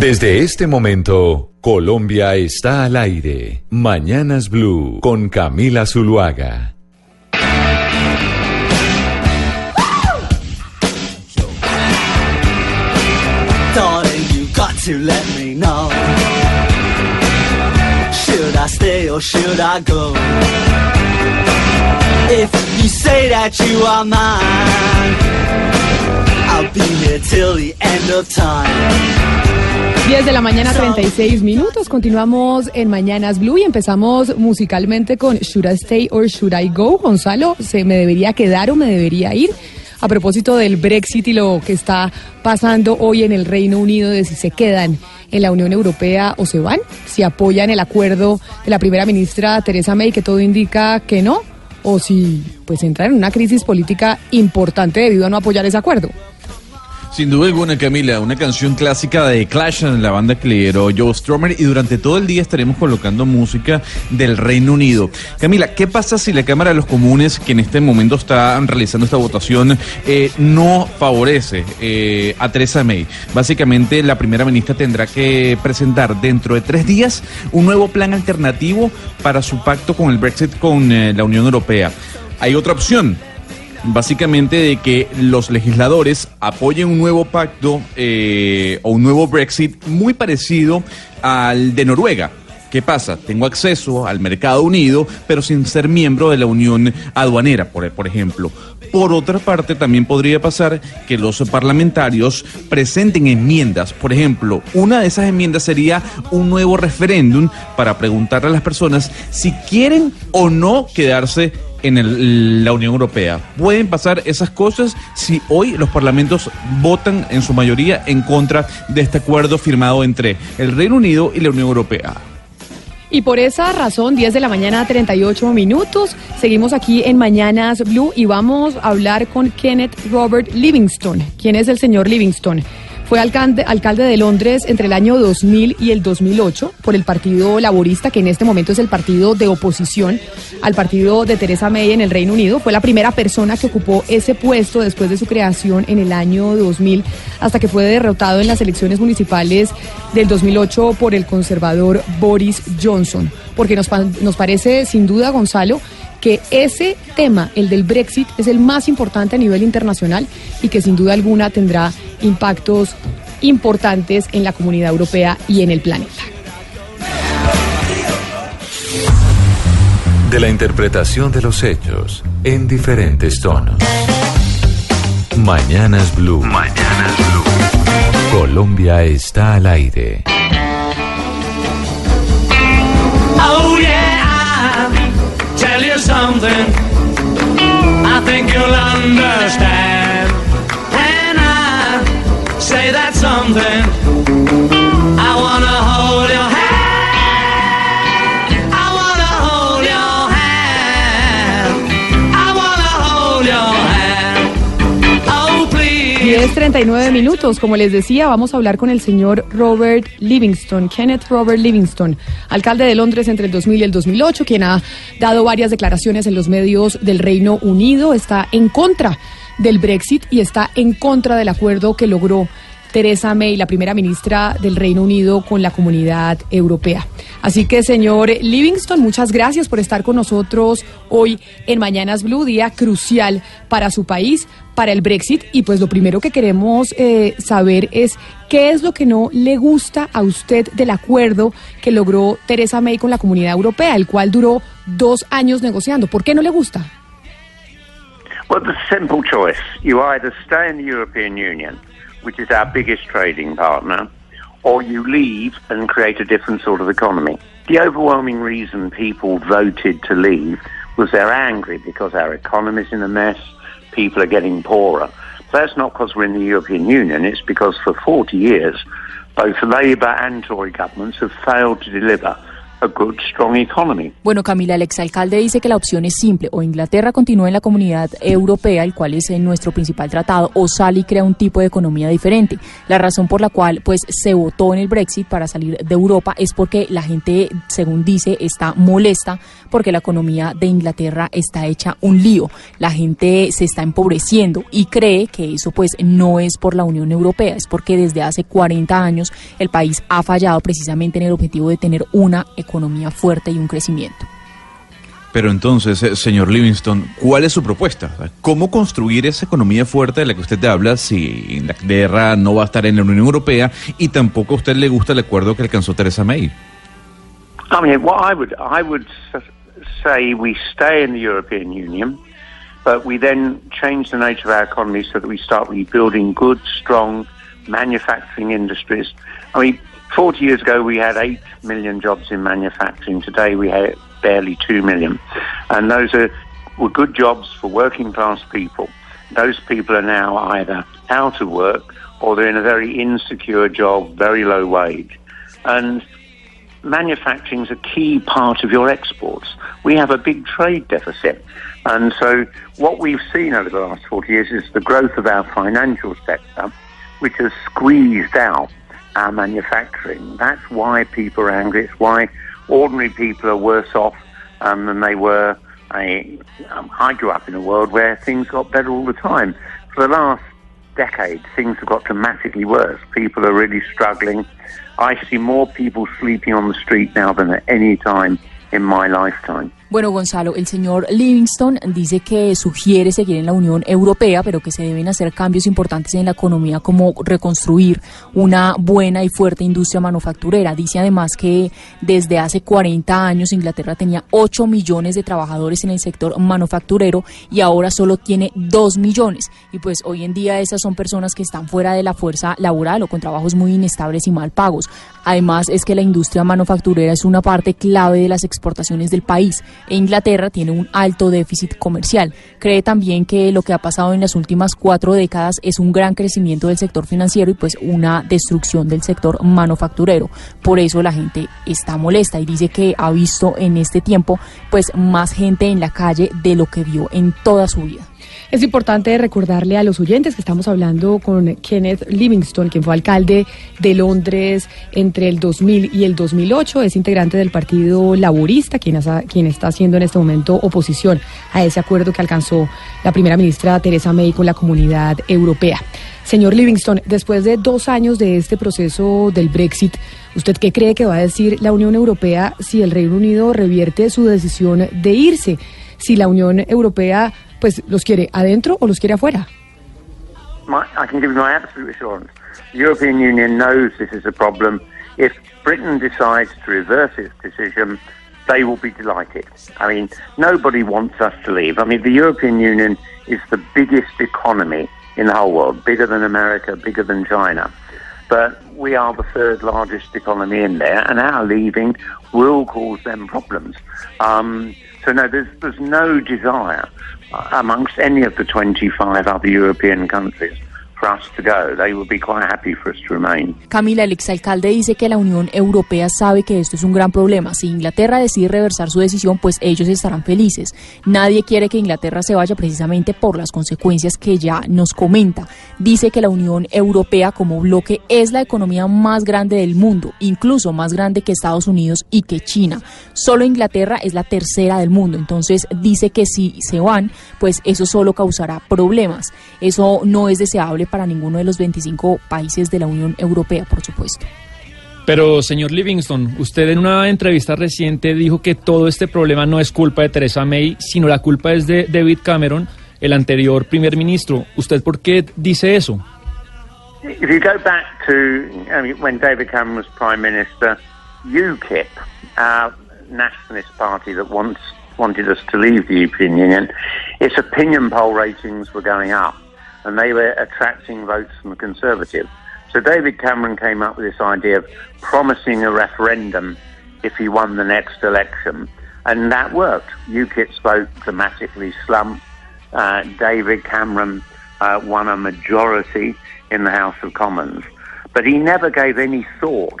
Desde este momento, Colombia está al aire. Mañanas Blue con Camila Zuluaga. To let me know. Should I stay or should I go? If you say that you are mine, I'll be here till the end of time. 10 de la mañana, 36 minutos. Continuamos en Mañanas Blue y empezamos musicalmente con Should I Stay or Should I Go? Gonzalo, ¿se me debería quedar o me debería ir? A propósito del Brexit y lo que está pasando hoy en el Reino Unido, de si se quedan en la Unión Europea o se van, si apoyan el acuerdo de la primera ministra Teresa May, que todo indica que no, o si pues entran en una crisis política importante debido a no apoyar ese acuerdo. Sin duda alguna, Camila, una canción clásica de Clash, la banda que lideró Joe Stromer, y durante todo el día estaremos colocando música del Reino Unido. Camila, ¿qué pasa si la Cámara de los Comunes, que en este momento está realizando esta votación, eh, no favorece eh, a Theresa May? Básicamente, la primera ministra tendrá que presentar dentro de tres días un nuevo plan alternativo para su pacto con el Brexit con eh, la Unión Europea. Hay otra opción, básicamente de que los legisladores apoyen un nuevo pacto eh, o un nuevo Brexit muy parecido al de Noruega. ¿Qué pasa? Tengo acceso al mercado unido, pero sin ser miembro de la Unión Aduanera, por, por ejemplo. Por otra parte, también podría pasar que los parlamentarios presenten enmiendas. Por ejemplo, una de esas enmiendas sería un nuevo referéndum para preguntarle a las personas si quieren o no quedarse en el- la Unión Europea. Pueden pasar esas cosas si hoy los parlamentos votan en su mayoría en contra de este acuerdo firmado entre el Reino Unido y la Unión Europea. Y por esa razón, 10 de la mañana, 38 minutos, seguimos aquí en Mañanas Blue y vamos a hablar con Kenneth Robert Livingston. ¿Quién es el señor Livingston? Fue alcalde, alcalde de Londres entre el año 2000 y el 2008 por el Partido Laborista, que en este momento es el partido de oposición al partido de Theresa May en el Reino Unido. Fue la primera persona que ocupó ese puesto después de su creación en el año 2000, hasta que fue derrotado en las elecciones municipales del 2008 por el conservador Boris Johnson. Porque nos, nos parece, sin duda, Gonzalo, que ese tema, el del Brexit, es el más importante a nivel internacional y que sin duda alguna tendrá impactos importantes en la comunidad europea y en el planeta. De la interpretación de los hechos en diferentes tonos. Mañanas Blue. Mañanas Blue. Colombia está al aire. Oh yeah, I'll tell you something. I think you'll understand something. I wanna hold your hand. I wanna hold your hand. I wanna hold your hand. Oh please. 10.39 minutos, como les decía, vamos a hablar con el señor Robert Livingston, Kenneth Robert Livingston, alcalde de Londres entre el 2000 y el 2008, quien ha dado varias declaraciones en los medios del Reino Unido, está en contra del Brexit y está en contra del acuerdo que logró Theresa May, la primera ministra del Reino Unido, con la comunidad europea. Así que, señor Livingston, muchas gracias por estar con nosotros hoy en Mañanas Blue, día crucial para su país, para el Brexit. Y pues lo primero que queremos eh, saber es qué es lo que no le gusta a usted del acuerdo que logró Theresa May con la comunidad europea, el cual duró dos años negociando. ¿Por qué no le gusta? Well, the simple choice. You either stay in which is our biggest trading partner, or you leave and create a different sort of economy. The overwhelming reason people voted to leave was they're angry because our economy's in a mess, people are getting poorer. That's not because we're in the European Union, it's because for 40 years, both Labour and Tory governments have failed to deliver a good, strong economy. Bueno, Camila, el exalcalde dice que la opción es simple, o Inglaterra continúa en la comunidad europea, el cual es eh, nuestro principal tratado, o sale y crea un tipo de economía diferente. La razón por la cual pues se votó en el Brexit para salir de Europa es porque la gente, según dice, está molesta porque la economía de Inglaterra está hecha un lío. La gente se está empobreciendo y cree que eso pues no es por la Unión Europea, es porque desde hace 40 años el país ha fallado precisamente en el objetivo de tener una economía fuerte y un crecimiento. Pero entonces, eh, señor Livingston, ¿cuál es su propuesta? ¿Cómo construir esa economía fuerte de la que usted habla si Inglaterra no va a estar en la Unión Europea y tampoco a usted le gusta el acuerdo que alcanzó Theresa May? I mean, what I would I would say we stay in the European Union, but we then change the nature of our economy so that we start rebuilding good, strong manufacturing industries. I mean, 40 years ago we had 8 million jobs in manufacturing. Today we have barely 2 million. And those are were good jobs for working class people. Those people are now either out of work or they're in a very insecure job, very low wage. And manufacturing is a key part of your exports. We have a big trade deficit. And so what we've seen over the last 40 years is the growth of our financial sector, which has squeezed out our manufacturing. That's why people are angry. It's why ordinary people are worse off um, than they were. I, um, I grew up in a world where things got better all the time. For the last decade, things have got dramatically worse. People are really struggling. I see more people sleeping on the street now than at any time in my lifetime. Bueno, Gonzalo, el señor Livingston dice que sugiere seguir en la Unión Europea, pero que se deben hacer cambios importantes en la economía, como reconstruir una buena y fuerte industria manufacturera. Dice además que desde hace 40 años Inglaterra tenía 8 millones de trabajadores en el sector manufacturero y ahora solo tiene 2 millones. Y pues hoy en día esas son personas que están fuera de la fuerza laboral o con trabajos muy inestables y mal pagos. Además es que la industria manufacturera es una parte clave de las exportaciones del país Inglaterra tiene un alto déficit comercial. Cree también que lo que ha pasado en las últimas cuatro décadas es un gran crecimiento del sector financiero y pues una destrucción del sector manufacturero. Por eso la gente está molesta y dice que ha visto en este tiempo pues más gente en la calle de lo que vio en toda su vida. Es importante recordarle a los oyentes que estamos hablando con Kenneth Livingston, quien fue alcalde de Londres entre el 2000 y el 2008. Es integrante del Partido Laborista, quien, hace- quien está haciendo en este momento oposición a ese acuerdo que alcanzó la primera ministra Teresa May con la Comunidad Europea. Señor Livingston, después de dos años de este proceso del Brexit, ¿usted qué cree que va a decir la Unión Europea si el Reino Unido revierte su decisión de irse? Si la Unión Europea pues los quiere adentro o los quiere afuera. My, I can give you my absolute assurance. The European Union knows this is a problem. If Britain decides to reverse its decision, they will be delighted. I mean, nobody wants us to leave. I mean, the European Union is the biggest economy in the whole world, bigger than America, bigger than China. But we are the third largest economy in there, and our leaving will cause them problems. Um, so, no, there's, there's no desire amongst any of the 25 other European countries Camila, el exalcalde dice que la Unión Europea sabe que esto es un gran problema. Si Inglaterra decide reversar su decisión, pues ellos estarán felices. Nadie quiere que Inglaterra se vaya precisamente por las consecuencias que ya nos comenta. Dice que la Unión Europea como bloque es la economía más grande del mundo, incluso más grande que Estados Unidos y que China. Solo Inglaterra es la tercera del mundo. Entonces dice que si se van, pues eso solo causará problemas. Eso no es deseable para ninguno de los 25 países de la Unión Europea, por supuesto. Pero, señor Livingston, usted en una entrevista reciente dijo que todo este problema no es culpa de Theresa May, sino la culpa es de David Cameron, el anterior primer ministro. ¿Usted por qué dice eso? If you go back to I mean, when David Cameron was Prime Minister, UKIP, our nationalist party that once wanted us to leave the European Union, its opinion poll ratings were going up and they were attracting votes from the Conservative. So David Cameron came up with this idea of promising a referendum if he won the next election. And that worked. UKIP's vote dramatically slumped. Uh, David Cameron uh, won a majority in the House of Commons. But he never gave any thought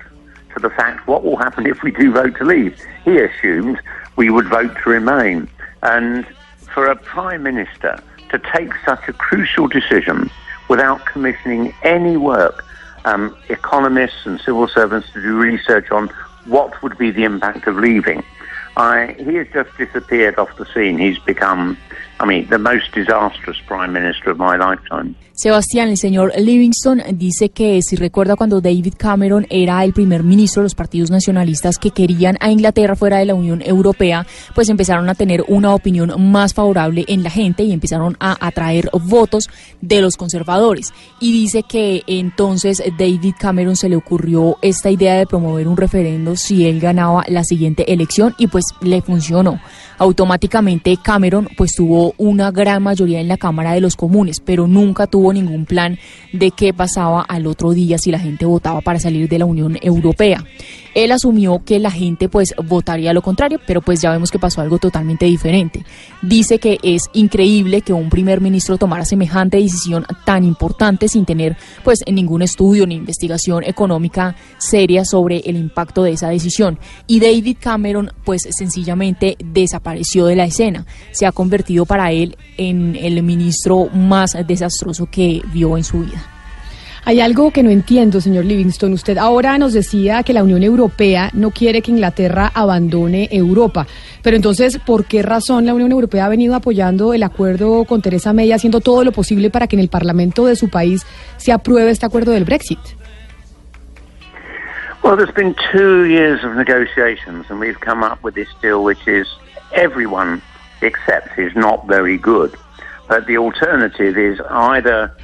to the fact what will happen if we do vote to leave. He assumed we would vote to remain. And for a prime minister to take such a crucial decision without commissioning any work, um, economists and civil servants to do research on what would be the impact of leaving. I, he has just disappeared off the scene. He's become, I mean, the most disastrous prime minister of my lifetime. Sebastián, el señor Livingston dice que si recuerda cuando David Cameron era el primer ministro de los partidos nacionalistas que querían a Inglaterra fuera de la Unión Europea, pues empezaron a tener una opinión más favorable en la gente y empezaron a atraer votos de los conservadores. Y dice que entonces David Cameron se le ocurrió esta idea de promover un referendo si él ganaba la siguiente elección y pues le funcionó. Automáticamente Cameron pues tuvo una gran mayoría en la Cámara de los Comunes, pero nunca tuvo ningún plan de qué pasaba al otro día si la gente votaba para salir de la Unión Europea. Él asumió que la gente pues votaría lo contrario, pero pues ya vemos que pasó algo totalmente diferente. Dice que es increíble que un primer ministro tomara semejante decisión tan importante sin tener pues ningún estudio ni investigación económica seria sobre el impacto de esa decisión. Y David Cameron pues sencillamente desapareció de la escena. Se ha convertido para él en el ministro más desastroso que vio en su vida. Hay algo que no entiendo, señor Livingston. Usted ahora nos decía que la Unión Europea no quiere que Inglaterra abandone Europa. Pero entonces, ¿por qué razón la Unión Europea ha venido apoyando el acuerdo con Teresa May, haciendo todo lo posible para que en el Parlamento de su país se apruebe este acuerdo del Brexit? Well, there's been two years of negotiations, and we've come up with this deal, which is everyone accepts is not very good. But the alternative is either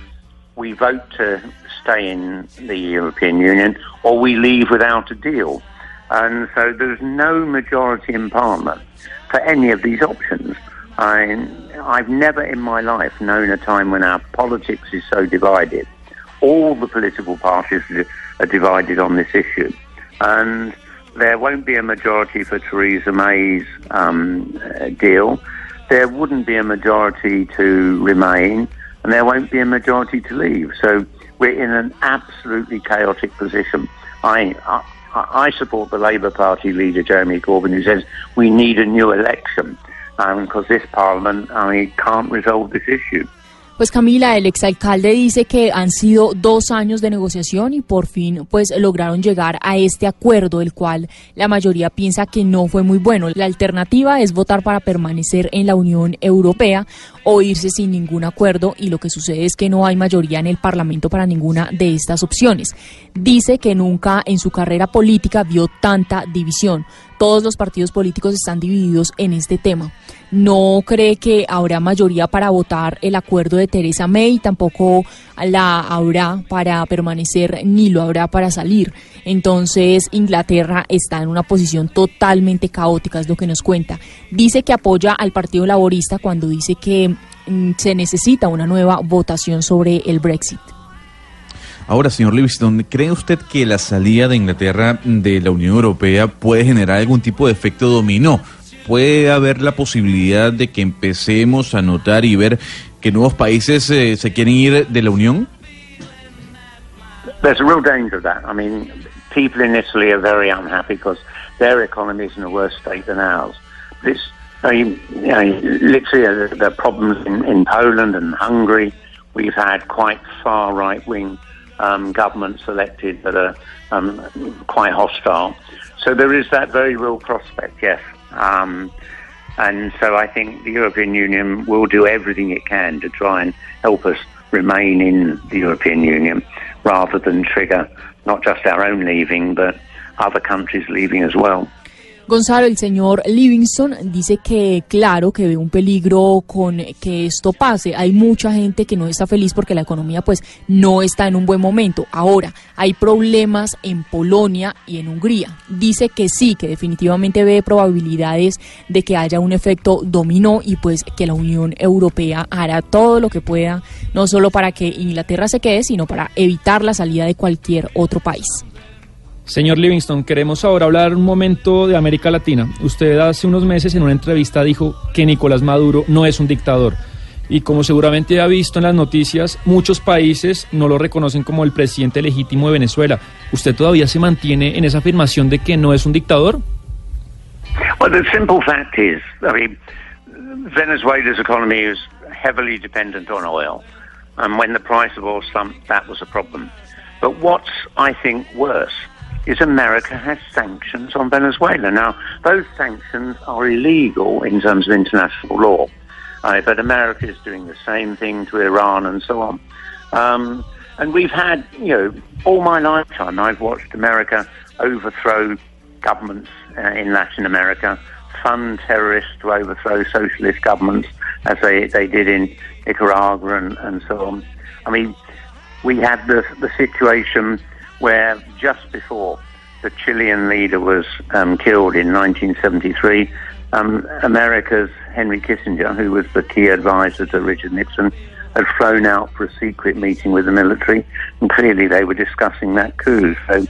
we vote to stay in the European Union or we leave without a deal. And so there's no majority in Parliament for any of these options. I, I've never in my life known a time when our politics is so divided. All the political parties are divided on this issue. And there won't be a majority for Theresa May's um, deal. There wouldn't be a majority to remain, and there won't be a majority to leave. So we're in an absolutely chaotic position. I, I, I support the Labour Party leader Jeremy Corbyn, who says we need a new election because um, this Parliament I mean, can't resolve this issue. Pues Camila, el exalcalde dice que han sido dos años de negociación y por fin pues lograron llegar a este acuerdo, el cual la mayoría piensa que no fue muy bueno. La alternativa es votar para permanecer en la Unión Europea o irse sin ningún acuerdo y lo que sucede es que no hay mayoría en el Parlamento para ninguna de estas opciones. Dice que nunca en su carrera política vio tanta división. Todos los partidos políticos están divididos en este tema. No cree que habrá mayoría para votar el acuerdo de Teresa May, tampoco la habrá para permanecer ni lo habrá para salir. Entonces Inglaterra está en una posición totalmente caótica, es lo que nos cuenta. Dice que apoya al Partido Laborista cuando dice que mm, se necesita una nueva votación sobre el Brexit. Ahora, señor Livingston, ¿cree usted que la salida de Inglaterra de la Unión Europea puede generar algún tipo de efecto dominó? ¿Puede haber la posibilidad de que empecemos a notar y ver que nuevos países eh, se quieren ir de la Unión? There's a real danger of that. I mean, people in Italy are very unhappy because their economy is in a worse state than ours. This, I mean, you know, literally, uh, the problems in, in Poland and Hungary. We've had quite far right wing um, governments elected that are um, quite hostile. So there is that very real prospect, yes. Um, and so I think the European Union will do everything it can to try and help us remain in the European Union rather than trigger not just our own leaving, but other countries leaving as well. Gonzalo, el señor Livingston dice que claro que ve un peligro con que esto pase. Hay mucha gente que no está feliz porque la economía pues no está en un buen momento. Ahora, hay problemas en Polonia y en Hungría. Dice que sí, que definitivamente ve probabilidades de que haya un efecto dominó y pues que la Unión Europea hará todo lo que pueda, no solo para que Inglaterra se quede, sino para evitar la salida de cualquier otro país. Señor Livingston, queremos ahora hablar un momento de América Latina. Usted hace unos meses en una entrevista dijo que Nicolás Maduro no es un dictador. y como seguramente ha visto en las noticias, muchos países no lo reconocen como el presidente legítimo de Venezuela. ¿Usted todavía se mantiene en esa afirmación de que no es un dictador? Well, the simple fact is, I mean, Venezuela's economy is heavily dependent on oil. And when the price of oil slumped, that was a problem. But what's, I think, worse is America has sanctions on Venezuela. Now, those sanctions are illegal in terms of international law. Uh, but America is doing the same thing to Iran and so on. Um, and we've had, you know, all my lifetime, I've watched America overthrow governments uh, in Latin America, fund terrorists to overthrow socialist governments, as they, they did in Nicaragua and, and so on. I mean, we had the, the situation where just before the Chilean leader was um, killed in 1973, um, America's Henry Kissinger, who was the key advisor to Richard Nixon, had flown out for a secret meeting with the military, and clearly they were discussing that coup. So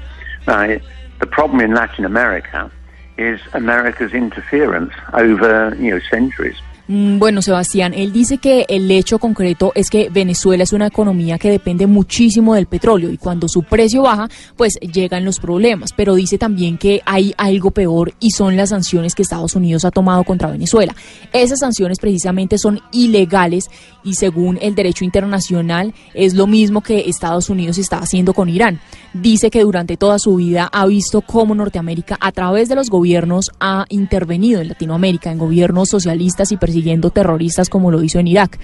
uh, the problem in Latin America is America's interference over you know centuries. Mm, Bueno, Sebastián, él dice que el hecho concreto es que Venezuela es una economía que depende muchísimo del petróleo y cuando su precio baja, pues llegan los problemas. Pero dice también que hay algo peor y son las sanciones que Estados Unidos ha tomado contra Venezuela. Esas sanciones precisamente son ilegales y según el derecho internacional es lo mismo que Estados Unidos está haciendo con Irán. Dice que durante toda su vida ha visto cómo Norteamérica a través de los gobiernos ha intervenido en Latinoamérica, en gobiernos socialistas y persiguiendo terroristas como lo hizo en Irak.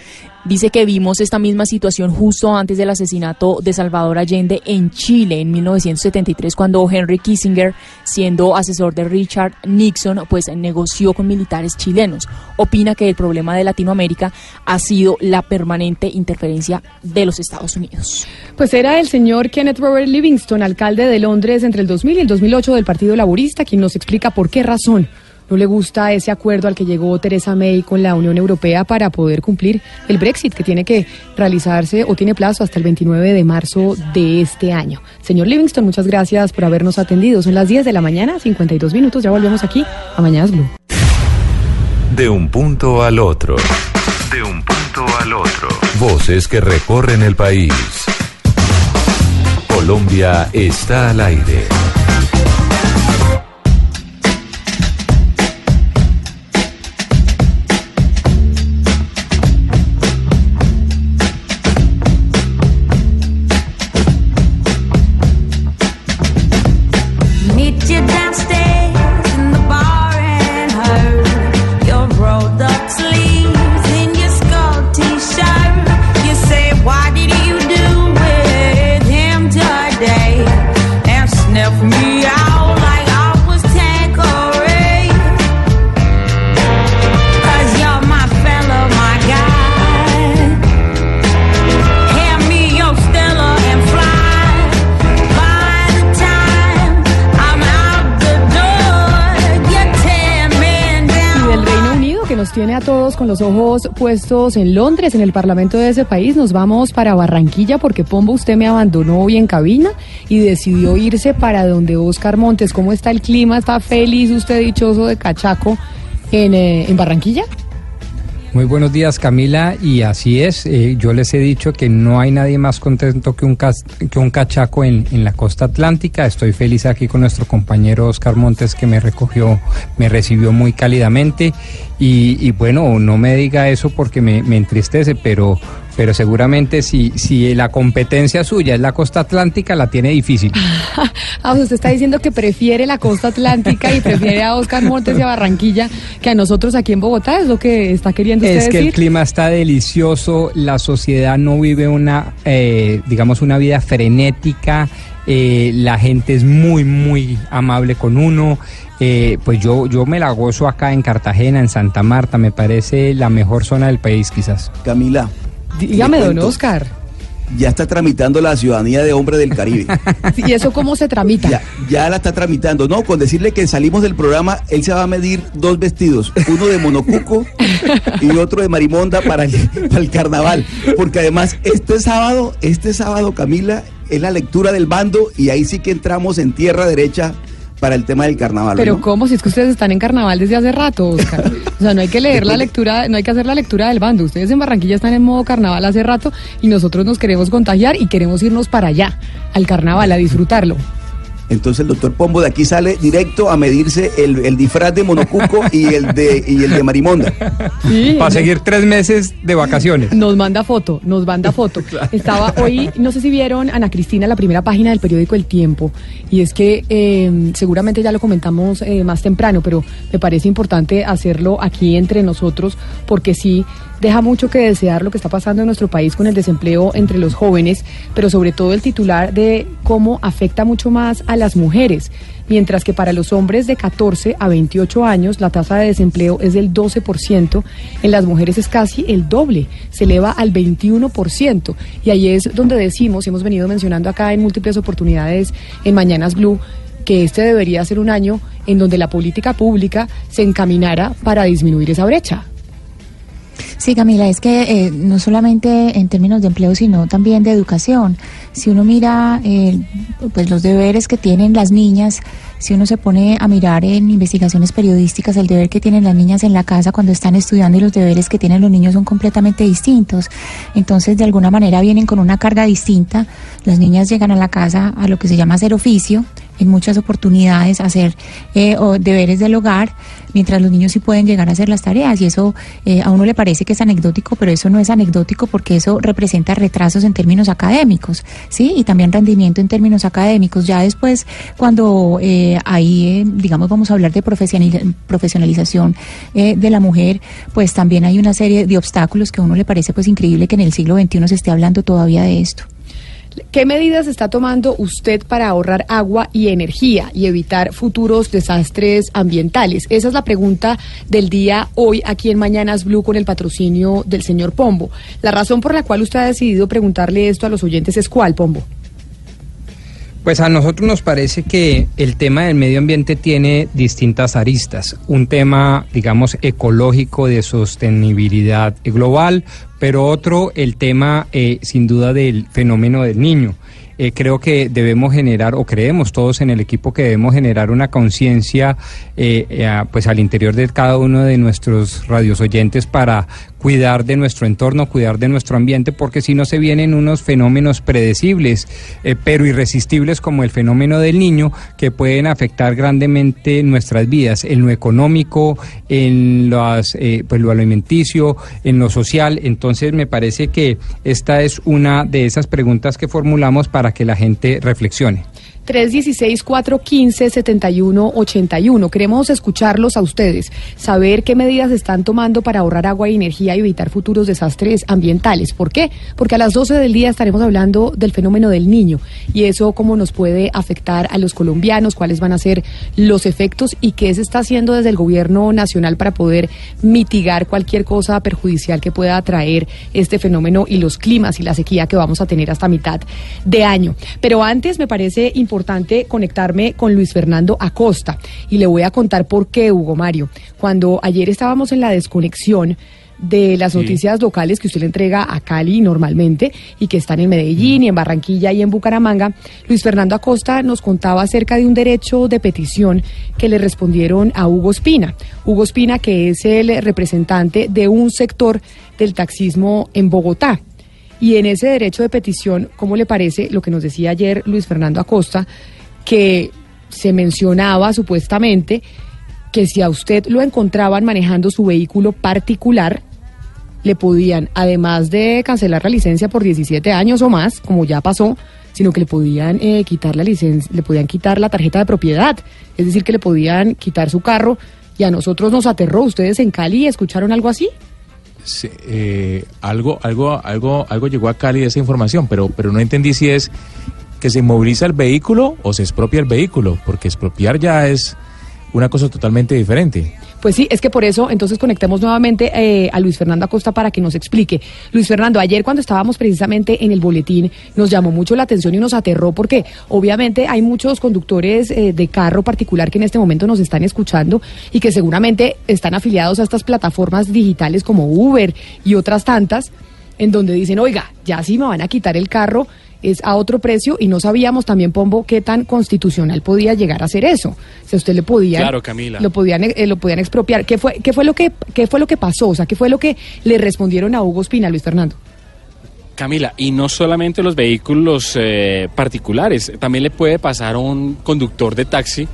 Dice que vimos esta misma situación justo antes del asesinato de Salvador Allende en Chile en 1973 cuando Henry Kissinger, siendo asesor de Richard Nixon, pues negoció con militares chilenos. Opina que el problema de Latinoamérica ha sido la permanente interferencia de los Estados Unidos. Pues era el señor Kenneth Robert Livingston, alcalde de Londres entre el 2000 y el 2008 del Partido Laborista, quien nos explica por qué razón no le gusta ese acuerdo al que llegó Theresa May con la Unión Europea para poder cumplir el Brexit, que tiene que realizarse o tiene plazo hasta el 29 de marzo de este año. Señor Livingston, muchas gracias por habernos atendido. Son las 10 de la mañana, 52 minutos. Ya volvemos aquí a Mañanas. De un punto al otro. De un punto al otro. Voces que recorren el país. Colombia está al aire. Tiene a todos con los ojos puestos en Londres, en el Parlamento de ese país, nos vamos para Barranquilla porque Pombo usted me abandonó hoy en cabina y decidió irse para donde Oscar Montes. ¿Cómo está el clima? ¿Está feliz usted dichoso de Cachaco en, eh, en Barranquilla? Muy buenos días Camila y así es, eh, yo les he dicho que no hay nadie más contento que un, que un cachaco en, en la costa atlántica, estoy feliz aquí con nuestro compañero Oscar Montes que me recogió, me recibió muy cálidamente. Y, y bueno, no me diga eso porque me, me entristece, pero, pero seguramente si, si la competencia suya es la costa atlántica la tiene difícil. Ah, usted está diciendo que prefiere la costa atlántica y prefiere a Oscar Montes y a Barranquilla que a nosotros aquí en Bogotá, es lo que está queriendo usted Es que el clima está delicioso, la sociedad no vive una, eh, digamos, una vida frenética, eh, la gente es muy, muy amable con uno. eh, pues yo, yo me la gozo acá en Cartagena, en Santa Marta, me parece la mejor zona del país quizás. Camila. Dígame, don Oscar. Ya está tramitando la ciudadanía de hombre del Caribe. ¿Y eso cómo se tramita? Ya, ya la está tramitando. No, con decirle que salimos del programa, él se va a medir dos vestidos, uno de monocuco y otro de marimonda para el, para el carnaval. Porque además, este sábado, este sábado, Camila, es la lectura del bando y ahí sí que entramos en tierra derecha para el tema del carnaval. Pero ¿no? cómo si es que ustedes están en carnaval desde hace rato, Oscar. O sea, no hay que leer la lectura, no hay que hacer la lectura del bando. Ustedes en Barranquilla están en modo carnaval hace rato y nosotros nos queremos contagiar y queremos irnos para allá, al carnaval, a disfrutarlo. Entonces el doctor Pombo de aquí sale directo a medirse el, el disfraz de monocuco y el de, y el de marimonda. Sí, Para seguir tres meses de vacaciones. Nos manda foto, nos manda foto. Estaba hoy, no sé si vieron, Ana Cristina, la primera página del periódico El Tiempo, y es que eh, seguramente ya lo comentamos eh, más temprano, pero me parece importante hacerlo aquí entre nosotros, porque sí deja mucho que desear lo que está pasando en nuestro país con el desempleo entre los jóvenes, pero sobre todo el titular de cómo afecta mucho más a las mujeres. Mientras que para los hombres de 14 a 28 años la tasa de desempleo es del 12%, en las mujeres es casi el doble, se eleva al 21%. Y ahí es donde decimos, hemos venido mencionando acá en múltiples oportunidades en Mañanas Blue, que este debería ser un año en donde la política pública se encaminara para disminuir esa brecha. Sí, Camila, es que eh, no solamente en términos de empleo, sino también de educación. Si uno mira eh, pues los deberes que tienen las niñas, si uno se pone a mirar en investigaciones periodísticas el deber que tienen las niñas en la casa cuando están estudiando y los deberes que tienen los niños son completamente distintos. Entonces, de alguna manera vienen con una carga distinta. Las niñas llegan a la casa a lo que se llama hacer oficio, en muchas oportunidades hacer eh, o deberes del hogar, mientras los niños sí pueden llegar a hacer las tareas. Y eso eh, a uno le parece que es anecdótico, pero eso no es anecdótico porque eso representa retrasos en términos académicos, ¿sí? Y también rendimiento en términos académicos. Ya después, cuando eh, ahí, eh, digamos, vamos a hablar de profesionaliz- profesionalización eh, de la mujer, pues también hay una serie de obstáculos que a uno le parece pues increíble que en el siglo XXI se esté hablando todavía de esto. ¿Qué medidas está tomando usted para ahorrar agua y energía y evitar futuros desastres ambientales? Esa es la pregunta del día hoy aquí en Mañanas Blue con el patrocinio del señor Pombo. La razón por la cual usted ha decidido preguntarle esto a los oyentes es cuál, Pombo. Pues a nosotros nos parece que el tema del medio ambiente tiene distintas aristas. Un tema, digamos, ecológico de sostenibilidad global, pero otro, el tema, eh, sin duda, del fenómeno del niño. Eh, creo que debemos generar, o creemos todos en el equipo que debemos generar una conciencia eh, eh, pues al interior de cada uno de nuestros radios oyentes para cuidar de nuestro entorno, cuidar de nuestro ambiente, porque si no se vienen unos fenómenos predecibles, eh, pero irresistibles como el fenómeno del niño, que pueden afectar grandemente nuestras vidas, en lo económico, en las, eh, pues lo alimenticio, en lo social. Entonces me parece que esta es una de esas preguntas que formulamos para que la gente reflexione. 316-415-7181. Queremos escucharlos a ustedes, saber qué medidas están tomando para ahorrar agua y energía y evitar futuros desastres ambientales. ¿Por qué? Porque a las 12 del día estaremos hablando del fenómeno del niño y eso cómo nos puede afectar a los colombianos, cuáles van a ser los efectos y qué se está haciendo desde el gobierno nacional para poder mitigar cualquier cosa perjudicial que pueda traer este fenómeno y los climas y la sequía que vamos a tener hasta mitad de año. Pero antes me parece importante conectarme con Luis Fernando Acosta y le voy a contar por qué, Hugo Mario. Cuando ayer estábamos en la desconexión de las Sí. noticias locales que usted le entrega a Cali normalmente y que están en Medellín y en Barranquilla y en Bucaramanga, Luis Fernando Acosta nos contaba acerca de un derecho de petición que le respondieron a Hugo Espina. Hugo Espina, que es el representante de un sector del taxismo en Bogotá. Y en ese derecho de petición, ¿cómo le parece lo que nos decía ayer Luis Fernando Acosta, que se mencionaba supuestamente que si a usted lo encontraban manejando su vehículo particular, le podían, además de cancelar la licencia por 17 años o más, como ya pasó, sino que le podían eh, quitar la licencia, le podían quitar la tarjeta de propiedad, es decir, que le podían quitar su carro y a nosotros nos aterró. ¿Ustedes en Cali escucharon algo así? Sí, eh, algo, algo, algo, algo llegó a Cali de esa información, pero, pero no entendí si es que se inmoviliza el vehículo o se expropia el vehículo, porque expropiar ya es una cosa totalmente diferente. Pues sí, es que por eso entonces conectemos nuevamente eh, a Luis Fernando Acosta para que nos explique. Luis Fernando, ayer cuando estábamos precisamente en el boletín nos llamó mucho la atención y nos aterró porque obviamente hay muchos conductores eh, de carro particular que en este momento nos están escuchando y que seguramente están afiliados a estas plataformas digitales como Uber y otras tantas en donde dicen, oiga, ya sí me van a quitar el carro es a otro precio y no sabíamos también, Pombo, qué tan constitucional podía llegar a ser eso. Si a usted le podía, Claro, Camila. lo podían, eh, lo podían expropiar. ¿Qué fue, qué fue lo que, qué fue lo que pasó? O sea, ¿qué fue lo que le respondieron a Hugo Espina, Luis Fernando? Camila, y no solamente los vehículos eh, particulares, también le puede pasar a un conductor de taxi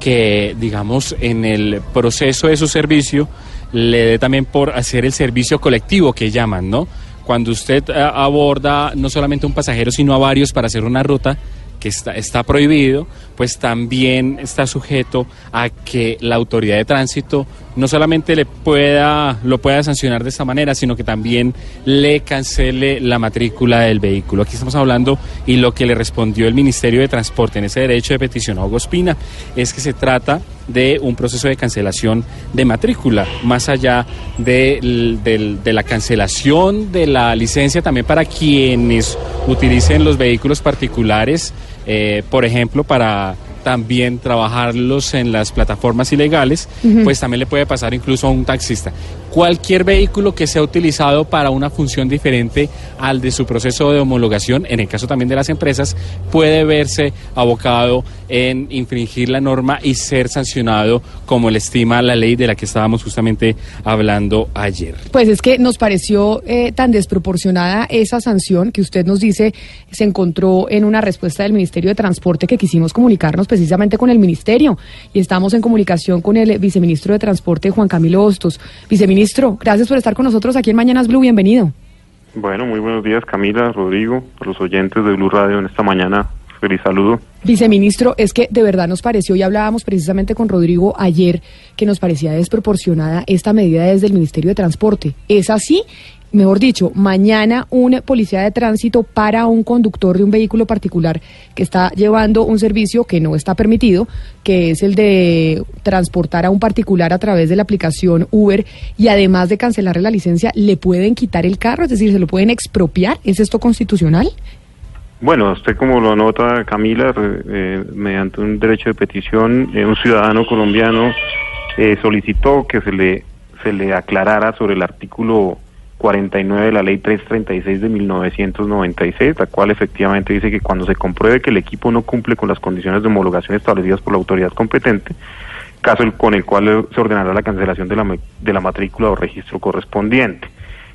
que, digamos, en el proceso de su servicio le dé también por hacer el servicio colectivo que llaman, ¿no? Cuando usted eh, aborda no solamente un pasajero, sino a varios para hacer una ruta que está, está prohibido, pues también está sujeto a que la autoridad de tránsito no solamente le pueda, lo pueda sancionar de esta manera, sino que también le cancele la matrícula del vehículo. Aquí estamos hablando y lo que le respondió el Ministerio de Transporte en ese derecho de petición a Hugo Espina es que se trata de un proceso de cancelación de matrícula, más allá de la cancelación de la licencia también para quienes utilicen los vehículos particulares, eh, por ejemplo, para también trabajarlos en las plataformas ilegales, pues también le puede pasar incluso a un taxista. Cualquier vehículo que sea utilizado para una función diferente al de su proceso de homologación, en el caso también de las empresas, puede verse abocado en infringir la norma y ser sancionado como le estima la ley de la que estábamos justamente hablando ayer. Pues es que nos pareció eh, tan desproporcionada esa sanción que usted nos dice se encontró en una respuesta del Ministerio de Transporte que quisimos comunicarnos precisamente con el Ministerio. Y estamos en comunicación con el viceministro de Transporte, Juan Camilo Hostos. Viceministro, gracias por estar con nosotros aquí en Mañanas Blue. Bienvenido. Bueno, muy buenos días Camila, Rodrigo, a los oyentes de Blue Radio en esta mañana. Feliz saludo. Viceministro, es que de verdad nos pareció, y hablábamos precisamente con Rodrigo ayer, que nos parecía desproporcionada esta medida desde el Ministerio de Transporte. ¿Es así? Mejor dicho, mañana un policía de tránsito para un conductor de un vehículo particular que está llevando un servicio que no está permitido, que es el de transportar a un particular a través de la aplicación Uber y además de cancelarle la licencia, ¿le pueden quitar el carro? Es decir, ¿se lo pueden expropiar? ¿Es esto constitucional? Bueno, usted como lo nota Camila, eh, mediante un derecho de petición, eh, un ciudadano colombiano eh, solicitó que se le, se le aclarara sobre el artículo 49 de la ley 336 de 1996, la cual efectivamente dice que cuando se compruebe que el equipo no cumple con las condiciones de homologación establecidas por la autoridad competente, caso con el cual se ordenará la cancelación de la, de la matrícula o registro correspondiente.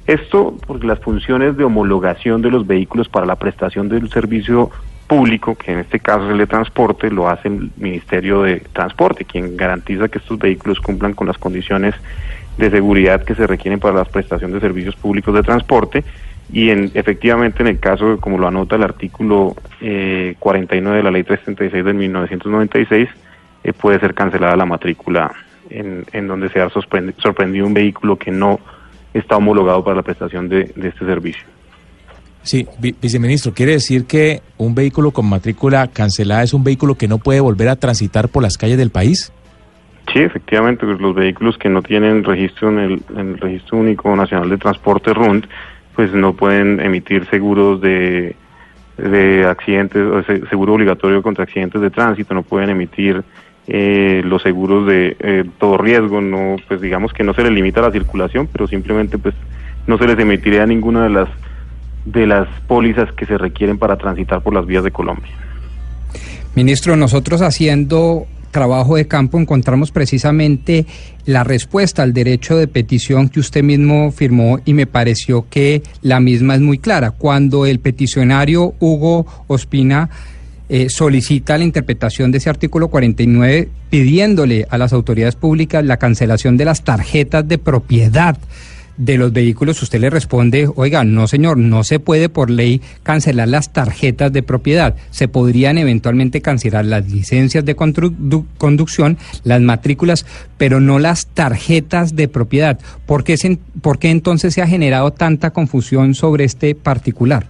Esto porque las funciones de homologación de los vehículos para la prestación del servicio público, que en este caso es el de transporte, lo hace el Ministerio de Transporte, quien garantiza que estos vehículos cumplan con las condiciones de seguridad que se requieren para la prestación de servicios públicos de transporte y en, efectivamente en el caso, como lo anota el artículo eh, 49 de la ley 336 de 1996, eh, puede ser cancelada la matrícula en, en donde se ha sorprend- sorprendido un vehículo que no está homologado para la prestación de, de este servicio. Sí, vi- viceministro, ¿quiere decir que un vehículo con matrícula cancelada es un vehículo que no puede volver a transitar por las calles del país? Sí, efectivamente, pues, los vehículos que no tienen registro en el, Registro Único Nacional de Transporte RUND, pues no pueden emitir seguros de, de accidentes, o se- seguro obligatorio contra accidentes de tránsito, no pueden emitir eh, los seguros de eh, todo riesgo, no, pues digamos que no se les limita la circulación, pero simplemente pues no se les emitiría ninguna de las de las pólizas que se requieren para transitar por las vías de Colombia. Ministro, nosotros haciendo trabajo de campo encontramos precisamente la respuesta al derecho de petición que usted mismo firmó y me pareció que la misma es muy clara. Cuando el peticionario Hugo Ospina eh, solicita la interpretación de ese artículo 49 pidiéndole a las autoridades públicas la cancelación de las tarjetas de propiedad de los vehículos, usted le responde, oiga, no señor, no se puede por ley cancelar las tarjetas de propiedad. Se podrían eventualmente cancelar las licencias de conducción, las matrículas, pero no las tarjetas de propiedad. ¿Por qué, se- por qué entonces se ha generado tanta confusión sobre este particular?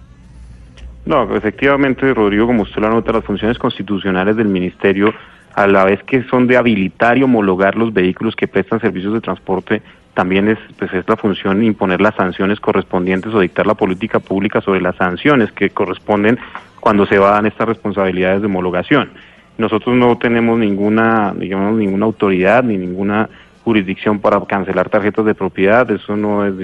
No, efectivamente, Rodrigo, como usted lo anota, las funciones constitucionales del Ministerio, a la vez que son de habilitar y homologar los vehículos que prestan servicios de transporte, también es, pues, es la función imponer las sanciones correspondientes o dictar la política pública sobre las sanciones que corresponden cuando se van estas responsabilidades de homologación. Nosotros no tenemos ninguna, digamos, ninguna autoridad ni ninguna jurisdicción para cancelar tarjetas de propiedad, eso no es,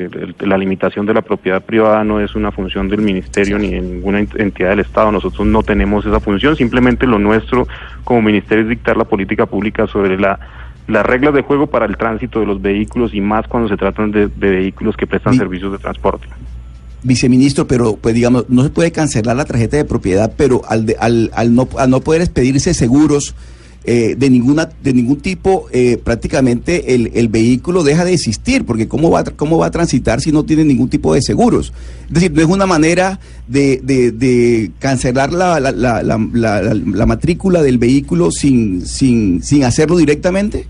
la limitación de la propiedad privada no es una función del ministerio ni de ninguna ent- entidad del Estado, nosotros no tenemos esa función, simplemente lo nuestro como ministerio es dictar la política pública sobre la las reglas de juego para el tránsito de los vehículos y más cuando se tratan de, de vehículos que prestan servicios de transporte. Viceministro, pero pues digamos, no se puede cancelar la tarjeta de propiedad, pero al, de- al, al no, al no poder expedirse seguros eh, de ninguna de ningún tipo, eh, prácticamente el, el vehículo deja de existir, porque ¿cómo va, ¿cómo va a transitar si no tiene ningún tipo de seguros? Es decir, no es una manera de, de, de cancelar la, la, la, la, la- la- la matrícula del vehículo sin, sin, sin hacerlo directamente.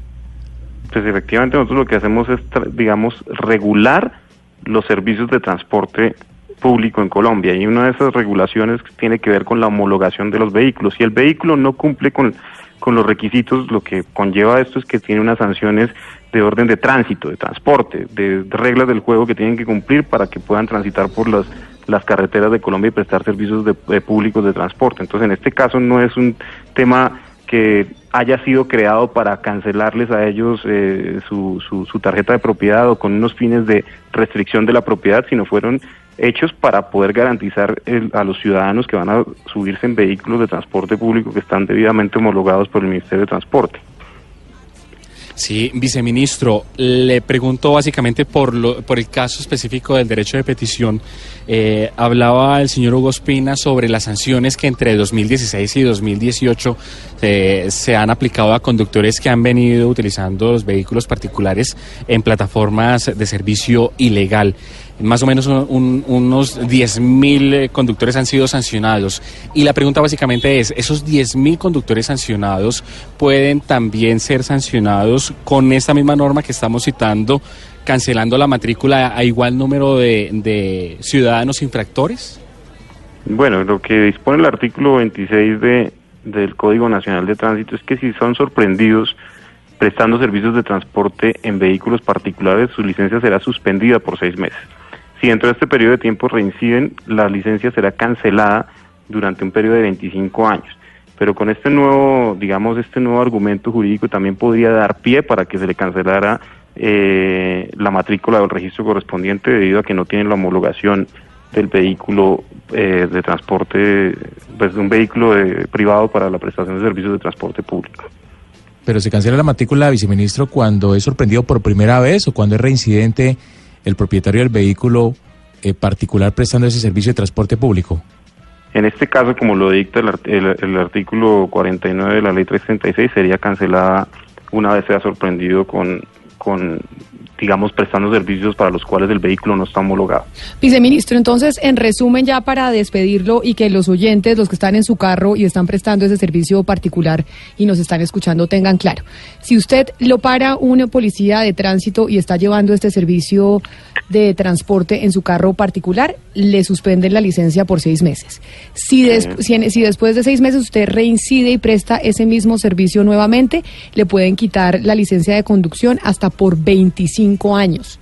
Pues efectivamente nosotros lo que hacemos es, digamos, regular los servicios de transporte público en Colombia y una de esas regulaciones tiene que ver con la homologación de los vehículos. Si el vehículo no cumple con, con los requisitos, lo que conlleva esto es que tiene unas sanciones de orden de tránsito, de transporte, de reglas del juego que tienen que cumplir para que puedan transitar por las las carreteras de Colombia y prestar servicios de, de públicos de transporte. Entonces, en este caso no es un tema que haya sido creado para cancelarles a ellos eh, su, su, su tarjeta de propiedad o con unos fines de restricción de la propiedad, sino fueron hechos para poder garantizar el- a los ciudadanos que van a subirse en vehículos de transporte público que están debidamente homologados por el Ministerio de Transporte. Sí, viceministro, le pregunto básicamente por, lo, por el caso específico del derecho de petición. Eh, hablaba el señor Hugo Espina sobre las sanciones que entre 2016 y 2018 eh, se han aplicado a conductores que han venido utilizando los vehículos particulares en plataformas de servicio ilegal. Más o menos un- un- unos 10.000 eh, conductores han sido sancionados. Y la pregunta básicamente es, ¿esos 10.000 conductores sancionados pueden también ser sancionados con esta misma norma que estamos citando, cancelando la matrícula a igual número de, de ciudadanos infractores? Bueno, lo que dispone el artículo 26 de, del Código Nacional de Tránsito es que si son sorprendidos prestando servicios de transporte en vehículos particulares, su licencia será suspendida por seis meses. Si dentro de este periodo de tiempo reinciden, la licencia será cancelada durante un periodo de 25 años. Pero con este nuevo, digamos, este nuevo argumento jurídico también podría dar pie para que se le cancelara eh, la matrícula o el registro correspondiente debido a que no tienen la homologación del vehículo eh, de transporte, pues de un vehículo de- privado para la prestación de servicios de transporte público. Pero se cancela la matrícula, viceministro, cuando es sorprendido por primera vez o cuando es reincidente el propietario del vehículo eh, particular prestando ese servicio de transporte público. En este caso, como lo dicta el, el- el artículo 49 de la ley 336, sería cancelada una vez sea sorprendido con, con, digamos, prestando servicios para los cuales el vehículo no está homologado. Viceministro, entonces, en resumen, ya para despedirlo y que los oyentes, los que están en su carro y están prestando ese servicio particular y nos están escuchando, tengan claro. Si usted lo para un policía de tránsito y está llevando este servicio de transporte en su carro particular, le suspenden la licencia por seis meses. Si, des- si, si después de seis meses usted reincide y presta ese mismo servicio nuevamente, le pueden quitar la licencia de conducción hasta por 25 años.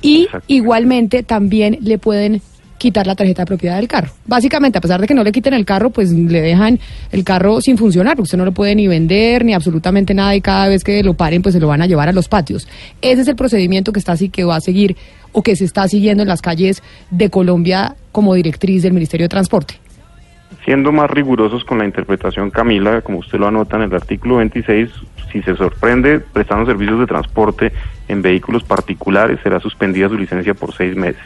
Y igualmente también le pueden quitar la tarjeta de propiedad del carro. Básicamente, a pesar de que no le quiten el carro, pues le dejan el carro sin funcionar. Usted no lo puede ni vender ni absolutamente nada y cada vez que lo paren, pues se lo van a llevar a los patios. Ese es el procedimiento que está así que va a seguir o que se está siguiendo en las calles de Colombia como directriz del Ministerio de Transporte. Siendo más rigurosos con la interpretación, Camila, como usted lo anota en el artículo 26, si se sorprende prestando servicios de transporte en vehículos particulares, será suspendida su licencia por seis meses.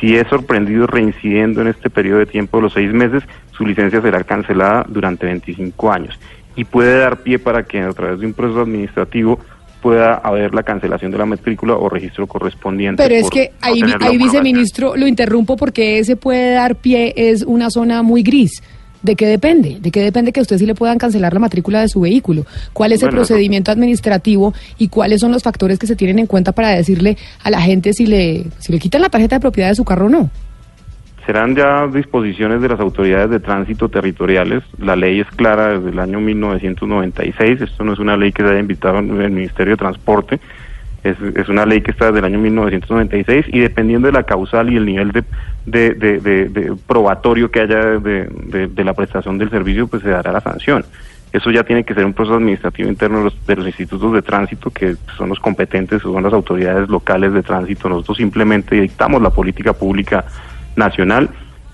Si es sorprendido reincidiendo en este periodo de tiempo de los seis meses, su licencia será cancelada durante 25 años y puede dar pie para que a través de un proceso administrativo pueda haber la cancelación de la matrícula o registro correspondiente. Pero es que no ahí, viceministro, lo interrumpo porque ese puede dar pie, es una zona muy gris. ¿De qué depende? ¿De qué depende que a usted sí le puedan cancelar la matrícula de su vehículo? ¿Cuál es el Bueno, procedimiento administrativo y cuáles son los factores que se tienen en cuenta para decirle a la gente si le, si le quitan la tarjeta de propiedad de su carro o no? Serán ya disposiciones de las autoridades de tránsito territoriales. La ley es clara desde el año 1996. Esto no es una ley que se haya invitado en el Ministerio de Transporte. Es, una ley que está desde el año 1996 y dependiendo de la causal y el nivel de, de, de- probatorio que haya de la prestación del servicio, pues se dará la sanción. Eso ya tiene que ser un proceso administrativo interno de los, de los institutos de tránsito, que son los competentes, son las autoridades locales de tránsito. Nosotros simplemente dictamos la política pública nacional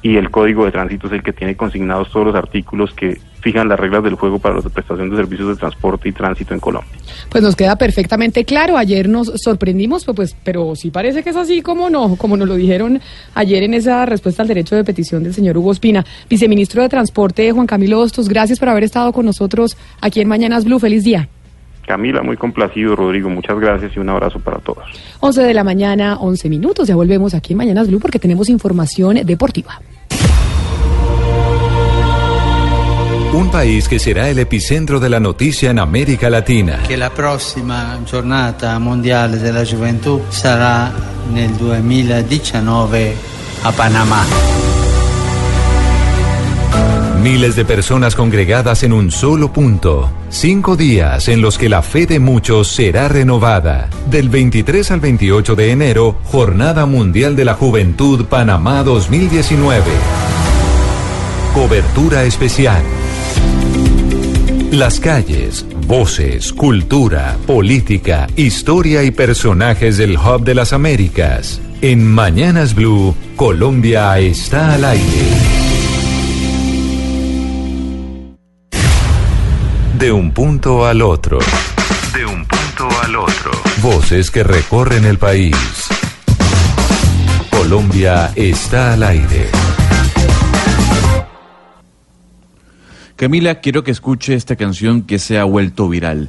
y el código de tránsito es el que tiene consignados todos los artículos que fijan las reglas del juego para la prestación de servicios de transporte y tránsito en Colombia. Pues nos queda perfectamente claro. Ayer nos sorprendimos, pues, pues, pero sí parece que es así como no, como nos lo dijeron ayer en esa respuesta al derecho de petición del señor Hugo Espina. Viceministro de Transporte, Juan Camilo Hostos, gracias por haber estado con nosotros aquí en Mañanas Blue. Feliz día. Camila, muy complacido, Rodrigo, muchas gracias y un abrazo para todos. 11 de la mañana, 11 minutos. Ya volvemos aquí en Mañanas Blue porque tenemos información deportiva. Un país que será el epicentro de la noticia en América Latina. che la prossima giornata mondiale della gioventù sarà nel 2019 a Panamá. Miles de personas congregadas en un solo punto. Cinco días en los que la fe de muchos será renovada. Del 23 al 28 de enero, Jornada Mundial de la Juventud Panamá 2019. Cobertura especial. Las calles, voces, cultura, política, historia y personajes del Hub de las Américas. En Mañanas Blue, Colombia está al aire. De un punto al otro. De un punto al otro. Voces que recorren el país. Colombia está al aire. Camila, quiero que escuche esta canción que se ha vuelto viral.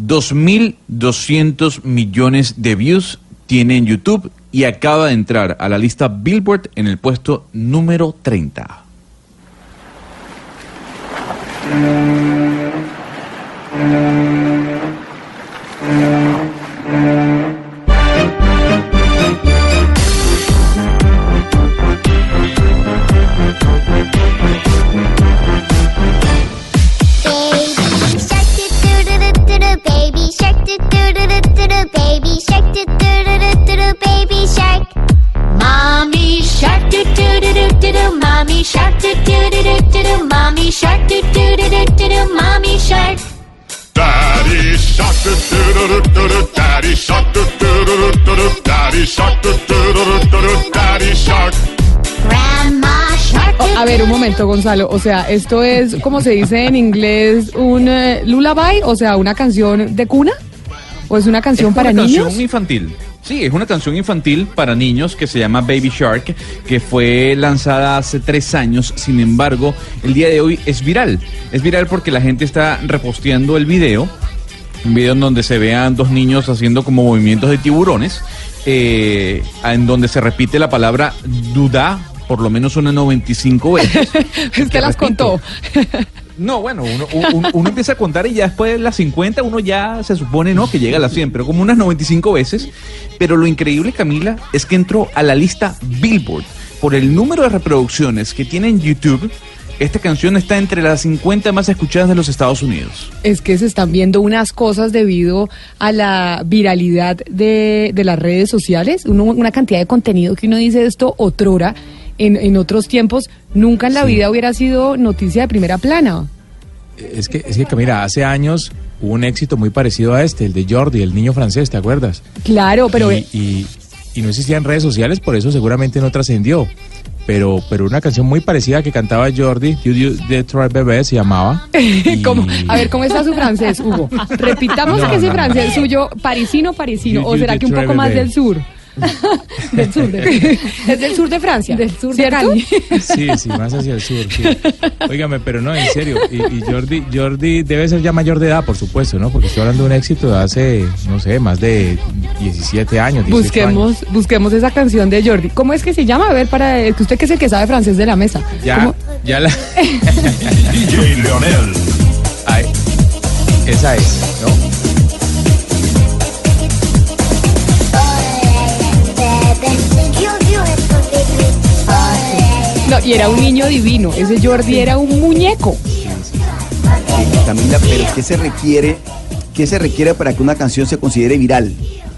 2.200 millones de views tiene en YouTube y acaba de entrar a la lista Billboard en el puesto número 30. Gonzalo. O sea, esto es, como se dice en inglés, un eh, lullaby, o sea, una canción de cuna. ¿O es una canción Es para una niños? canción infantil. Sí, es una canción infantil para niños que se llama Baby Shark, que fue lanzada hace tres años. Sin embargo, el día de hoy es viral. Es viral porque la gente está reposteando el video. Un video en donde se vean dos niños haciendo como movimientos de tiburones. eh, en donde se repite la palabra duda por lo menos unas 95 veces. Usted las contó. No, bueno, uno, uno- uno empieza a contar y ya después de las 50 uno ya se supone, ¿no? Que llega a las 100, pero como unas 95 veces. Pero lo increíble, Camila, es que entró a la lista Billboard por el número de reproducciones que tiene en YouTube. Esta canción está entre las 50 más escuchadas de los Estados Unidos. Es que se están viendo unas cosas debido a la viralidad de, de las redes sociales, uno- una cantidad de contenido que uno dice esto otrora, en, en otros tiempos nunca en la vida hubiera sido noticia de primera plana. Es que, es que Camila, hace años hubo un éxito muy parecido a este, el de Jordi, el niño francés, ¿te acuerdas? Claro, pero y, y- y no existían redes sociales, por eso seguramente no trascendió. Pero, pero una canción muy parecida que cantaba Jordi, You You Detroit Bebé, se llamaba. ¿Cómo? A ver, ¿cómo está su francés, Hugo? Repitamos No, que ese no, no. francés suyo, parisino, parisino, You- o será que un poco más del sur. del sur, de- es del sur de Francia. Del sur de Cali. Sí, sí, más hacia el sur, sí. Óigame, pero no, en serio. Y, y Jordi, Jordi debe ser ya mayor de edad, por supuesto, ¿no? Porque estoy hablando de un éxito de hace, no sé, más de 17 años. 18 años. Busquemos, busquemos esa canción de Jordi. ¿Cómo es que se llama? A ver, para que usted que es el que sabe francés de la mesa. Ya, ¿Cómo? ya la. DJ Leonel Ay, esa es, ¿no? No, y era un niño divino. Ese Jordi era un muñeco. Camila, pero ¿qué se requiere? ¿Qué se requiere para que una canción se considere viral?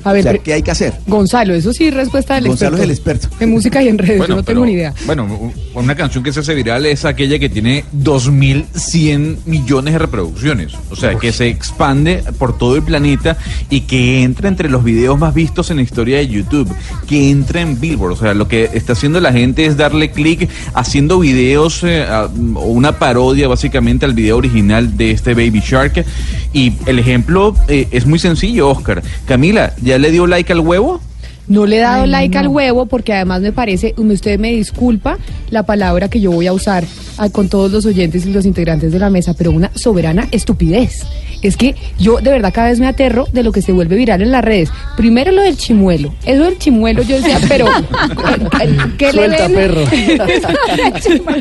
A ver, o sea, pero- ¿qué hay que hacer? Gonzalo, eso sí, respuesta del Gonzalo experto. es el experto. En música y en redes, Bueno, yo no tengo ni idea. Bueno, una canción que se hace viral es aquella que tiene 2.100 millones de reproducciones. O sea, que se expande por todo el planeta y que entra entre los videos más vistos en la historia de YouTube. Que entra en Billboard. O sea, lo que está haciendo la gente es darle clic haciendo videos eh, a- o una parodia básicamente al video original de este Baby Shark. Y el ejemplo eh, es muy sencillo, Oscar. Camila, ¿ya le dio like al huevo? No le he dado like al huevo porque además me parece, usted me disculpa la palabra que yo voy a usar ah, con todos los oyentes y los integrantes de la mesa, pero una soberana estupidez. Es que yo de verdad cada vez me aterro de lo que se vuelve viral en las redes. Primero lo del chimuelo. Eso del chimuelo yo decía, pero ¿qué le Suelta, ven? perro.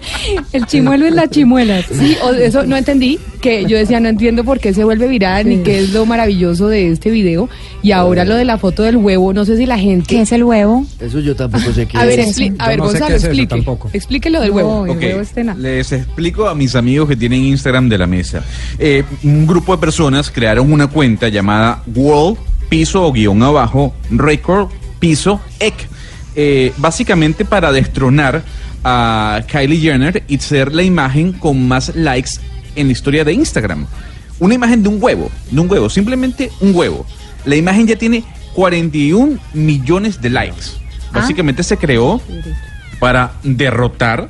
El chimuelo es la chimuela. Sí, o- eso no entendí, que yo decía, no entiendo por qué se vuelve viral ni qué es lo maravilloso de este video. Y ahora lo de la foto del huevo, no sé si la gente... ¿Qué es el huevo? Eso yo tampoco sé qué A ver, es. expli- a ver, Gonzalo, explique. Explique lo del huevo. Les explico a mis amigos que tienen Instagram de la mesa. Eh, un grupo de personas crearon una cuenta llamada World Piso o guion abajo Record Piso Ec. Eh, básicamente para destronar a Kylie Jenner y ser la imagen con más likes en la historia de Instagram. Una imagen de un huevo, de un huevo, simplemente un huevo. La imagen ya tiene 41 millones de likes. Básicamente se creó para derrotar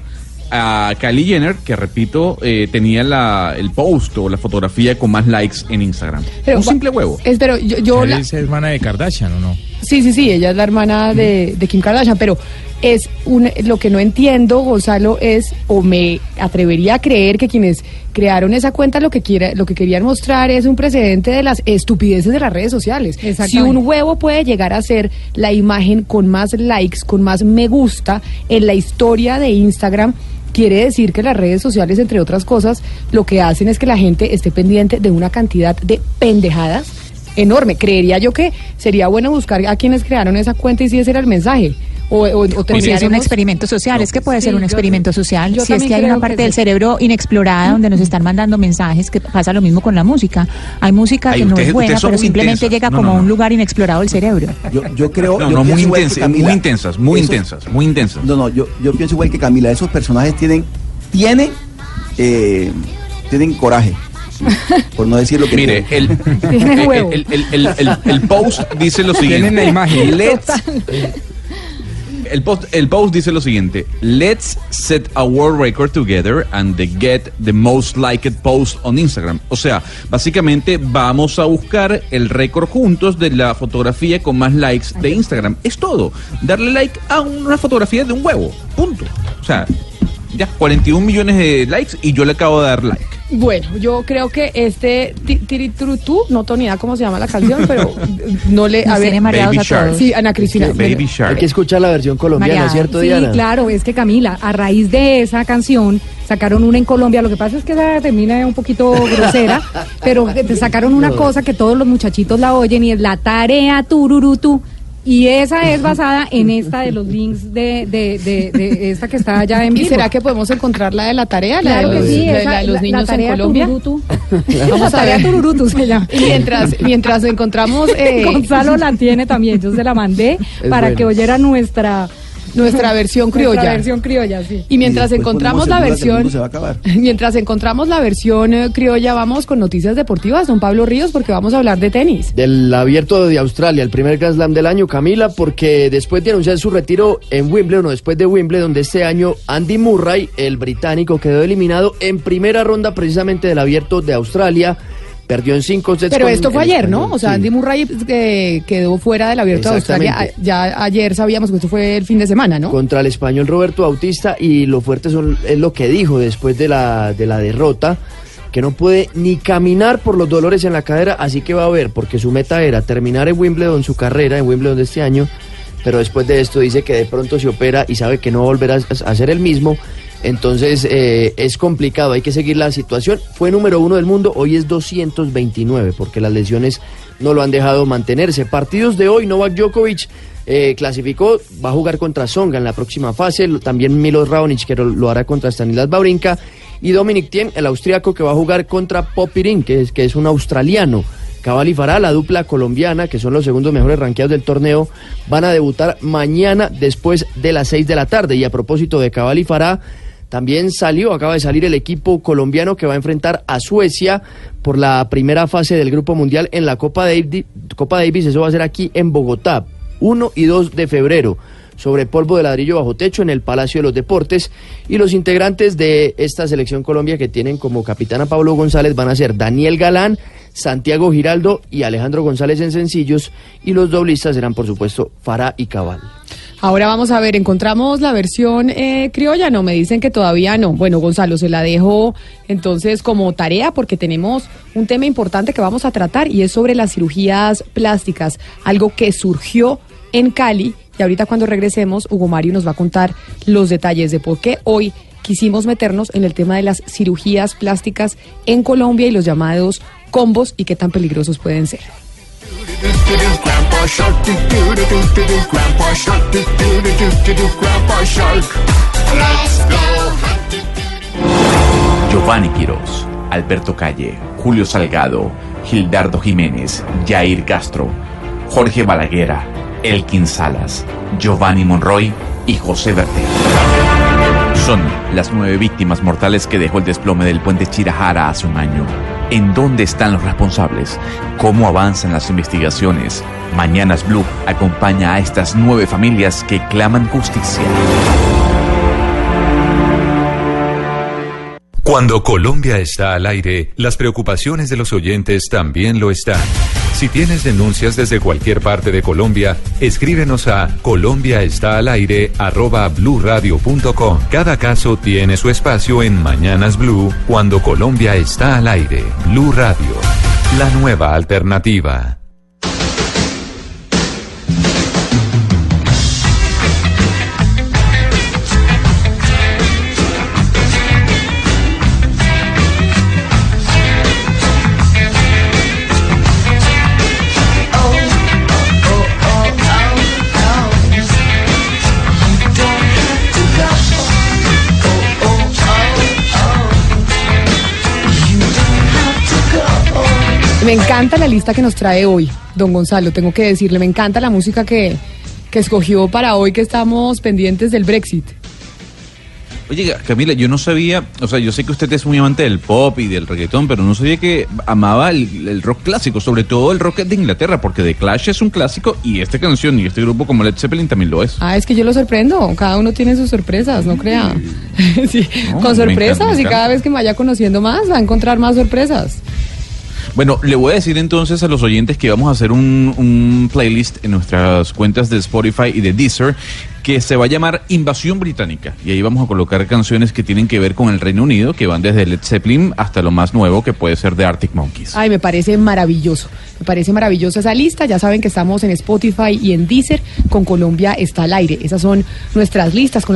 a Kylie Jenner, que repito, eh, tenía la, el post o la fotografía con más likes en Instagram. Pero un simple huevo. Es, pero yo, yo la- ¿Es hermana de Kardashian o no? Sí, sí, sí, ella es la hermana de, de Kim Kardashian, pero es un, lo que no entiendo, Gonzalo, es, o me atrevería a creer que quienes crearon esa cuenta lo que quiera, lo que querían mostrar es un precedente de las estupideces de las redes sociales. Si un huevo puede llegar a ser la imagen con más likes, con más me gusta en la historia de Instagram, quiere decir que las redes sociales, entre otras cosas, lo que hacen es que la gente esté pendiente de una cantidad de pendejadas enorme. Creería yo que sería bueno buscar a quienes crearon esa cuenta y si ese era el mensaje. O, o, o O si es un experimento social, es que puede ser un yo- experimento social. yo Si es que hay una parte del sí. cerebro inexplorada donde nos están mandando mensajes, que pasa lo mismo con la música. Hay música Ay, que no es buena, pero simplemente intensas. llega No, como no, a un lugar inexplorado del cerebro. Yo, yo creo. No, yo no, muy intensas, muy Camila. intensas, muy Esos- intensas, muy intensas. No, no, yo, yo pienso igual que Camila. Esos personajes tienen, tienen, eh, tienen coraje. Por no decir lo que Mire, el, el, el- el- el- el- el post dice lo siguiente. Tienen la imagen. Let's, el, post, el post dice lo siguiente. Let's set a world record together and the get the most liked post on Instagram. O sea, básicamente vamos a buscar el récord juntos de la fotografía con más likes de Instagram. Es todo. Darle like a una fotografía de un huevo. Punto. O sea, ya 41 millones de likes y yo le acabo de dar like. Bueno, yo creo que este ti- Tiriturutú, no tengo ni idea cómo se llama la canción, pero no le... A ver, Baby a todos. Shark. Sí, Ana Cristina. Baby bueno, Shark. Hay que escuchar la versión colombiana, María, ¿cierto, Sí, Diana? claro, es que Camila, a raíz de esa canción sacaron una en Colombia, lo que pasa es que esa termina un poquito grosera, pero te sacaron una cosa que todos los muchachitos la oyen y es la tarea tururutu. Y esa es basada en esta de los links de, de, de, de esta que está allá en ¿Y vivo. será que podemos encontrar la de la tarea? La Claro de que los, sí, la esa- la de los la- la niños en tarea Colombia. tururutu. Vamos La a tarea ver. tururutu se llama. Y mientras, mientras encontramos... eh, Gonzalo la tiene también, yo se la mandé Es para bueno. que oyera nuestra Nuestra versión criolla. Nuestra versión criolla, sí. Y mientras encontramos la versión, se va a acabar. mientras encontramos la versión eh, criolla, vamos con noticias deportivas, don Pablo Ríos, porque vamos a hablar de tenis. Del abierto de Australia, el primer Grand Slam del año, Camila, porque después de anunciar su retiro en Wimbledon, o después de Wimbledon de este año, Andy Murray, el británico, quedó eliminado en primera ronda precisamente del abierto de Australia. Perdió en cinco sets. Pero esto fue ayer, ¿no? O sea. Andy Murray eh, quedó fuera del abierto de Australia. Ya ayer sabíamos que esto fue el fin de semana, ¿no? contra el español Roberto Bautista y lo fuerte son, es lo que dijo después de la, de la derrota, que no puede ni caminar por los dolores en la cadera, así que va a ver, porque su meta era terminar en Wimbledon su carrera, en Wimbledon de este año, pero después de esto dice que de pronto se opera y sabe que no volverá a, a ser el mismo. Entonces eh, es complicado, hay que seguir la situación. Fue número uno del mundo, hoy es 229, porque las lesiones no lo han dejado mantenerse. Partidos de hoy, Novak Djokovic eh, clasificó, va a jugar contra Songa en la próxima fase, también Milos Raonic que lo, hará contra Stanislas Baurinka y Dominic Thiem, el austriaco que va a jugar contra Popirin, que es, que es un australiano. Cabal y Farah, la dupla colombiana, que son los segundos mejores ranqueados del torneo, van a debutar mañana después de las 6 de la tarde. Y a propósito de Cabal y Farah, también salió, acaba de salir el equipo colombiano que va a enfrentar a Suecia por la primera fase del Grupo Mundial en la Copa Davis. Copa Davis, eso va a ser aquí en Bogotá, 1 y 2 de febrero sobre polvo de ladrillo bajo techo en el Palacio de los Deportes. Y los integrantes de esta selección Colombia que tienen como capitán a Pablo González van a ser Daniel Galán, Santiago Giraldo y Alejandro González en sencillos. Y los doblistas serán, por supuesto, Farah y Cabal. Ahora vamos a ver, encontramos la versión eh, criolla, no, me dicen que todavía no. Bueno, Gonzalo, se la dejo entonces como tarea porque tenemos un tema importante que vamos a tratar y es sobre las cirugías plásticas, algo que surgió en Cali y ahorita cuando regresemos, Hugo Mario nos va a contar los detalles de por qué hoy quisimos meternos en el tema de las cirugías plásticas en Colombia y los llamados combos y qué tan peligrosos pueden ser. Giovanni Quiroz, Alberto Calle, Julio Salgado, Gildardo Jiménez, Jair Castro, Jorge Balaguera, Elkin Salas, Giovanni Monroy y José Bertel. Son las nueve víctimas mortales que dejó el desplome del puente Chirajara hace un año. ¿En dónde están los responsables? ¿Cómo avanzan las investigaciones? Mañanas Blue acompaña a estas nueve familias que claman justicia. Cuando Colombia está al aire, las preocupaciones de los oyentes también lo están. Si tienes denuncias desde cualquier parte de Colombia, escríbenos a colombiaestalaire@bluradio.com. Cada caso tiene su espacio en Mañanas Blue cuando Colombia está al aire. Blue Radio, la nueva alternativa. Me encanta la lista que nos trae hoy, don Gonzalo, tengo que decirle, me encanta la música que, que escogió para hoy que estamos pendientes del Brexit. Oye, Camila, yo no sabía, o sea, yo sé que usted es muy amante del pop y del reggaetón, pero no sabía que amaba el, el rock clásico, sobre todo el rock de Inglaterra, porque The Clash es un clásico y esta canción y este grupo como Led Zeppelin también lo es. Ah, es que yo lo sorprendo, cada uno tiene sus sorpresas, no crea. Sí, No, con me sorpresas encanta, me y cada vez que me vaya conociendo más va a encontrar más sorpresas. Bueno, le voy a decir entonces a los oyentes que vamos a hacer un, un playlist en nuestras cuentas de Spotify y de Deezer que se va a llamar Invasión Británica. Y ahí vamos a colocar canciones que tienen que ver con el Reino Unido, que van desde Led Zeppelin hasta lo más nuevo que puede ser de Arctic Monkeys. Ay, me parece maravilloso. Me parece maravillosa esa lista. Ya saben que estamos en Spotify y en Deezer con Colombia está al aire. Esas son nuestras listas con,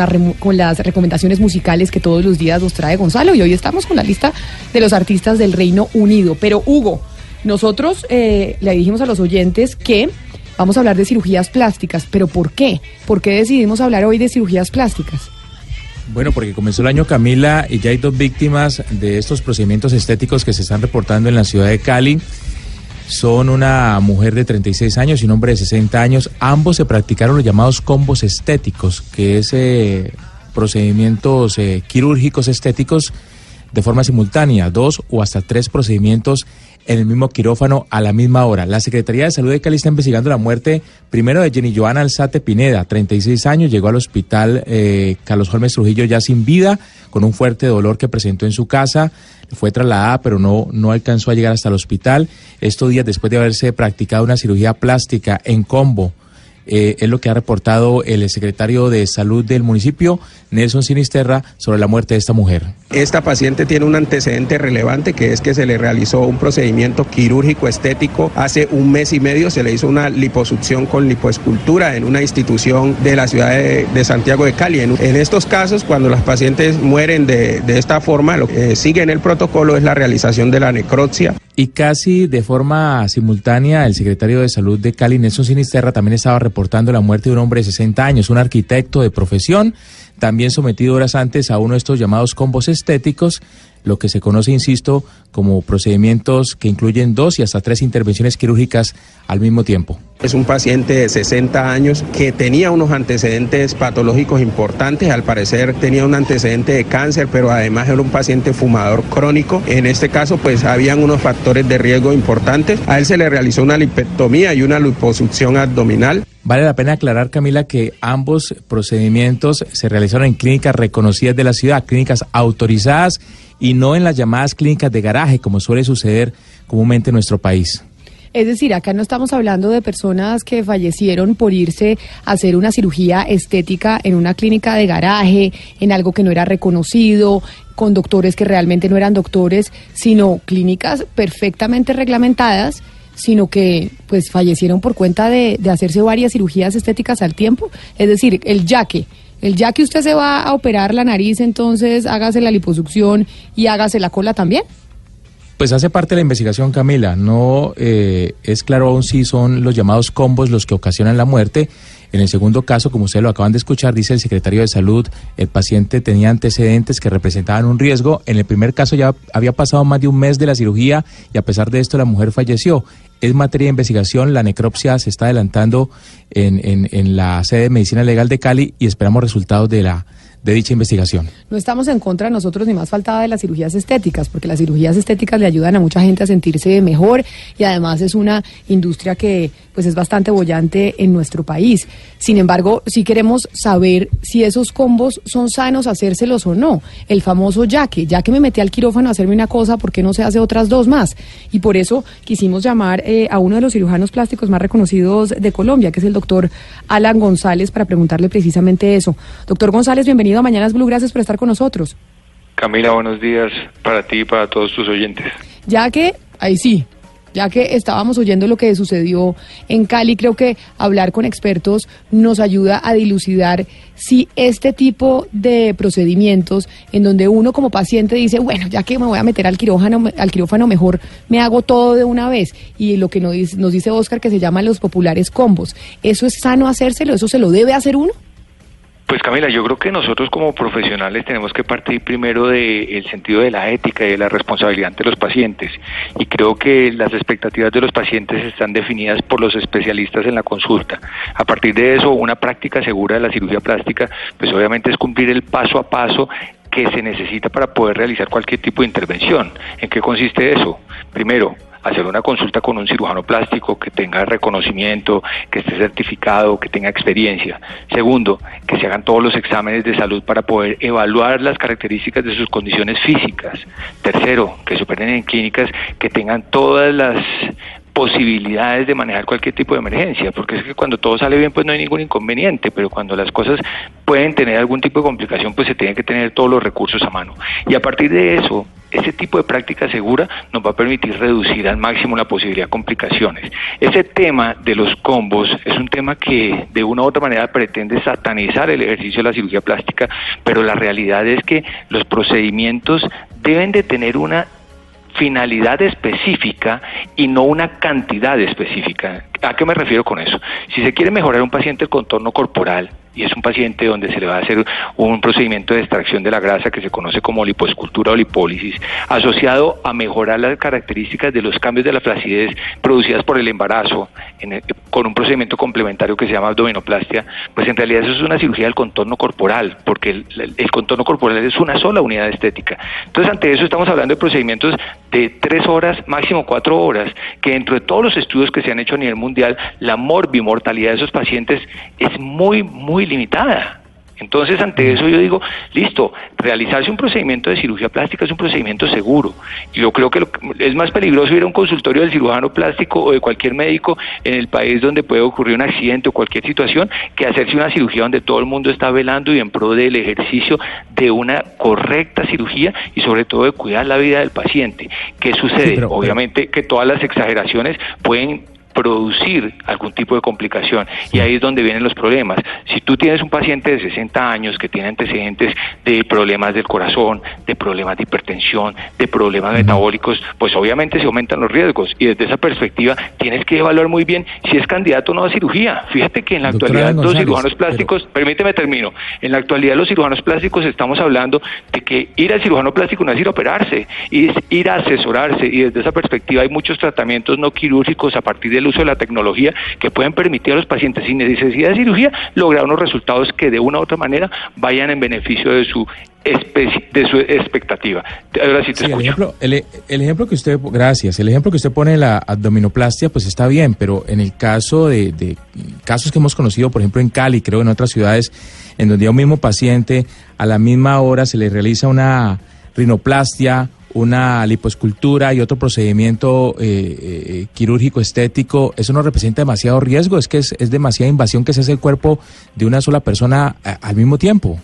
las recomendaciones musicales que todos los días nos trae Gonzalo. Y hoy estamos con la lista de los artistas del Reino Unido. Pero Hugo, nosotros eh, le dijimos a los oyentes que vamos a hablar de cirugías plásticas. ¿Pero por qué? ¿Por qué decidimos hablar hoy de cirugías plásticas? Bueno, porque comenzó el año Camila y ya hay dos víctimas de estos procedimientos estéticos que se están reportando en la ciudad de Cali. Son una mujer de 36 años y un hombre de 60 años. Ambos se practicaron los llamados combos estéticos, que es eh, procedimientos eh, quirúrgicos estéticos de forma simultánea, dos o hasta tres procedimientos en el mismo quirófano a la misma hora. La Secretaría de Salud de Cali está investigando la muerte primero de Jenny Joana Alzate Pineda, 36 años, llegó al hospital eh, Carlos Holmes Trujillo ya sin vida, con un fuerte dolor que presentó en su casa, fue trasladada pero no, no alcanzó a llegar hasta el hospital. Estos días después de haberse practicado una cirugía plástica en combo, eh, es lo que ha reportado el secretario de Salud del municipio, Nelson Sinisterra, sobre la muerte de esta mujer. Esta paciente tiene un antecedente relevante que es que se le realizó un procedimiento quirúrgico estético hace un mes y medio, se le hizo una liposucción con lipoescultura en una institución de la ciudad de, de Santiago de Cali. En, en estos casos, cuando las pacientes mueren de, de esta forma, lo que sigue en el protocolo es la realización de la necropsia. Y casi de forma simultánea, el secretario de Salud de Cali, Nelson Sinisterra, también estaba reportando la muerte de un hombre de 60 años, un arquitecto de profesión, también sometido horas antes a uno de estos llamados combos estéticos. Lo que se conoce, insisto, como procedimientos que incluyen dos y hasta tres intervenciones quirúrgicas al mismo tiempo. Es un paciente de 60 años que tenía unos antecedentes patológicos importantes, al parecer tenía un antecedente de cáncer, pero además era un paciente fumador crónico. En este caso, pues habían unos factores de riesgo importantes. A él se le realizó una lipectomía y una liposucción abdominal. Vale la pena aclarar, Camila, que ambos procedimientos se realizaron en clínicas reconocidas de la ciudad, clínicas autorizadas y no en las llamadas clínicas de garaje, como suele suceder comúnmente en nuestro país. Es decir, acá no estamos hablando de personas que fallecieron por irse a hacer una cirugía estética en una clínica de garaje, en algo que no era reconocido, con doctores que realmente no eran doctores, sino clínicas perfectamente reglamentadas sino que pues fallecieron por cuenta de, de hacerse varias cirugías estéticas al tiempo. Es decir, el yaque, el ya que usted se va a operar la nariz, entonces hágase la liposucción y hágase la cola también. Pues hace parte de la investigación, Camila. No eh, es claro aún si son los llamados combos los que ocasionan la muerte. En el segundo caso, como ustedes lo acaban de escuchar, dice el secretario de Salud, el paciente tenía antecedentes que representaban un riesgo. En el primer caso ya había pasado más de un mes de la cirugía y a pesar de esto la mujer falleció. Es materia de investigación, la necropsia se está adelantando en, en, en la sede de Medicina Legal de Cali y esperamos resultados de la de dicha investigación. No estamos en contra nosotros ni más faltaba de las cirugías estéticas, porque las cirugías estéticas le ayudan a mucha gente a sentirse mejor y además es una industria que pues es bastante bollante en nuestro país. Sin embargo, sí queremos saber si esos combos son sanos hacérselos o no. El famoso ya que, ya que me metí al quirófano a hacerme una cosa, ¿por qué no se hace otras dos más? Y por eso quisimos llamar eh, a uno de los cirujanos plásticos más reconocidos de Colombia, que es el doctor Alan González, para preguntarle precisamente eso. Doctor González, bienvenido a Mañanas Blue, gracias por estar con nosotros. Camila, buenos días para ti y para todos tus oyentes. Ya que, ahí sí, ya que estábamos oyendo lo que sucedió en Cali, creo que hablar con expertos nos ayuda a dilucidar si este tipo de procedimientos en donde uno como paciente dice, bueno, ya que me voy a meter al quirófano, al quirófano mejor me hago todo de una vez y lo que nos dice, nos dice Oscar que se llaman los populares combos, ¿eso es sano hacérselo? ¿Eso se lo debe hacer uno? Pues Camila, yo creo que nosotros como profesionales tenemos que partir primero del sentido de la ética y de la responsabilidad ante los pacientes. Y creo que las expectativas de los pacientes están definidas por los especialistas en la consulta. A partir de eso, una práctica segura de la cirugía plástica, pues obviamente es cumplir el paso a paso que se necesita para poder realizar cualquier tipo de intervención. ¿En qué consiste eso? Primero, hacer una consulta con un cirujano plástico que tenga reconocimiento, que esté certificado, que tenga experiencia. Segundo, que se hagan todos los exámenes de salud para poder evaluar las características de sus condiciones físicas. Tercero, que se operen en clínicas que tengan todas las posibilidades de manejar cualquier tipo de emergencia, porque es que cuando todo sale bien pues no hay ningún inconveniente, pero cuando las cosas pueden tener algún tipo de complicación pues se tienen que tener todos los recursos a mano. Y a partir de eso, ese tipo de práctica segura nos va a permitir reducir al máximo la posibilidad de complicaciones. Ese tema de los combos es un tema que de una u otra manera pretende satanizar el ejercicio de la cirugía plástica, pero la realidad es que los procedimientos deben de tener una finalidad específica y no una cantidad específica. ¿A qué me refiero con eso? Si se quiere mejorar un paciente el contorno corporal, y es un paciente donde se le va a hacer un procedimiento de extracción de la grasa que se conoce como lipoescultura o lipólisis, asociado a mejorar las características de los cambios de la flacidez producidas por el embarazo, en el- con un procedimiento complementario que se llama abdominoplastia, pues en realidad eso es una cirugía del contorno corporal, porque el, el- contorno corporal es una sola unidad estética. Entonces, ante eso estamos hablando de procedimientos de tres horas, máximo cuatro horas, que dentro de todos los estudios que se han hecho a nivel mundial, la morbimortalidad de esos pacientes es muy, muy limitada. Entonces, ante eso yo digo, listo, realizarse un procedimiento de cirugía plástica es un procedimiento seguro. Y yo creo que lo que- es más peligroso ir a un consultorio del cirujano plástico o de cualquier médico en el país donde puede ocurrir un accidente o cualquier situación que hacerse una cirugía donde todo el mundo está velando y en pro del ejercicio de una correcta cirugía y sobre todo de cuidar la vida del paciente. ¿Qué sucede? pero- Obviamente que todas las exageraciones pueden producir algún tipo de complicación. Y ahí es donde vienen los problemas. Si tú tienes un paciente de 60 años que tiene antecedentes de problemas del corazón, de problemas de hipertensión, de problemas metabólicos, pues obviamente se aumentan los riesgos. Y desde esa perspectiva tienes que evaluar muy bien si es candidato o no a cirugía. Fíjate que en la Doctora actualidad los cirujanos plásticos, permíteme termino, en la actualidad los cirujanos plásticos estamos hablando de que ir al cirujano plástico no es ir a operarse, es ir a asesorarse. Y desde esa perspectiva hay muchos tratamientos no quirúrgicos a partir del uso de la tecnología que pueden permitir a los pacientes sin necesidad de cirugía lograr unos resultados que de una u otra manera vayan en beneficio de su de su expectativa. Ahora sí te Sí, el ejemplo, el, el ejemplo que usted, gracias, el ejemplo que usted pone de la abdominoplastia, pues está bien, pero en el caso de, de casos que hemos conocido, por ejemplo en Cali, creo en otras ciudades, en donde a un mismo paciente a la misma hora se le realiza una rinoplastia, una liposcultura y otro procedimiento eh, eh, quirúrgico estético, eso no representa demasiado riesgo, es que es, es demasiada invasión que se hace el cuerpo de una sola persona a- al mismo tiempo.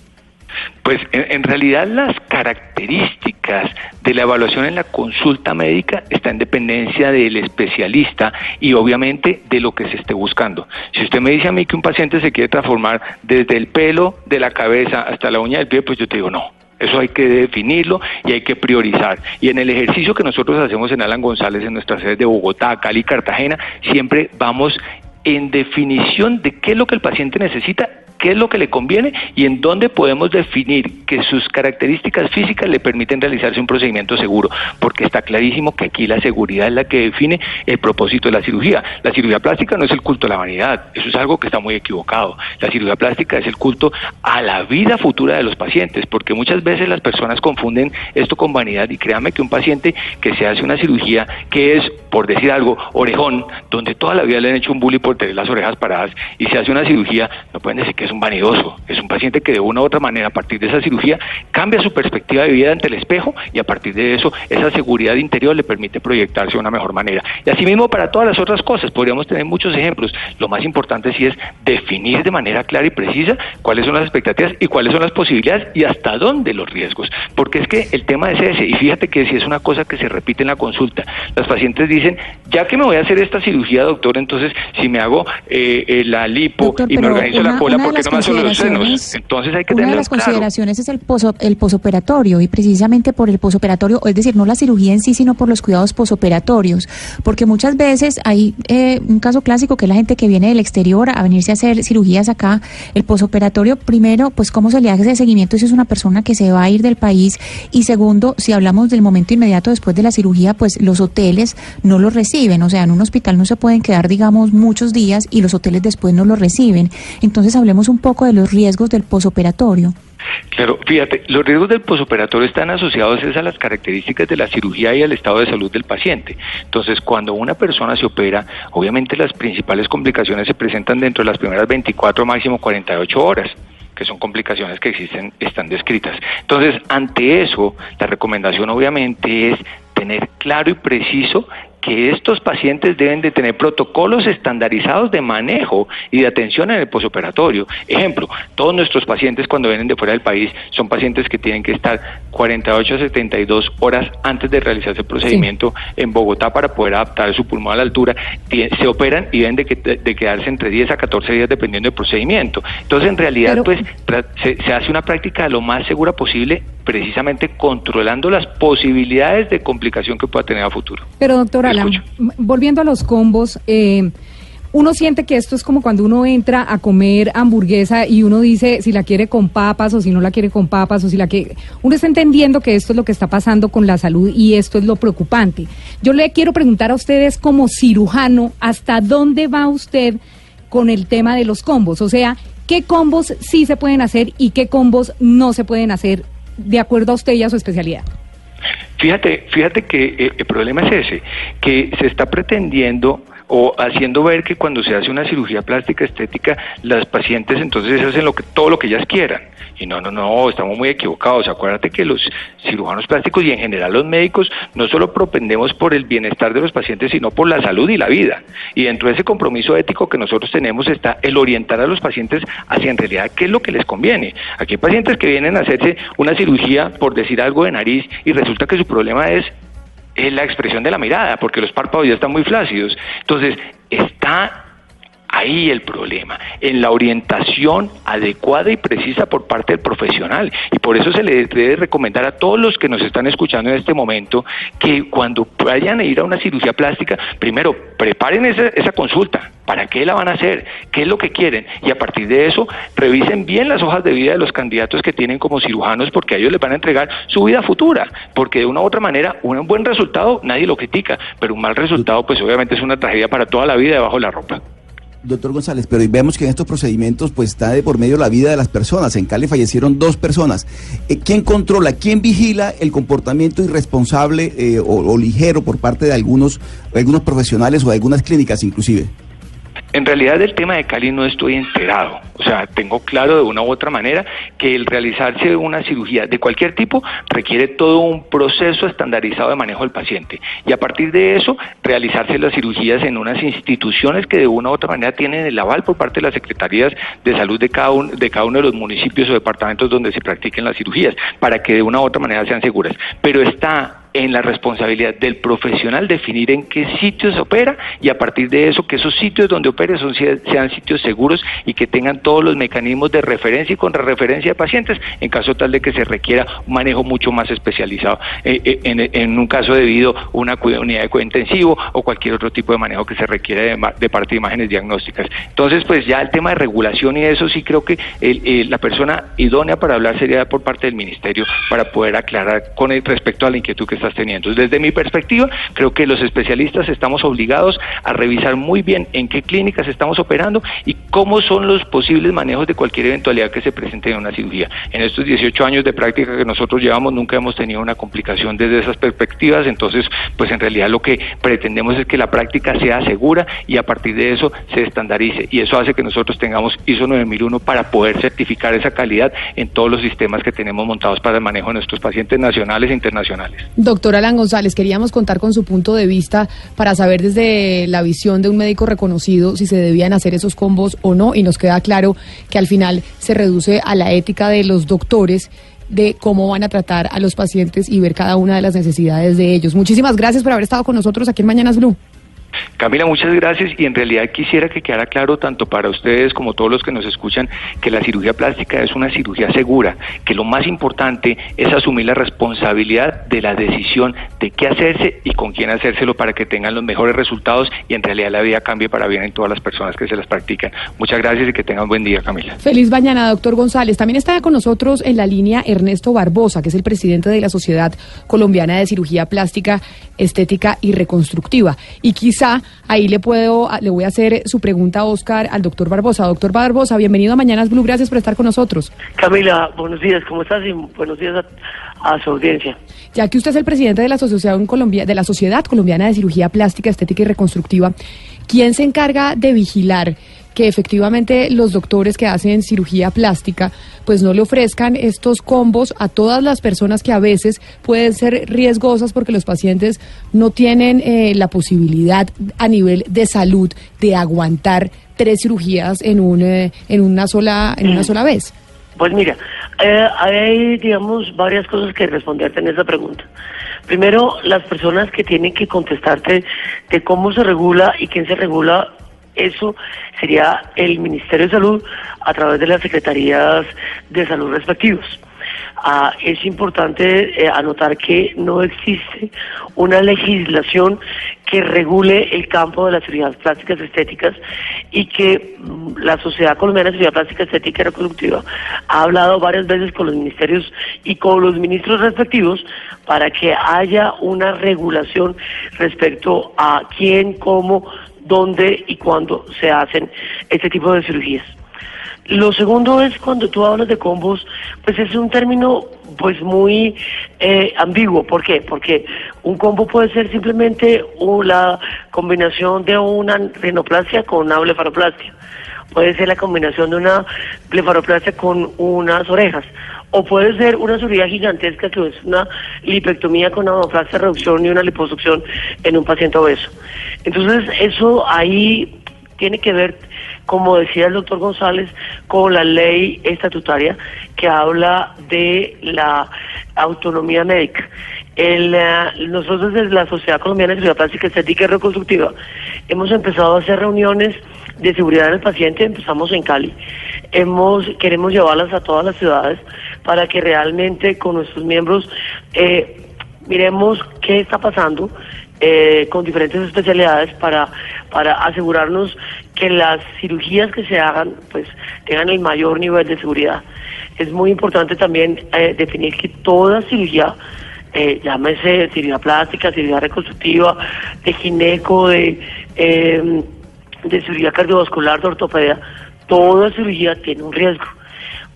Pues en, en realidad las características de la evaluación en la consulta médica está en dependencia del especialista y obviamente de lo que se esté buscando. Si usted me dice a mí que un paciente se quiere transformar desde el pelo de la cabeza hasta la uña del pie, pues yo te digo no. Eso hay que definirlo y hay que priorizar. Y en el ejercicio que nosotros hacemos en Alan González, en nuestras sedes de Bogotá, Cali y Cartagena, siempre vamos en definición de qué es lo que el paciente necesita, qué es lo que le conviene y en dónde podemos definir que sus características físicas le permiten realizarse un procedimiento seguro, porque está clarísimo que aquí la seguridad es la que define el propósito de la cirugía. La cirugía plástica no es el culto a la vanidad, eso es algo que está muy equivocado. La cirugía plástica es el culto a la vida futura de los pacientes, porque muchas veces las personas confunden esto con vanidad y créanme que un paciente que se hace una cirugía que es, por decir algo, orejón, donde toda la vida le han hecho un bully por tener las orejas paradas y se hace una cirugía, no pueden decir que es un vanidoso, es un paciente que de una u otra manera a partir de esa cirugía cambia su perspectiva de vida ante el espejo y a partir de eso esa seguridad interior le permite proyectarse de una mejor manera. Y asimismo para todas las otras cosas, podríamos tener muchos ejemplos. Lo más importante sí es definir de manera clara y precisa cuáles son las expectativas y cuáles son las posibilidades y hasta dónde los riesgos. Porque es que el tema es ese, y fíjate que si es una cosa que se repite en la consulta, las pacientes dicen, ya que me voy a hacer esta cirugía, doctor, entonces si me hago eh, eh, la lipo Doctor, y me organizo una- la cola, ¿por qué las no me hago los senos? consideraciones- Entonces hay que Una de las claro. consideraciones es el, poso- el posoperatorio y precisamente por el posoperatorio, es decir, no la cirugía en sí, sino por los cuidados posoperatorios, porque muchas veces hay eh, un caso clásico que es la gente que viene del exterior a venirse a hacer cirugías acá, el posoperatorio, primero, pues cómo se le hace ese seguimiento si es una persona que se va a ir del país y segundo, si hablamos del momento inmediato después de la cirugía, pues los hoteles no lo reciben, o sea, en un hospital no se pueden quedar, digamos, muchos días y los hoteles después no lo reciben. Entonces hablemos un poco de los riesgos del posoperatorio. Claro, fíjate, los riesgos del posoperatorio están asociados es a las características de la cirugía y al estado de salud del paciente. Entonces, cuando una persona se opera, obviamente las principales complicaciones se presentan dentro de las primeras 24, máximo 48 horas que son complicaciones que existen, están descritas. Entonces, ante eso, la recomendación obviamente es tener claro y preciso que estos pacientes deben de tener protocolos estandarizados de manejo y de atención en el posoperatorio. Ejemplo, todos nuestros pacientes cuando vienen de fuera del país son pacientes que tienen que estar 48 a 72 horas antes de realizarse el procedimiento en Bogotá para poder adaptar su pulmón a la altura. Se operan y deben de, que- de quedarse entre 10 a 14 días dependiendo del procedimiento. Entonces, en realidad, Pero- pues se, se hace una práctica lo más segura posible, precisamente controlando las posibilidades de complicación que pueda tener a futuro. Pero doctor Alan, volviendo a los combos, eh, uno siente que esto es como cuando uno entra a comer hamburguesa y uno dice si la quiere con papas o si no la quiere con papas o si la quiere... Uno está entendiendo que esto es lo que está pasando con la salud y esto es lo preocupante. Yo le quiero preguntar a ustedes como cirujano, ¿hasta dónde va usted con el tema de los combos? O sea, ¿qué combos sí se pueden hacer y qué combos no se pueden hacer de acuerdo a usted y a su especialidad? Fíjate, fíjate que eh, el problema es ese, que se está pretendiendo o haciendo ver que cuando se hace una cirugía plástica estética, las pacientes entonces hacen lo que, todo lo que ellas quieran. Y no, no, no, estamos muy equivocados. Acuérdate que los cirujanos plásticos y en general los médicos no solo propendemos por el bienestar de los pacientes, sino por la salud y la vida. Y dentro de ese compromiso ético que nosotros tenemos está el orientar a los pacientes hacia en realidad qué es lo que les conviene. Aquí hay pacientes que vienen a hacerse una cirugía, por decir algo, de nariz y resulta que su problema es es la expresión de la mirada, porque los párpados ya están muy flácidos. Entonces, está Ahí el problema, en la orientación adecuada y precisa por parte del profesional. Y por eso se le debe recomendar a todos los que nos están escuchando en este momento que cuando vayan a ir a una cirugía plástica, primero preparen esa, esa consulta. ¿Para qué la van a hacer? ¿Qué es lo que quieren? Y a partir de eso, revisen bien las hojas de vida de los candidatos que tienen como cirujanos porque a ellos les van a entregar su vida futura. Porque de una u otra manera, un buen resultado nadie lo critica, pero un mal resultado pues obviamente es una tragedia para toda la vida debajo de la ropa. Doctor González, pero vemos que en estos procedimientos pues está de por medio la vida de las personas. En Cali fallecieron dos personas. Eh, ¿Quién controla, quién vigila el comportamiento irresponsable eh, o, o ligero por parte de algunos, algunos profesionales o de algunas clínicas inclusive? En realidad del tema de Cali no estoy enterado, o sea, tengo claro de una u otra manera que el realizarse una cirugía de cualquier tipo requiere todo un proceso estandarizado de manejo del paciente y a partir de eso realizarse las cirugías en unas instituciones que de una u otra manera tienen el aval por parte de las secretarías de salud de cada, uno, de cada uno de los municipios o departamentos donde se practiquen las cirugías para que de una u otra manera sean seguras. Pero está en la responsabilidad del profesional definir en qué sitios opera y a partir de eso que esos sitios donde opere son, sean sitios seguros y que tengan todos los mecanismos de referencia y contrarreferencia de pacientes en caso tal de que se requiera un manejo mucho más especializado eh, eh, en, un caso debido a una unidad de cuidado intensivo o cualquier otro tipo de manejo que se requiera de, parte de imágenes diagnósticas. Entonces, pues ya el tema de regulación y eso sí creo que el, el, la persona idónea para hablar sería por parte del ministerio para poder aclarar con el, respecto a la inquietud que está teniendo. Desde mi perspectiva, creo que los especialistas estamos obligados a revisar muy bien en qué clínicas estamos operando y cómo son los posibles manejos de cualquier eventualidad que se presente en una cirugía. En estos 18 años de práctica que nosotros llevamos, nunca hemos tenido una complicación desde esas perspectivas, entonces, pues en realidad lo que pretendemos es que la práctica sea segura y a partir de eso se estandarice y eso hace que nosotros tengamos ISO 9001 para poder certificar esa calidad en todos los sistemas que tenemos montados para el manejo de nuestros pacientes nacionales e internacionales. Doctor Alan González, queríamos contar con su punto de vista para saber desde la visión de un médico reconocido si se debían hacer esos combos o no y nos queda claro que al final se reduce a la ética de los doctores de cómo van a tratar a los pacientes y ver cada una de las necesidades de ellos. Muchísimas gracias por haber estado con nosotros aquí en Mañanas Blue. Camila, muchas gracias y en realidad quisiera que quedara claro tanto para ustedes como todos los que nos escuchan que la cirugía plástica es una cirugía segura, que lo más importante es asumir la responsabilidad de la decisión de qué hacerse y con quién hacérselo para que tengan los mejores resultados y en realidad la vida cambie para bien en todas las personas que se las practican. Muchas gracias y que tengan buen día, Camila. Feliz mañana, doctor González. También está con nosotros en la línea Ernesto Barbosa, que es el presidente de la Sociedad Colombiana de Cirugía Plástica, Estética y Reconstructiva. Y quizá ahí le puedo, le voy a hacer su pregunta, Oscar, al doctor Barbosa. Doctor Barbosa, bienvenido a Mañanas Blue, gracias por estar con nosotros. Camila, buenos días, ¿cómo estás? Y buenos días a, a su audiencia. Ya que usted es el presidente de la Asociación Colombia, de la Sociedad Colombiana de Cirugía Plástica, Estética y Reconstructiva, ¿quién se encarga de vigilar que efectivamente los doctores que hacen cirugía plástica pues no le ofrezcan estos combos a todas las personas que a veces pueden ser riesgosas porque los pacientes no tienen eh, la posibilidad a nivel de salud de aguantar tres cirugías en un eh, en una sola en una sola vez. Pues mira, eh, hay, digamos, varias cosas que responderte en esa pregunta. Primero, las personas que tienen que contestarte de cómo se regula y quién se regula, eso sería el Ministerio de Salud a través de las secretarías de salud respectivos. Ah, es importante eh, anotar que no existe una legislación que regule el campo de las cirugías plásticas estéticas y que mm, la Sociedad Colombiana de Cirugía Plástica Estética y Reproductiva ha hablado varias veces con los ministerios y con los ministros respectivos para que haya una regulación respecto a quién, cómo, dónde y cuándo se hacen este tipo de cirugías. Lo segundo es cuando tú hablas de combos, pues es un término pues muy eh, ambiguo. ¿Por qué? Porque un combo puede ser simplemente la combinación de una rinoplastia con una blefaroplastia. Puede ser la combinación de una blefaroplastia con unas orejas. O puede ser una cirugía gigantesca que es una lipectomía con angioplastia, reducción y una liposucción en un paciente obeso. Entonces, eso ahí tiene que ver, como decía el doctor González, con la ley estatutaria que habla de la autonomía médica. El, eh, nosotros desde la Sociedad Colombiana de Cirugía Plástica Estética y Reconstructiva hemos empezado a hacer reuniones de seguridad del paciente, empezamos en Cali. Hemos, queremos llevarlas a todas las ciudades para que realmente con nuestros miembros eh, miremos qué está pasando eh, con diferentes especialidades para, para asegurarnos que las cirugías que se hagan pues tengan el mayor nivel de seguridad. Es muy importante también eh, definir que toda cirugía eh, llámese cirugía plástica, cirugía reconstructiva, de gineco, de, eh, de cirugía cardiovascular, de ortopedia, toda cirugía tiene un riesgo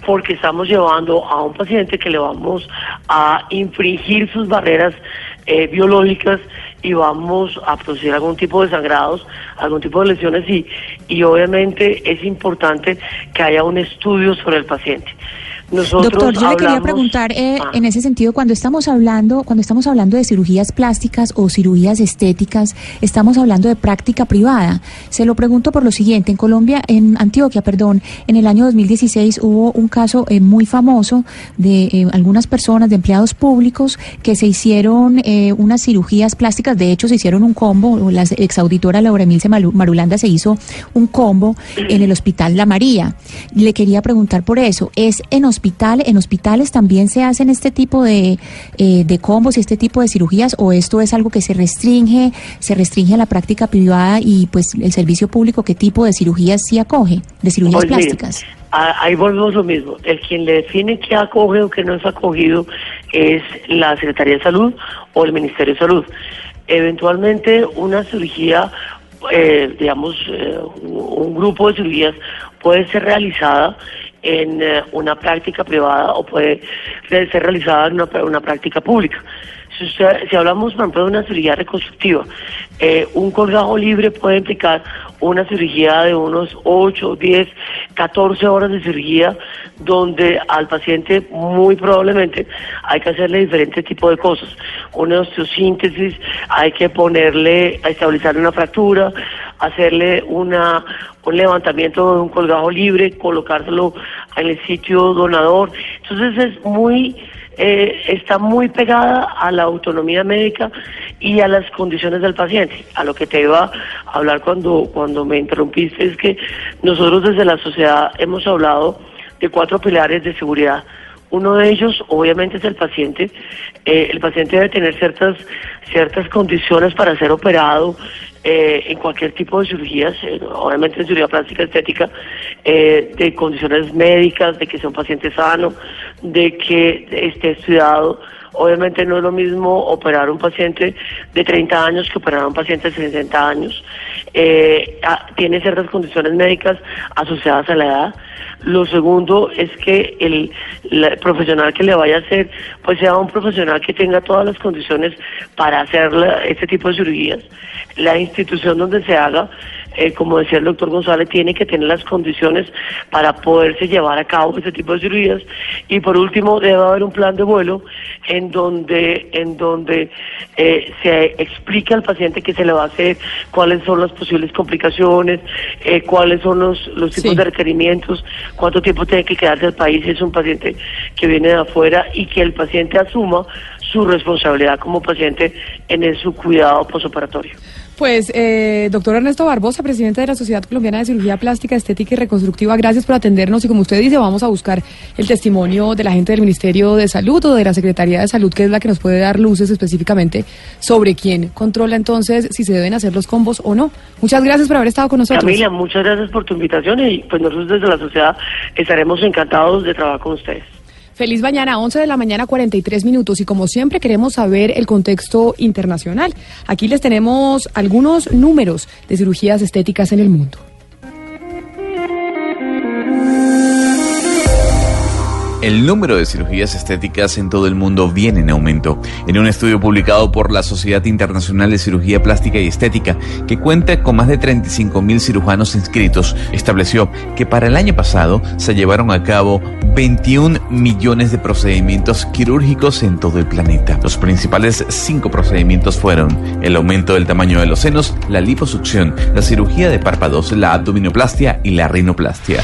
porque estamos llevando a un paciente que le vamos a infringir sus barreras eh, biológicas y vamos a producir algún tipo de sangrados, algún tipo de lesiones y, y obviamente es importante que haya un estudio sobre el paciente. Nosotros Doctor, yo le quería preguntar eh, Ah. en ese sentido, cuando estamos hablando, cuando estamos hablando de cirugías plásticas o cirugías estéticas, estamos hablando de práctica privada. Se lo pregunto por lo siguiente: en Colombia, en Antioquia, perdón, en el año 2016 hubo un caso eh, muy famoso de eh, algunas personas, de empleados públicos, que se hicieron unas cirugías plásticas. De hecho, se hicieron un combo. La exauditora Laura Emilce Marulanda se hizo un combo en el Hospital La María. Le quería preguntar por eso. ¿Es en hospital, en hospitales también se hacen este tipo de, eh, de combos y este tipo de cirugías o esto es algo que se restringe, se restringe a la práctica privada y pues el servicio público qué tipo de cirugías sí acoge, de cirugías plásticas? ahí volvemos lo mismo. El quien le define qué acoge o qué no es acogido es la Secretaría de Salud o el Ministerio de Salud. Eventualmente una cirugía, eh, digamos, eh, un grupo de cirugías puede ser realizada en eh, una práctica privada o puede ser realizada en una, una práctica pública. Si, hablamos, por ejemplo, de una cirugía reconstructiva, eh, un colgajo libre puede implicar una cirugía de unos 8, 10, 14 horas de cirugía, donde al paciente muy probablemente hay que hacerle diferentes tipos de cosas. Una osteosíntesis, hay que ponerle, a estabilizar una fractura, hacerle una, un levantamiento de un colgajo libre, colocárselo en el sitio donador. Entonces es muy eh, está muy pegada a la autonomía médica y a las condiciones del paciente. A lo que te iba a hablar cuando, cuando me interrumpiste es que nosotros desde la sociedad hemos hablado de cuatro pilares de seguridad. Uno de ellos, obviamente, es el paciente. Eh, el paciente debe tener ciertas, ciertas condiciones para ser operado eh, en cualquier tipo de cirugías, eh, obviamente en cirugía plástica estética, eh, de condiciones médicas, de que sea un paciente sano, de que esté estudiado. Obviamente no es lo mismo operar un paciente de 30 años que operar a un paciente de 60 años. Eh, ah, tiene ciertas condiciones médicas asociadas a la edad. Lo segundo es que el, la- profesional que le vaya a hacer, pues sea un profesional que tenga todas las condiciones para hacer la- este tipo de cirugías. La institución donde se haga, eh, como decía el doctor González, tiene que tener las condiciones para poderse llevar a cabo este tipo de cirugías. Y por último, debe haber un plan de vuelo en donde, en donde eh, se explica al paciente qué se le va a hacer, cuáles son las posibles complicaciones, eh, cuáles son los, los tipos Sí. de requerimientos, cuánto tiempo tiene que quedarse el país si es un paciente que viene de afuera y que el paciente asuma su responsabilidad como paciente en su cuidado posoperatorio. Pues, eh, doctor Ernesto Barbosa, presidente de la Sociedad Colombiana de Cirugía Plástica, Estética y Reconstructiva, gracias por atendernos y como usted dice, vamos a buscar el testimonio de la gente del Ministerio de Salud o de la Secretaría de Salud, que es la que nos puede dar luces específicamente sobre quién controla entonces si se deben hacer los combos o no. Muchas gracias por haber estado con nosotros. Camila, muchas gracias por tu invitación y pues nosotros desde la sociedad estaremos encantados de trabajar con ustedes. Feliz mañana, 11 de la mañana, 43 minutos. Y como siempre, queremos saber el contexto internacional. Aquí les tenemos algunos números de cirugías estéticas en el mundo. El número de cirugías estéticas en todo el mundo viene en aumento. En un estudio publicado por la Sociedad Internacional de Cirugía Plástica y Estética, que cuenta con más de 35.000 cirujanos inscritos, estableció que para el año pasado se llevaron a cabo 21 millones de procedimientos quirúrgicos en todo el planeta. Los principales cinco procedimientos fueron el aumento del tamaño de los senos, la liposucción, la cirugía de párpados, la abdominoplastia y la rinoplastia.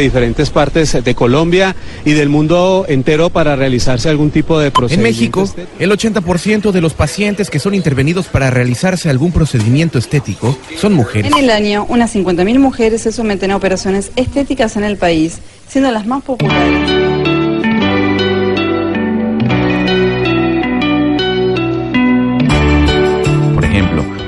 De diferentes partes de Colombia y del mundo entero para realizarse algún tipo de En procedimiento. México, el 80% de los pacientes que son intervenidos para realizarse algún procedimiento estético son mujeres. En el año, unas 50.000 mujeres se someten a operaciones estéticas en el país, siendo las más populares.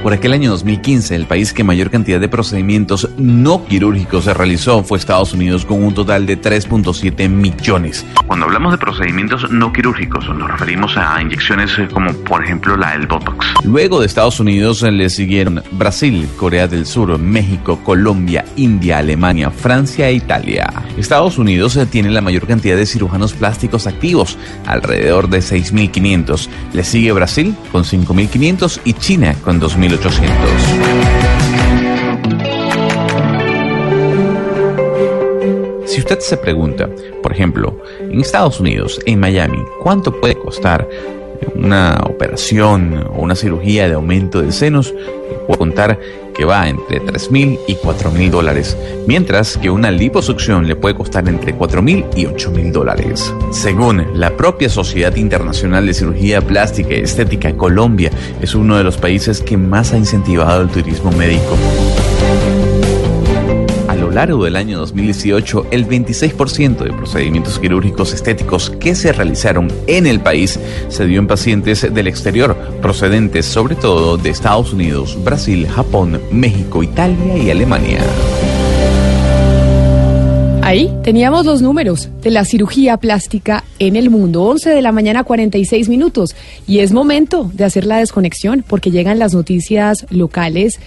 Por aquel año 2015, el país que mayor cantidad de procedimientos no quirúrgicos se realizó fue Estados Unidos con un total de 3.7 millones. Cuando hablamos de procedimientos no quirúrgicos, nos referimos a inyecciones eh, como por ejemplo la del Botox. Luego de Estados Unidos eh, le siguieron Brasil, Corea del Sur, México, Colombia, India, Alemania, Francia e Italia. Estados Unidos eh, tiene la mayor cantidad de cirujanos plásticos activos, alrededor de 6.500. Le sigue Brasil con 5.500 y China con 2.800. Si usted se pregunta, por ejemplo, en Estados Unidos, en Miami, ¿cuánto puede costar una operación o una cirugía de aumento de senos? Puedo contar que va entre 3 mil y 4 mil dólares, mientras que una liposucción le puede costar entre 4 mil y 8 mil dólares. Según la propia Sociedad Internacional de Cirugía Plástica y Estética, Colombia es uno de los países que más ha incentivado el turismo médico. Largo del año 2018, el 26% de procedimientos quirúrgicos estéticos que se realizaron en el país se dio en pacientes del exterior, procedentes sobre todo de Estados Unidos, Brasil, Japón, México, Italia y Alemania. Ahí teníamos los números de la cirugía plástica en el mundo. 11 de la mañana, 46 minutos. Y es momento de hacer la desconexión porque llegan las noticias locales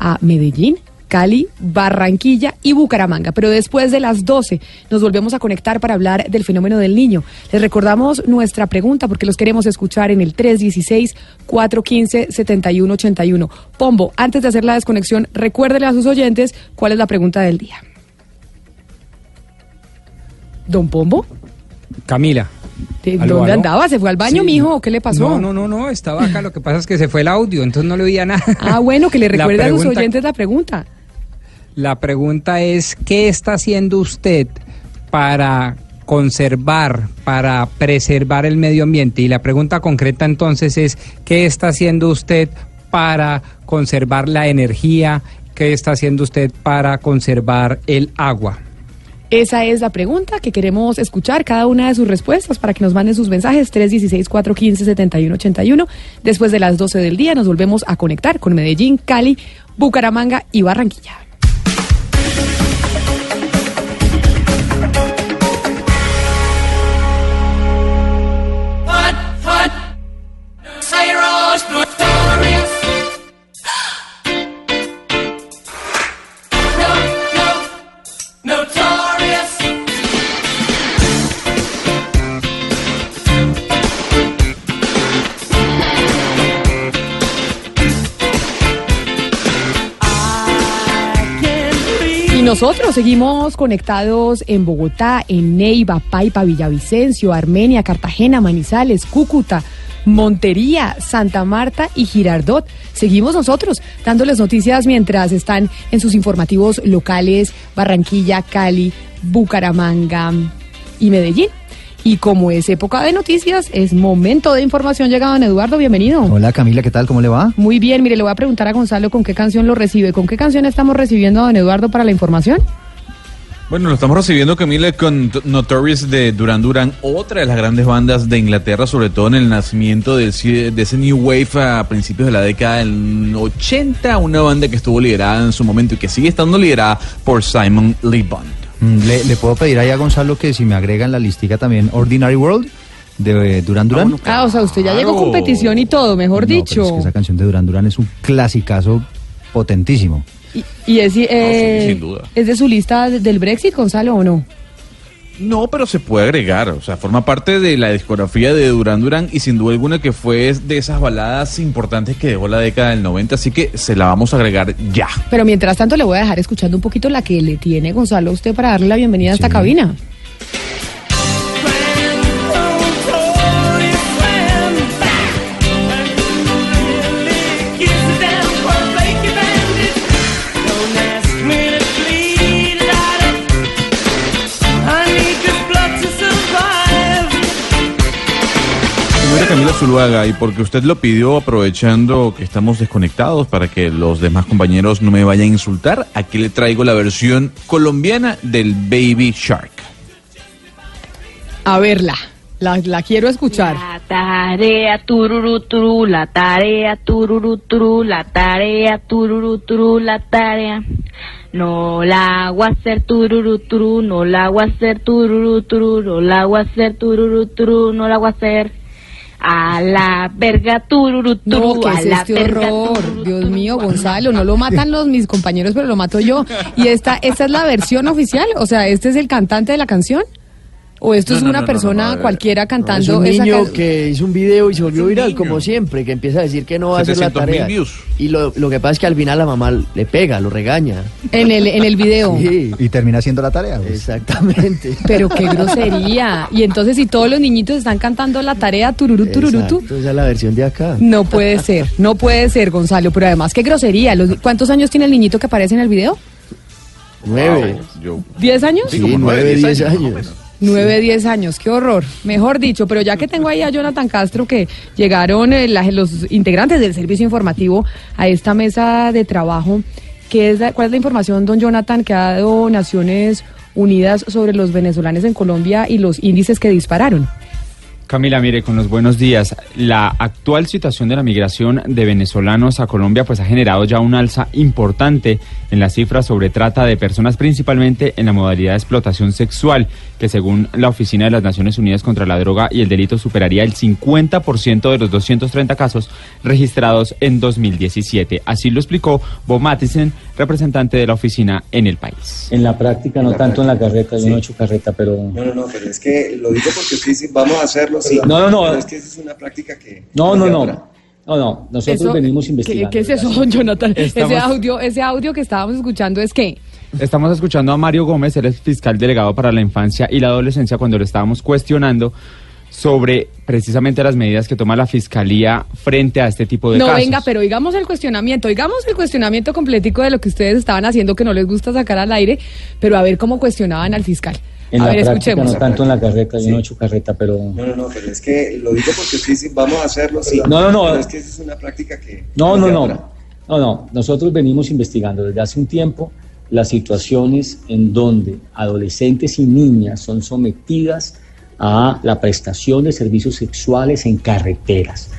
a Medellín. Cali, Barranquilla y Bucaramanga. Pero después de las 12 nos volvemos a conectar para hablar del fenómeno del niño. Les recordamos nuestra pregunta porque los queremos escuchar en el 316-415-7181. Pombo, antes de hacer la desconexión, recuérdele a sus oyentes cuál es la pregunta del día. Don Pombo, Camila. ¿de ¿Aló, ¿dónde andaba? ¿Se fue al baño, Sí, mijo? ¿O qué le pasó? No, no, no, no, estaba acá. Lo que pasa es que se fue el audio, entonces no le oía nada. Ah, bueno, que le recuerde a sus pregunta- oyentes la pregunta. La pregunta es, ¿qué está haciendo usted para conservar, para preservar el medio ambiente? Y la pregunta concreta entonces es, ¿qué está haciendo usted para conservar la energía? ¿Qué está haciendo usted para conservar el agua? Esa es la pregunta que queremos escuchar, cada una de sus respuestas para que nos manden sus mensajes 316-415-7181. Después de las 12 del día nos volvemos a conectar con Medellín, Cali, Bucaramanga y Barranquilla. Y nosotros seguimos conectados en Bogotá, en Neiva, Paipa, Villavicencio, Armenia, Cartagena, Manizales, Cúcuta, Montería, Santa Marta y Girardot. Seguimos nosotros dándoles noticias mientras están en sus informativos locales Barranquilla, Cali, Bucaramanga y Medellín. Y como es época de noticias, es momento de información. Llega don Eduardo, bienvenido. Hola Camila, ¿qué tal? ¿Cómo le va? Muy bien, mire, le voy a preguntar a Gonzalo con qué canción lo recibe. ¿Con qué canción estamos recibiendo a don Eduardo para la información? Bueno, lo estamos recibiendo, Camila, con Notorious de Duran Duran, otra de las grandes bandas de Inglaterra, sobre todo en el nacimiento de, ese- de ese New Wave a principios de la década del 80, una banda que estuvo liderada en su momento y que sigue estando liderada por Simon Lee Bond. Mm, Le, le puedo pedir ahí a Gonzalo que si me agrega en la listica también Ordinary World de eh, Duran Duran. Ah, o sea, usted ya llegó con petición y todo, mejor No, pero dicho. es que esa canción de Duran Duran es un clasicazo potentísimo. Y, y es, eh, sin duda. ¿es de su lista de- del Brexit, Gonzalo, o no? No, pero se puede agregar, o sea, forma parte de la discografía de Duran Duran y sin duda alguna que fue de esas baladas importantes que dejó la década del 90, así que se la vamos a agregar ya. Pero mientras tanto le voy a dejar escuchando un poquito la que le tiene Gonzalo a usted para darle la bienvenida a esta cabina. Zuluaga, y porque usted lo pidió aprovechando que estamos desconectados para que los demás compañeros no me vayan a insultar, aquí le traigo la versión colombiana del Baby Shark. A verla, la, la quiero escuchar. La tarea tururú turú, la tarea tururú turú, la tarea tururú turú, la tarea. No la hago hacer tururú turú, no la hago hacer tururú turú, no la hago hacer tururú turú, no la hago hacer. A la verga tururú turú, No, ¿qué a es la este verga horror? Dios mío, Gonzalo, no lo matan los mis compañeros, pero lo mato yo. ¿Y esta, esta es la versión oficial? O sea, ¿este es el cantante de la canción? ¿O esto No, es no, una no, persona no, no, cualquiera Es cantando un esa niño can- que hizo un video y se volvió un viral, niño. como siempre, que empieza a decir que no va a hacer la 700.000 tarea. views. Y lo, lo que pasa es que al final la mamá le pega, lo regaña. en el, en el video? Sí. Y termina haciendo la tarea. pues. Exactamente. Pero qué grosería. Y entonces, si todos los niñitos están cantando la tarea tururú tururú tu, Exacto, esa es la versión de acá. no puede ser, no puede ser, Gonzalo. Pero además, qué grosería. Los- ¿Cuántos años tiene el niñito que aparece en el video? Nueve. ¿Diez años? Sí, nueve, diez años. Nueve, diez años, qué horror. Mejor dicho, pero ya que tengo ahí a Jonathan Castro, que llegaron eh, la- los integrantes del servicio informativo a esta mesa de trabajo, ¿qué es la- ¿cuál es la información, don Jonathan, que ha dado Naciones Unidas sobre los venezolanos en Colombia y los índices que dispararon? Camila, mire, con los buenos días. La actual situación de la migración de venezolanos a Colombia pues ha generado ya un alza importante en las cifras sobre trata de personas, principalmente en la modalidad de explotación sexual, que según la Oficina de las Naciones Unidas contra la Droga y el Delito superaría el 50% de los 230 casos registrados en 2017. Así lo explicó Bob Mattison, representante de la oficina en el país. En la práctica, no tanto en la carreta, yo no he hecho carreta, pero... No, no, no, pero es que lo digo porque usted dice, vamos a hacerlo, sí. No, no, no. Pero es que esa es una práctica que... No, no, no. otra. No, no, nosotros Eso- venimos ¿qué, investigando. qué es eso, don Jonathan? Ese audio, ese audio que estábamos escuchando es que... Estamos escuchando a Mario Gómez, él es fiscal delegado para la infancia y la adolescencia, cuando le estábamos cuestionando sobre precisamente las medidas que toma la fiscalía frente a este tipo de No, casos. venga, pero oigamos el cuestionamiento, oigamos el cuestionamiento completico de lo que ustedes estaban haciendo que no les gusta sacar al aire, pero a ver cómo cuestionaban al fiscal. En a la ver, práctica, escuchemos. no tanto en la carreta, yo Sí. no he hecho carreta, pero... No, no, no, pero es que lo digo porque usted dice, vamos a hacerlo, sí. No, no, no. Pero es que esa es una práctica que... No, no, no. No, no. Nosotros venimos investigando desde hace un tiempo las situaciones en donde adolescentes y niñas son sometidas a la prestación de servicios sexuales en carreteras.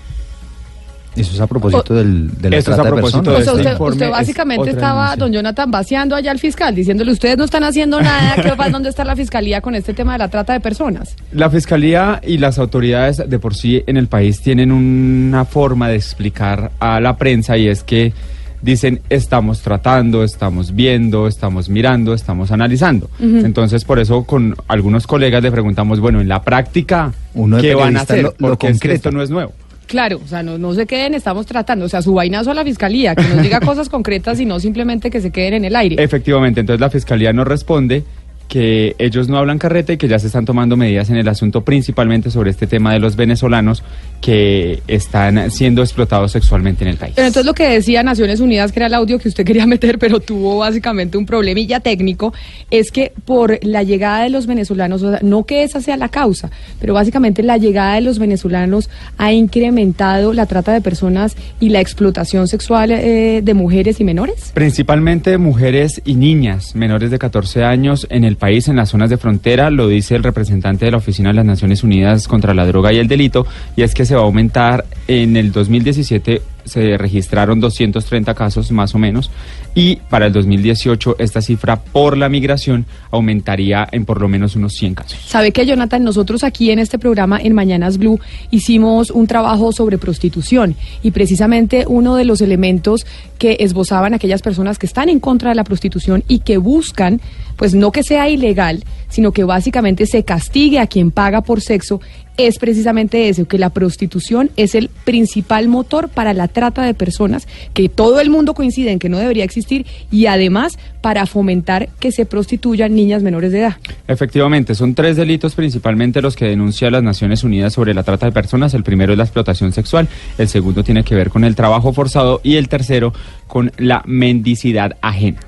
Eso es a propósito del, de la es trata a de propósito. O sea, usted, informe usted es básicamente estaba, denuncia. don Jonathan, vaciando allá al fiscal, diciéndole, ustedes no están haciendo nada, ¿qué? ¿dónde está la fiscalía con este tema de la trata de personas? La fiscalía y las autoridades de por sí en el país tienen una forma de explicar a la prensa y es que dicen estamos tratando, estamos viendo, estamos mirando, estamos analizando. Entonces por eso con algunos colegas le preguntamos, bueno, en la práctica, Uno de ¿qué van a hacer? lo- lo Porque es que concreta. esto no es nuevo. Claro, o sea, no, no se queden, estamos tratando, o sea, su vainazo a la fiscalía, que nos diga cosas concretas y no simplemente que se queden en el aire. Efectivamente, entonces la fiscalía nos responde que ellos no hablan carreta y que ya se están tomando medidas en el asunto, principalmente sobre este tema de los venezolanos que están siendo explotados sexualmente en el país. Pero entonces lo que decía Naciones Unidas, que era el audio que usted quería meter, pero tuvo básicamente un problemilla técnico, es que por la llegada de los venezolanos, o sea, no que esa sea la causa, pero básicamente la llegada de los venezolanos ha incrementado la trata de personas y la explotación sexual eh, de mujeres y menores. Principalmente mujeres y niñas menores de 14 años en el país, en las zonas de frontera, lo dice el representante de la Oficina de las Naciones Unidas contra la Droga y el Delito, y es que se va a aumentar en el 2017 se registraron 230 casos más o menos y para el 2018 esta cifra por la migración aumentaría en por lo menos unos 100 casos. Sabe que Jonathan, nosotros aquí en este programa en Mañanas Blue hicimos un trabajo sobre prostitución y precisamente uno de los elementos que esbozaban aquellas personas que están en contra de la prostitución y que buscan, pues no que sea ilegal, sino que básicamente se castigue a quien paga por sexo, es precisamente eso, que la prostitución es el principal motor para la trata de personas, que todo el mundo coincide en que no debería existir y además para fomentar que se prostituyan niñas menores de edad. Efectivamente, son tres delitos principalmente los que denuncia las Naciones Unidas sobre la trata de personas. El primero es la explotación sexual, el segundo tiene que ver con el trabajo forzado y el tercero con la mendicidad ajena.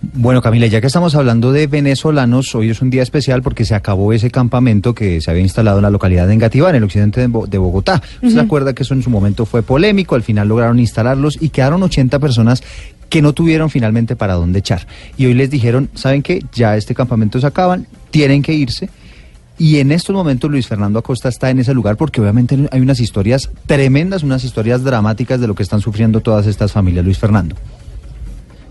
Bueno, Camila, ya que estamos hablando de venezolanos, hoy es un día especial porque se acabó ese campamento que se había instalado en la localidad de Engativá, en el occidente de, Bo- de Bogotá. ¿Usted se Ujú. acuerda que eso en su momento fue polémico? Al final lograron instalarlos y quedaron 80 personas que no tuvieron finalmente para dónde echar. Y hoy les dijeron, ¿saben qué? Ya este campamento se acaban, tienen que irse. Y en estos momentos Luis Fernando Acosta está en ese lugar porque obviamente hay unas historias tremendas, unas historias dramáticas de lo que están sufriendo todas estas familias. Luis Fernando.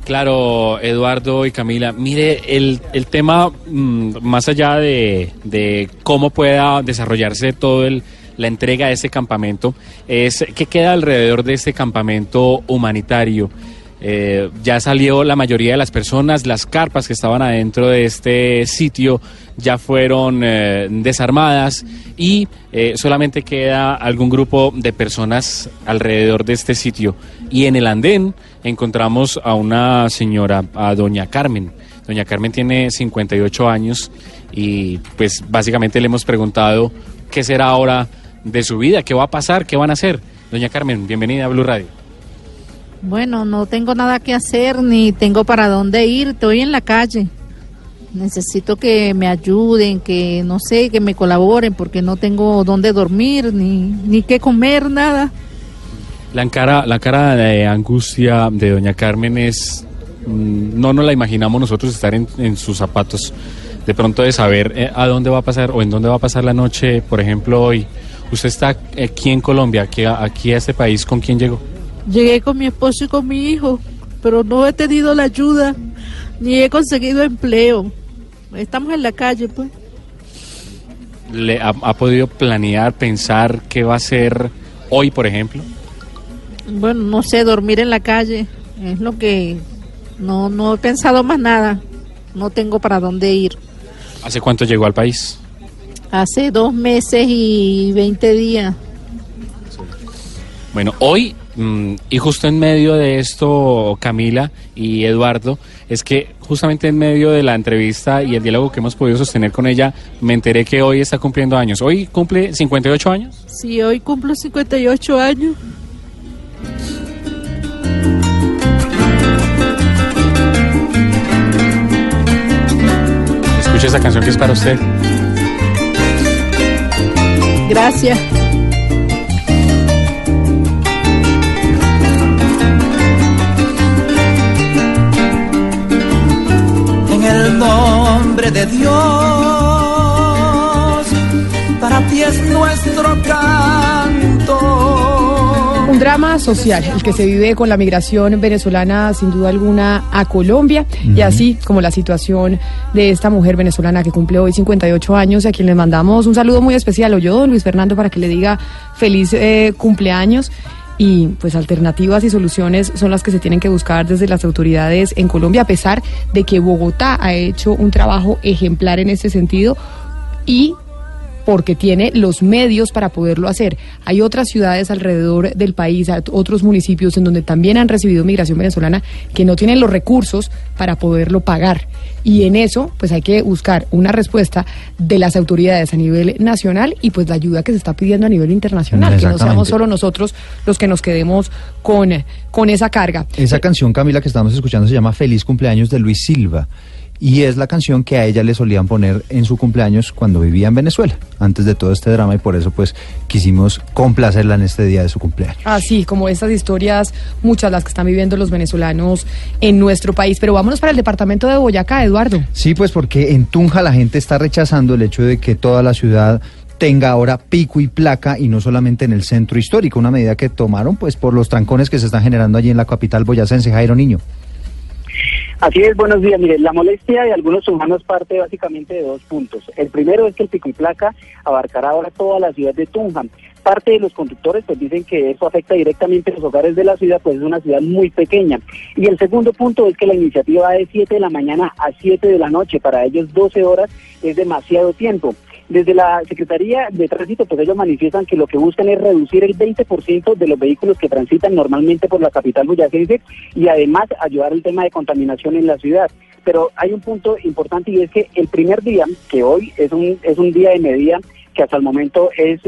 Claro, Eduardo y Camila. Mire, el, el tema, mm, más allá de, de cómo pueda desarrollarse todo el, la entrega de este campamento, es qué queda alrededor de este campamento humanitario. Eh, ya salió la mayoría de las personas, las carpas que estaban adentro de este sitio ya fueron eh, desarmadas y eh, solamente queda algún grupo de personas alrededor de este sitio. Y en el andén encontramos a una señora, a doña Carmen. Doña Carmen tiene 58 años y pues básicamente le hemos preguntado qué será ahora de su vida, qué va a pasar, qué van a hacer. Doña Carmen, bienvenida a Blue Radio. Bueno, no tengo nada que hacer ni tengo para dónde ir, estoy en la calle. Necesito que me ayuden, que no sé, que me colaboren porque no tengo dónde dormir ni ni qué comer, nada. La cara, la cara de angustia de doña Carmen es, mm, no nos la imaginamos nosotros estar en, en sus zapatos. De pronto de saber eh, a dónde va a pasar o en dónde va a pasar la noche, por ejemplo, hoy. Usted está aquí en Colombia, aquí aquí a este país, ¿con quién llegó? Llegué con mi esposo y con mi hijo, pero no he tenido la ayuda ni he conseguido empleo. Estamos en la calle, pues. ¿Le ha, ha podido planear, pensar qué va a hacer hoy, por ejemplo? Bueno, no sé, dormir en la calle es lo que no no he pensado más nada. No tengo para dónde ir. ¿Hace cuánto llegó al país? Hace dos meses y 20 días. Bueno, hoy, mm, y justo en medio de esto, Camila y Eduardo, es que justamente en medio de la entrevista y el diálogo que hemos podido sostener con ella, me enteré que hoy está cumpliendo años. ¿Hoy cumple 58 años? Sí, hoy cumplo 58 años. Escuche esa canción que es para usted. Gracias. El nombre de Dios, para ti es nuestro canto. Un drama social, el que se vive con la migración venezolana sin duda alguna a Colombia y así como la situación de esta mujer venezolana que cumple hoy 58 años y a quien le mandamos un saludo muy especial, o yo, don Luis Fernando, para que le diga feliz eh, cumpleaños. Y pues alternativas y soluciones son las que se tienen que buscar desde las autoridades en Colombia, a pesar de que Bogotá ha hecho un trabajo ejemplar en este sentido y porque tiene los medios para poderlo hacer. Hay otras ciudades alrededor del país, otros municipios en donde también han recibido migración venezolana que no tienen los recursos para poderlo pagar. Y en eso, pues hay que buscar una respuesta de las autoridades a nivel nacional y pues la ayuda que se está pidiendo a nivel internacional, que no seamos solo nosotros los que nos quedemos con, con esa carga. Esa canción, Camila, que estamos escuchando se llama Feliz cumpleaños de Luis Silva. Y es la canción que a ella le solían poner en su cumpleaños cuando vivía en Venezuela, antes de todo este drama, y por eso pues quisimos complacerla en este día de su cumpleaños. Así como estas historias, muchas las que están viviendo los venezolanos en nuestro país. Pero vámonos para el departamento de Boyacá, Eduardo. Sí, pues porque en Tunja la gente está rechazando el hecho de que toda la ciudad tenga ahora pico y placa y no solamente en el centro histórico, una medida que tomaron pues por los trancones que se están generando allí en la capital boyacense, Jairo Niño. Así es, buenos días. Mire, la molestia de algunos humanos parte básicamente de dos puntos. El primero es que el pico y placa abarcará ahora toda la ciudad de Tunja. Parte de los conductores pues dicen que eso afecta directamente a los hogares de la ciudad, pues es una ciudad muy pequeña. Y el segundo punto es que la iniciativa va de 7 de la mañana a 7 de la noche. Para ellos 12 horas es demasiado tiempo. Desde la Secretaría de Tránsito, pues ellos manifiestan que lo que buscan es reducir el 20% de los vehículos que transitan normalmente por la capital boyacense y además ayudar el tema de contaminación en la ciudad. Pero hay un punto importante y es que el primer día, que hoy es un, es un día de medida que hasta el momento es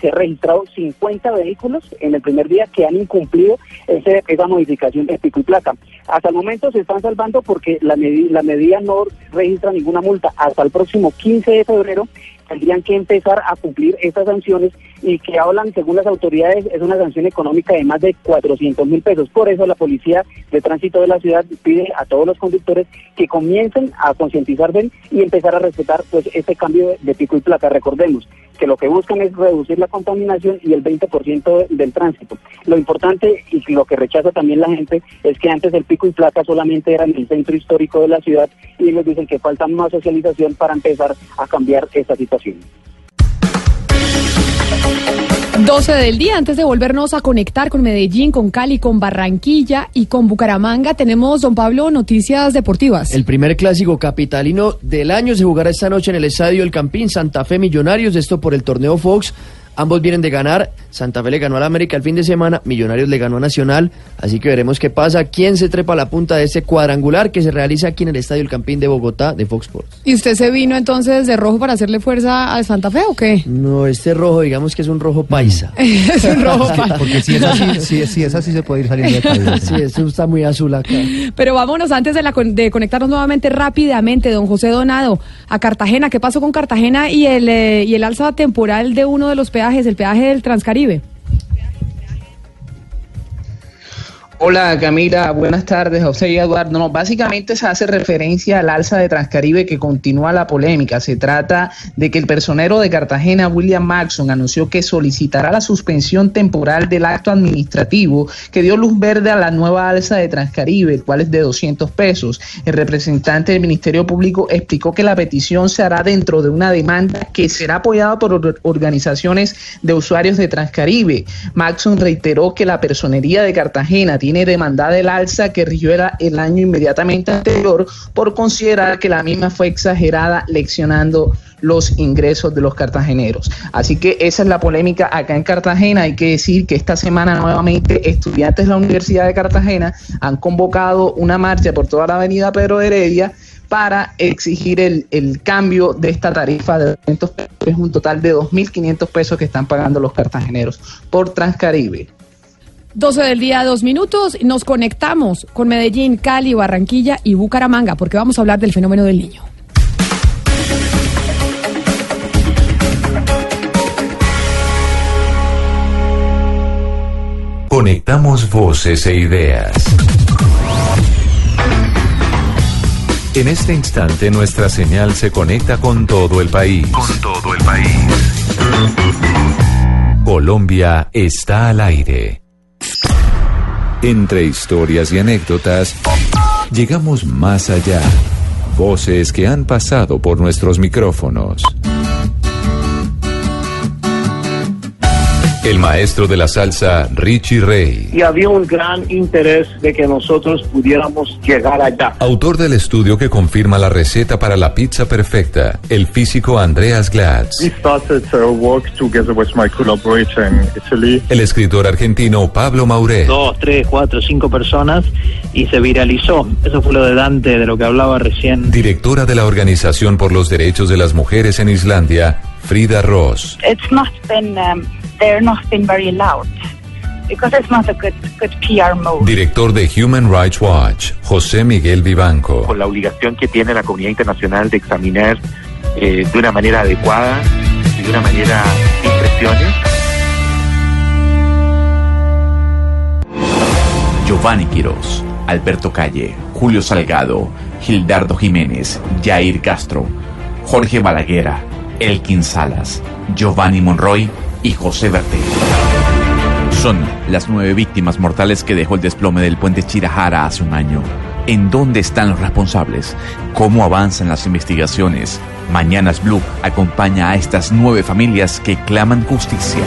se han registrado 50 vehículos en el primer día que han incumplido ese- esa modificación de pico y placa. Hasta el momento se están salvando porque la, medi- la medida no registra ninguna multa. Hasta el próximo 15 de febrero tendrían que empezar a cumplir estas sanciones y que hablan, según las autoridades, es una sanción económica de más de 400 mil pesos. Por eso la Policía de Tránsito de la ciudad pide a todos los conductores que comiencen a concientizar bien y empezar a respetar pues este cambio de, pico y placa. Recordemos que lo que buscan es reducir la contaminación y el 20% del tránsito. Lo importante y lo que rechaza también la gente es que antes el pico y placa solamente era el centro histórico de la ciudad y ellos dicen que falta más socialización para empezar a cambiar esta situación. 12 del día, antes de volvernos a conectar con Medellín, con Cali, con Barranquilla y con Bucaramanga, tenemos, don Pablo, noticias deportivas. El primer clásico capitalino del año se jugará esta noche en el Estadio El Campín, Santa Fe Millonarios, esto por el torneo Fox. Ambos vienen de ganar, Santa Fe le ganó al América el fin de semana, Millonarios le ganó a Nacional, así que veremos qué pasa, quién se trepa a la punta de este cuadrangular que se realiza aquí en el Estadio El Campín de Bogotá de Fox Sports. ¿Y usted se vino entonces de rojo para hacerle fuerza a Santa Fe o qué? No, este rojo, digamos que es un rojo paisa. es un rojo pa- Porque si es así, si, si es así se puede ir saliendo de país. Sí, esto está muy azul acá. Pero vámonos antes de, la, de conectarnos nuevamente rápidamente, don José Donado, a Cartagena. ¿Qué pasó con Cartagena y el, eh, y el alza temporal de uno de los peajes, el peaje del Transcaribe? Hola Camila, buenas tardes, José y Eduardo. No, básicamente se hace referencia al alza de Transcaribe que continúa la polémica. Se trata de que el personero de Cartagena, William Maxson, anunció que solicitará la suspensión temporal del acto administrativo que dio luz verde a la nueva alza de Transcaribe, el cual es de 200 pesos. El representante del Ministerio Público explicó que la petición se hará dentro de una demanda que será apoyada por or- organizaciones de usuarios de Transcaribe. Maxson reiteró que la personería de Cartagena tiene demandada el alza que rigió el, año inmediatamente anterior por considerar que la misma fue exagerada, leccionando los ingresos de los cartageneros. Así que esa es la polémica acá en Cartagena. Hay que decir que esta semana nuevamente estudiantes de la Universidad de Cartagena han convocado una marcha por toda la avenida Pedro de Heredia para exigir el, el cambio de esta tarifa de 200 pesos, es un total de 2.500 pesos que están pagando los cartageneros por Transcaribe. 12 del día, dos minutos. Nos conectamos con Medellín, Cali, Barranquilla y Bucaramanga porque vamos a hablar del fenómeno del niño. Conectamos voces e ideas. En este instante nuestra señal se conecta con todo el país. Con todo el país. Colombia está al aire. Entre historias y anécdotas, llegamos más allá. Voces que han pasado por nuestros micrófonos. El maestro de la salsa, Richie Ray. y había un gran interés de que nosotros pudiéramos llegar allá. Autor del estudio que confirma la receta para la pizza perfecta, el físico Andreas Glatz. We started uh, work together with my collaborator in Italy. El escritor argentino Pablo Mauret. dos, tres, cuatro, cinco personas y se viralizó. Eso fue lo de Dante, de lo que hablaba recién. Directora de la Organización por los Derechos de las Mujeres en Islandia, Frida Ross. it's not been um, they're not been very loud because it's not a good good PR move. Director de Human Rights Watch, José Miguel Vivanco. con la obligación que tiene la comunidad internacional de examinar eh, de una manera adecuada y de una manera sin presiones. Giovanni Quiroz, Alberto Calle, Julio Salgado, Gildardo Jiménez, Jair Castro, Jorge Balaguera, Elkin Salas, Giovanni Monroy y José Bertel. Son las nueve víctimas mortales que dejó el desplome del puente Chirajara hace un año. ¿En dónde están los responsables? ¿Cómo avanzan las investigaciones? Mañanas Blue acompaña a estas nueve familias que claman justicia.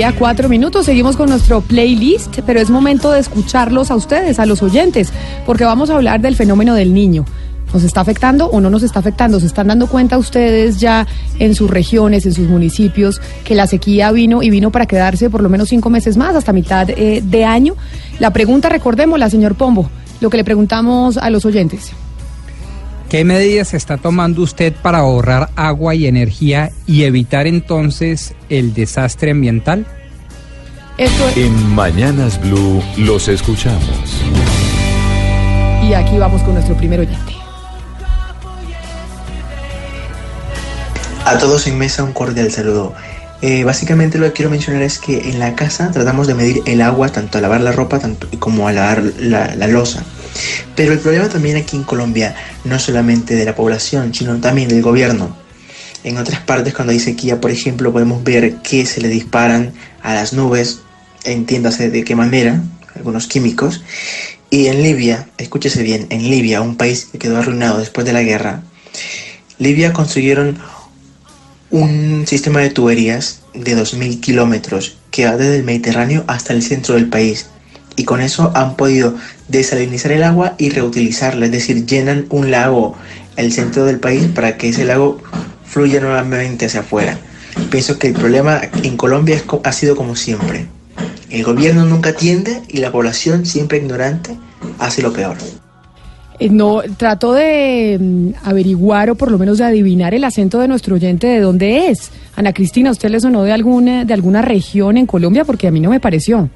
12 del día, 4 minutos. Seguimos con nuestro playlist, pero es momento de escucharlos a ustedes, a los oyentes, porque vamos a hablar del fenómeno del niño. ¿Nos está afectando o no nos está afectando? ¿Se están dando cuenta ustedes ya en sus regiones, en sus municipios, que la sequía vino y vino para quedarse por lo menos cinco meses más, hasta mitad eh, de año? La pregunta, recordémosla, señor Pombo, lo que le preguntamos a los oyentes. ¿Qué medidas está tomando usted para ahorrar agua y energía y evitar entonces el desastre ambiental? Esto es- En Mañanas Blue los escuchamos. y aquí vamos con nuestro primer oyente. A todos en mesa un cordial saludo. Eh, básicamente lo que quiero mencionar es que en la casa tratamos de medir el agua tanto a lavar la ropa tanto como a lavar la, la losa. Pero el problema también aquí en Colombia no solamente de la población, sino también del gobierno. En otras partes cuando hay sequía, por ejemplo, podemos ver que se le disparan a las nubes, entiéndase de qué manera, algunos químicos. Y en Libia, escúchese bien, en Libia, un país que quedó arruinado después de la guerra, Libia construyeron un sistema de tuberías de 2.000 kilómetros que va desde el Mediterráneo hasta el centro del país. Y con eso han podido desalinizar el agua y reutilizarla, es decir, llenan un lago el centro del país para que ese lago fluya nuevamente hacia afuera. Pienso que el problema en Colombia es ha sido como siempre. El gobierno nunca atiende y la población, siempre ignorante, hace lo peor. Eh, No, trato de mm, averiguar o por lo menos de adivinar el acento de nuestro oyente de dónde es. Ana Cristina, ¿usted le sonó de alguna, de alguna región en Colombia? Porque a mí no me pareció.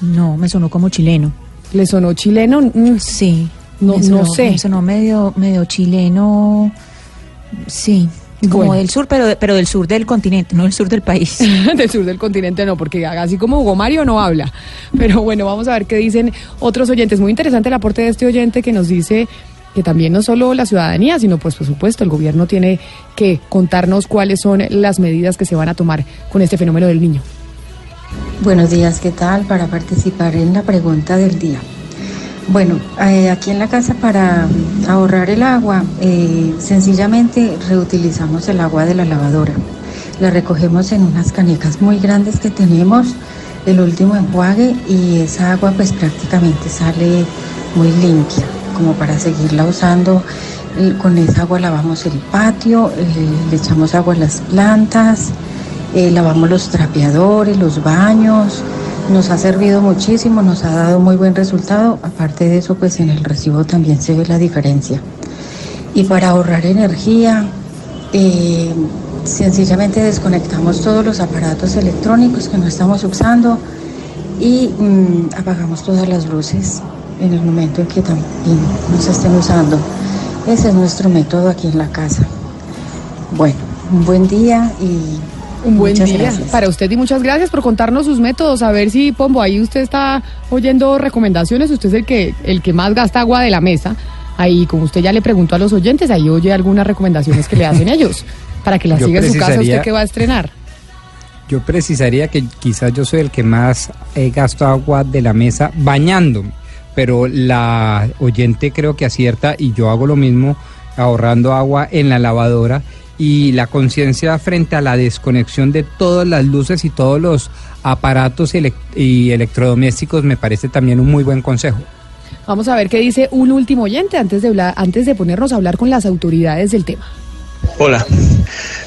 No, me sonó como chileno. ¿Le sonó chileno? Mm, Sí. No, me sonó, no sé. Me sonó medio, medio chileno. Sí. Como Bueno. del sur, pero, pero del sur del continente, no del sur del país. del sur del continente no, porque así como Hugo Mario no habla. Pero bueno, vamos a ver qué dicen otros oyentes. Muy interesante el aporte de este oyente que nos dice que también no solo la ciudadanía, sino pues por supuesto el gobierno tiene que contarnos cuáles son las medidas que se van a tomar con este fenómeno del niño. Buenos días, ¿qué tal? Para participar en la pregunta del día. Bueno, eh, aquí en la casa para ahorrar el agua, eh, sencillamente reutilizamos el agua de la lavadora. La recogemos en unas canecas muy grandes que tenemos, el último enjuague y esa agua pues prácticamente sale muy limpia, como para seguirla usando. Con esa agua lavamos el patio, eh, le echamos agua a las plantas, eh, lavamos los trapeadores, los baños, nos ha servido muchísimo, nos ha dado muy buen resultado, aparte de eso pues en el recibo también se ve la diferencia. Y para ahorrar energía, eh, sencillamente desconectamos todos los aparatos electrónicos que no estamos usando y mm, apagamos todas las luces en el momento en que también no se estén usando. Ese es nuestro método aquí en la casa. Bueno, un buen día y Un buen muchas día gracias. para usted y muchas gracias por contarnos sus métodos. A ver si, Pombo, ahí usted está oyendo recomendaciones. Usted es el que, el que más gasta agua de la mesa. Ahí, como usted ya le preguntó a los oyentes, ahí oye algunas recomendaciones que le hacen ellos para que las Yo siga en su casa usted que va a estrenar. Yo precisaría que quizás yo soy el que más eh, gasto agua de la mesa bañándome, pero la oyente creo que acierta y yo hago lo mismo ahorrando agua en la lavadora y la conciencia frente a la desconexión de todas las luces y todos los aparatos y electrodomésticos me parece también un muy buen consejo. Vamos a ver qué dice un último oyente antes de, hablar, antes de ponernos a hablar con las autoridades del tema. Hola,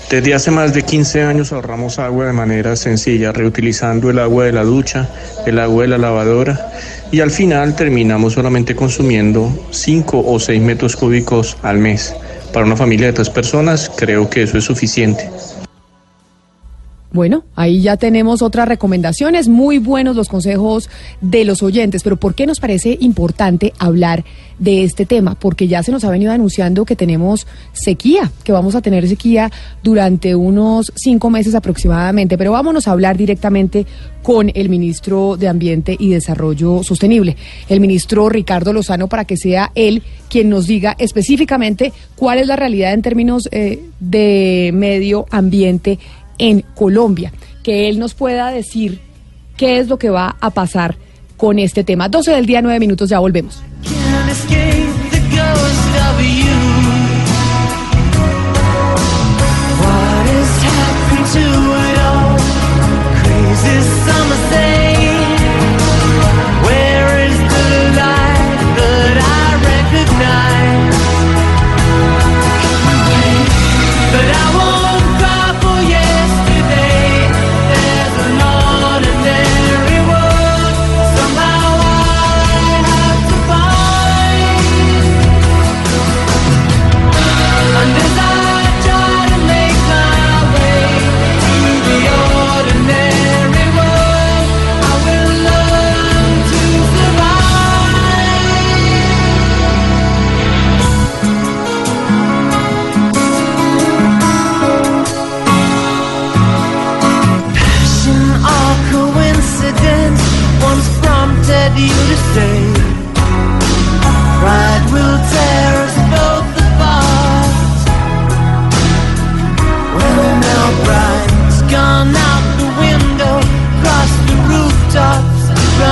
desde hace más de 15 años ahorramos agua de manera sencilla, reutilizando el agua de la ducha, el agua de la lavadora y al final terminamos solamente consumiendo 5 o 6 metros cúbicos al mes. Para una familia de tres personas creo que eso es suficiente. Bueno, ahí ya tenemos otras recomendaciones, muy buenos los consejos de los oyentes, pero ¿por qué nos parece importante hablar de este tema? Porque ya se nos ha venido anunciando que tenemos sequía, que vamos a tener sequía durante unos cinco meses aproximadamente, pero vámonos a hablar directamente con el ministro de Ambiente y Desarrollo Sostenible, el ministro Ricardo Lozano, para que sea él quien nos diga específicamente cuál es la realidad en términos eh, de medio ambiente en Colombia, que él nos pueda decir qué es lo que va a pasar con este tema. 12 del día, 9 minutos, ya volvemos.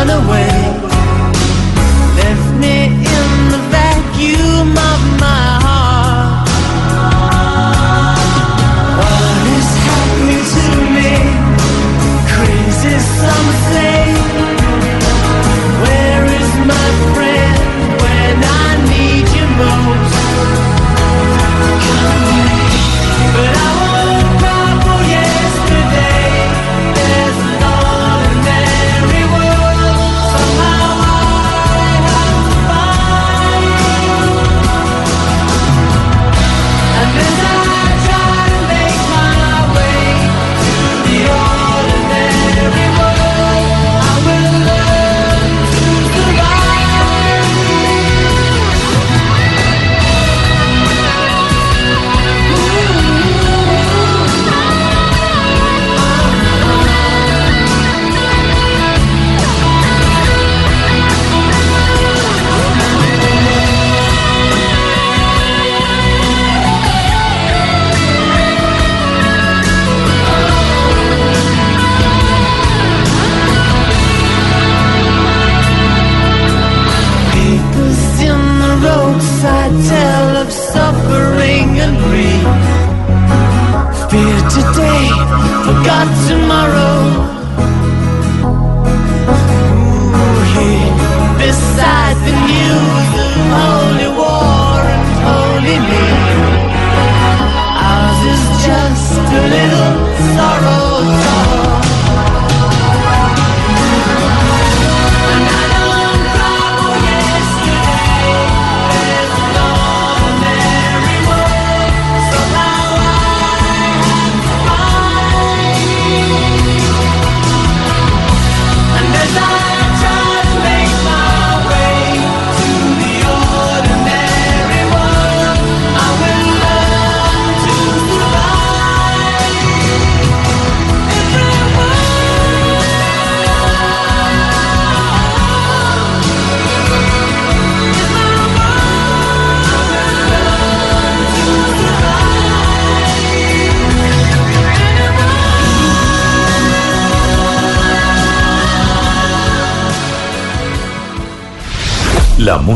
Run away.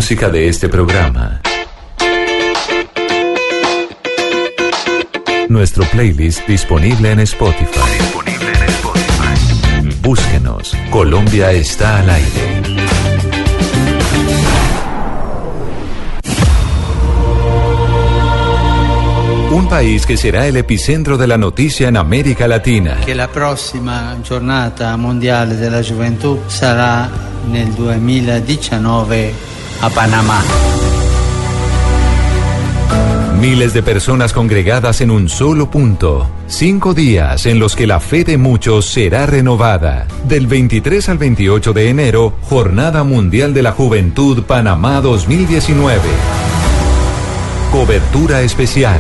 Música de este programa. Nuestro playlist disponible en Spotify. Búsquenos. Colombia está al aire. Un país que será el epicentro de la noticia en América Latina. che la prossima giornata mondiale della gioventù sarà nel 2019 Panamá. Miles de personas congregadas en un solo punto. Cinco días en los que la fe de muchos será renovada. Del 23 al 28 de enero, Jornada Mundial de la Juventud Panamá 2019. Cobertura especial.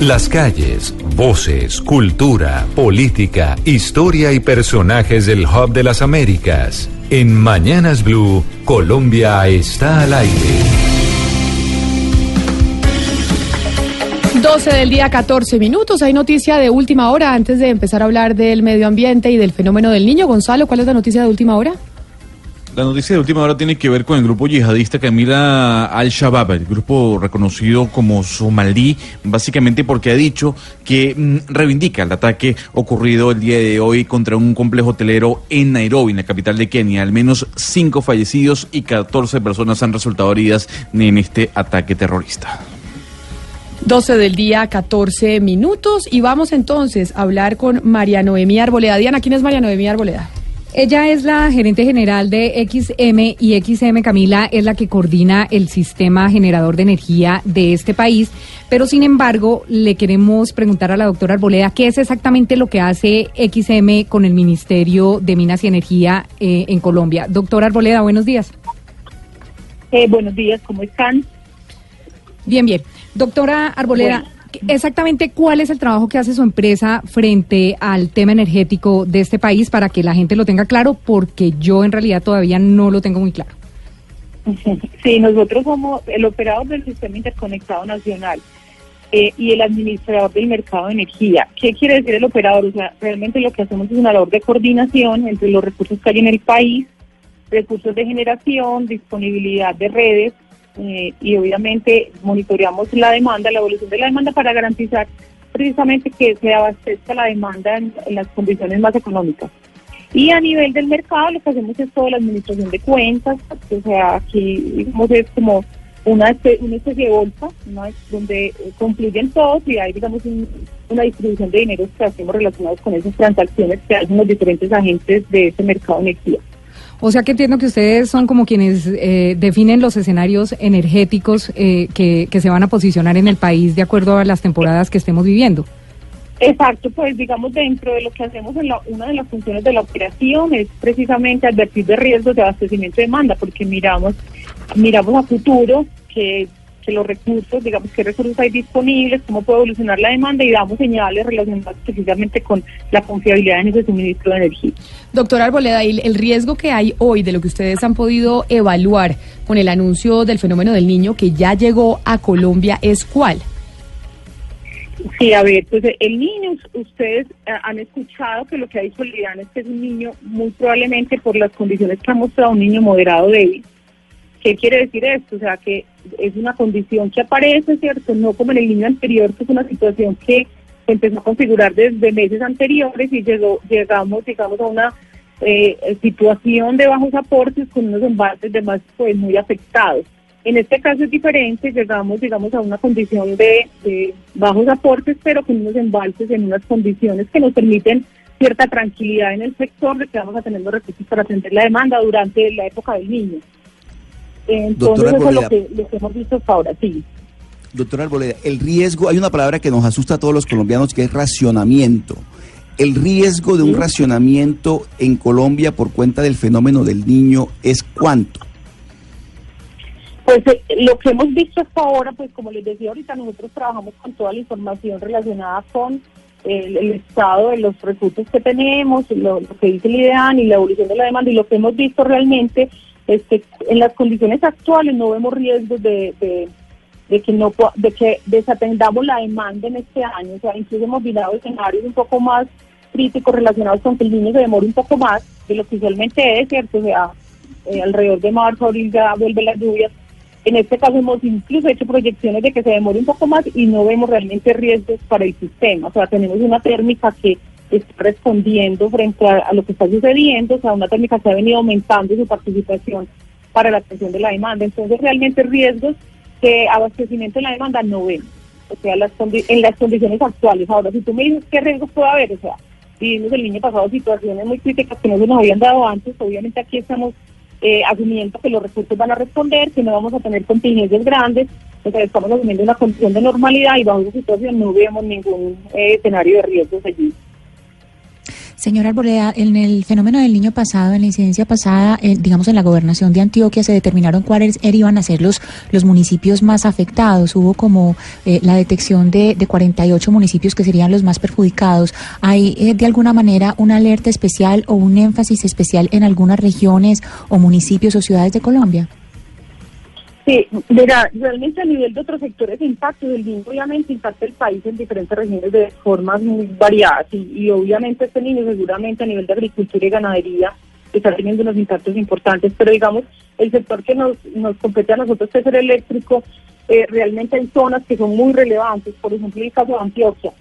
Las calles, voces, cultura, política, historia y personajes del Hub de las Américas. En Mañanas Blue, Colombia está al aire. 12 del día, 14 minutos. Hay noticia de última hora antes de empezar a hablar del medio ambiente y del fenómeno del niño. Gonzalo, ¿cuál es la noticia de última hora? La noticia de última hora tiene que ver con el grupo yihadista mira al-Shabaab, el grupo reconocido como somalí, básicamente porque ha dicho que mm, reivindica el ataque ocurrido el día de hoy contra un complejo hotelero en Nairobi, en la capital de Kenia. Al menos cinco fallecidos y 14 personas han resultado heridas en este ataque terrorista. 12 del día, 14 minutos. Y vamos entonces a hablar con María Noemí Arboleda. Diana, ¿quién es María Noemí Arboleda? Ella es la gerente general de XM y XM Camila es la que coordina el sistema generador de energía de este país. Pero sin embargo, le queremos preguntar a la doctora Arboleda qué es exactamente lo que hace XM con el Ministerio de Minas y Energía eh, en Colombia. Doctora Arboleda, buenos días. Eh, buenos días, ¿cómo están? Bien, bien. Doctora Arboleda, exactamente cuál es el trabajo que hace su empresa frente al tema energético de este país para que la gente lo tenga claro, porque yo en realidad todavía no lo tengo muy claro. Sí, nosotros somos el operador del Sistema Interconectado Nacional. eh, y el administrador del mercado de energía. ¿Qué quiere decir el operador? O sea, realmente lo que hacemos es una labor de coordinación entre los recursos que hay en el país, recursos de generación, disponibilidad de redes eh, y obviamente monitoreamos la demanda, la evolución de la demanda para garantizar precisamente que se abastezca la demanda en, las condiciones más económicas. Y a nivel del mercado lo que hacemos es toda la administración de cuentas, o sea, aquí digamos es como una especie, una especie de bolsa ¿no? donde eh, concluyen todos y hay digamos un- una distribución de dinero que hacemos relacionados con esas transacciones que hacen los diferentes agentes de ese mercado energía. O sea que entiendo que ustedes son como quienes eh, definen los escenarios energéticos eh, que, que se van a posicionar en el país de acuerdo a las temporadas que estemos viviendo. Exacto, pues digamos dentro de lo que hacemos en la, una de las funciones de la operación es precisamente advertir de riesgos de abastecimiento de demanda, porque miramos miramos a futuro que, que los recursos, digamos qué recursos hay disponibles, cómo puede evolucionar la demanda y damos señales relacionadas precisamente con la confiabilidad en ese suministro de energía. Doctor Arboleda, ¿y el riesgo que hay hoy de lo que ustedes han podido evaluar con el anuncio del fenómeno del niño que ya llegó a Colombia es cuál? Sí, a ver, pues el niño, ustedes eh, han escuchado que lo que ha dicho Liliana es que es un niño muy probablemente por las condiciones que ha mostrado un niño moderado débil. ¿Qué quiere decir esto? O sea, que es una condición que aparece, ¿cierto? No como en el niño anterior, que es una situación que empezó a configurar desde meses anteriores y llegó, llegamos, digamos, a una eh, situación de bajos aportes con unos embalses de más, pues, muy afectados. En este caso es diferente, llegamos, digamos, a una condición de, de bajos aportes, pero con unos embalses en unas condiciones que nos permiten cierta tranquilidad en el sector de que vamos a tener los recursos para atender la demanda durante la época del niño. Entonces, Doctora eso es lo que, lo que hemos visto hasta ahora, sí. Doctor Arboleda, el riesgo, hay una palabra que nos asusta a todos los colombianos que es racionamiento. El riesgo de un racionamiento en Colombia por cuenta del fenómeno del niño es cuánto? Pues eh, lo que hemos visto hasta ahora, pues como les decía ahorita, nosotros trabajamos con toda la información relacionada con el, el estado de los recursos que tenemos, lo, lo que dice el IDEAN y la evolución de la demanda, y lo que hemos visto realmente es que en las condiciones actuales no vemos riesgos de, de, que no de que desatendamos la demanda en este año, o sea, incluso hemos mirado escenarios un poco más críticos relacionados con que el niño se demore un poco más de lo que usualmente es, ¿cierto? O sea, eh, alrededor de marzo, abril ya vuelve las lluvias. En este caso hemos incluso hecho proyecciones de que se demore un poco más y no vemos realmente riesgos para el sistema. O sea, tenemos una térmica que respondiendo frente a, lo que está sucediendo, o sea, una térmica que ha venido aumentando su participación para la atención de la demanda. Entonces, realmente riesgos de abastecimiento de la demanda no vemos. O sea, las en las condiciones actuales. Ahora, si tú me dices qué riesgos puede haber, o sea, vivimos el niño pasado situaciones muy críticas que no se nos habían dado antes, obviamente aquí estamos eh, asumiendo que los recursos van a responder, que no vamos a tener contingencias grandes, o sea, estamos asumiendo una condición de normalidad y bajo esa situación no vemos ningún eh, escenario de riesgos allí. Señora Arboleda, en el fenómeno del niño pasado, en la incidencia pasada, eh, digamos en la gobernación de Antioquia, se determinaron cuáles iban a ser los, los municipios más afectados. Hubo como eh, la detección de, de 48 municipios que serían los más perjudicados. ¿Hay eh, de alguna manera una alerta especial o un énfasis especial en algunas regiones o municipios o ciudades de Colombia? Sí, mira, realmente a nivel de otros sectores de impacto, el niño obviamente impacta el país en diferentes regiones de formas muy variadas y, y obviamente este niño seguramente a nivel de agricultura y ganadería está teniendo unos impactos importantes, pero digamos, el sector que nos, nos compete a nosotros, que es el eléctrico, eh, realmente hay zonas que son muy relevantes, por ejemplo el caso de Antioquia,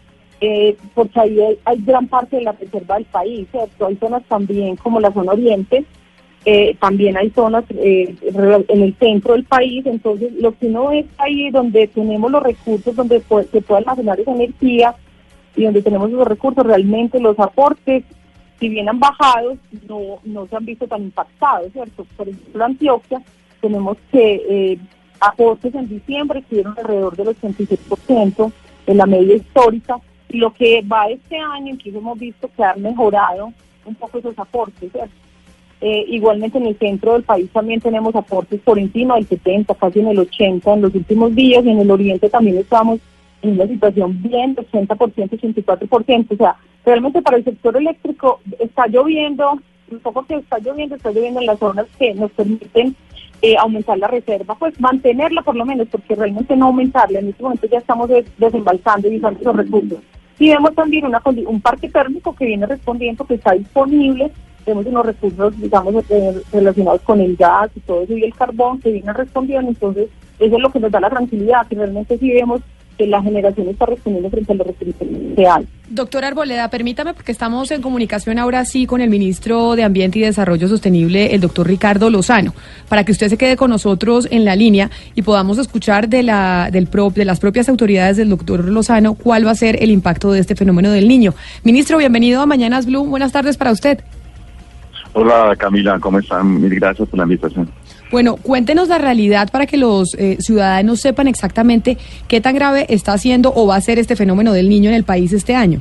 eh, porque ahí hay, hay gran parte de la reserva del país, ¿cierto? Hay zonas también como la zona oriente, eh, también hay zonas eh, en el centro del país, entonces lo que uno es ahí donde tenemos los recursos, donde se puede almacenar esa energía y donde tenemos esos recursos, realmente los aportes, si bien han bajado, no, no se han visto tan impactados, ¿cierto? Por ejemplo, Antioquia, tenemos que eh, aportes en diciembre estuvieron alrededor del 86% en la media histórica, y lo que va este año, incluso hemos visto que han mejorado un poco esos aportes, ¿cierto? Eh, igualmente en el centro del país también tenemos aportes por encima del 70, casi en el 80 en los últimos días, y en el oriente también estamos en una situación bien de 80%, 84%, o sea, realmente para el sector eléctrico está lloviendo un poco que está lloviendo, está lloviendo en las zonas que nos permiten eh, aumentar la reserva, pues mantenerla por lo menos, porque realmente no aumentarla. En este momento ya estamos des- desembalsando y usando los recursos. Y vemos también una, un parque térmico que viene respondiendo, que está disponible. Vemos unos recursos, digamos, eh, relacionados con el gas y todo eso, y el carbón que vienen respondiendo. Entonces, eso es lo que nos da la tranquilidad, que realmente sí vemos que la generación está respondiendo frente a los requisitos reales. Doctor Arboleda, permítame, porque estamos en comunicación ahora sí con el ministro de Ambiente y Desarrollo Sostenible, el doctor Ricardo Lozano, para que usted se quede con nosotros en la línea y podamos escuchar de, la, del pro- de las propias autoridades del doctor Lozano cuál va a ser el impacto de este fenómeno del niño. Ministro, bienvenido a Mañanas Blue. Buenas tardes para usted. Hola Camila, ¿cómo están? Mil gracias por la invitación. Bueno, cuéntenos la realidad para que los eh, ciudadanos sepan exactamente qué tan grave está haciendo o va a ser este fenómeno del niño en el país este año.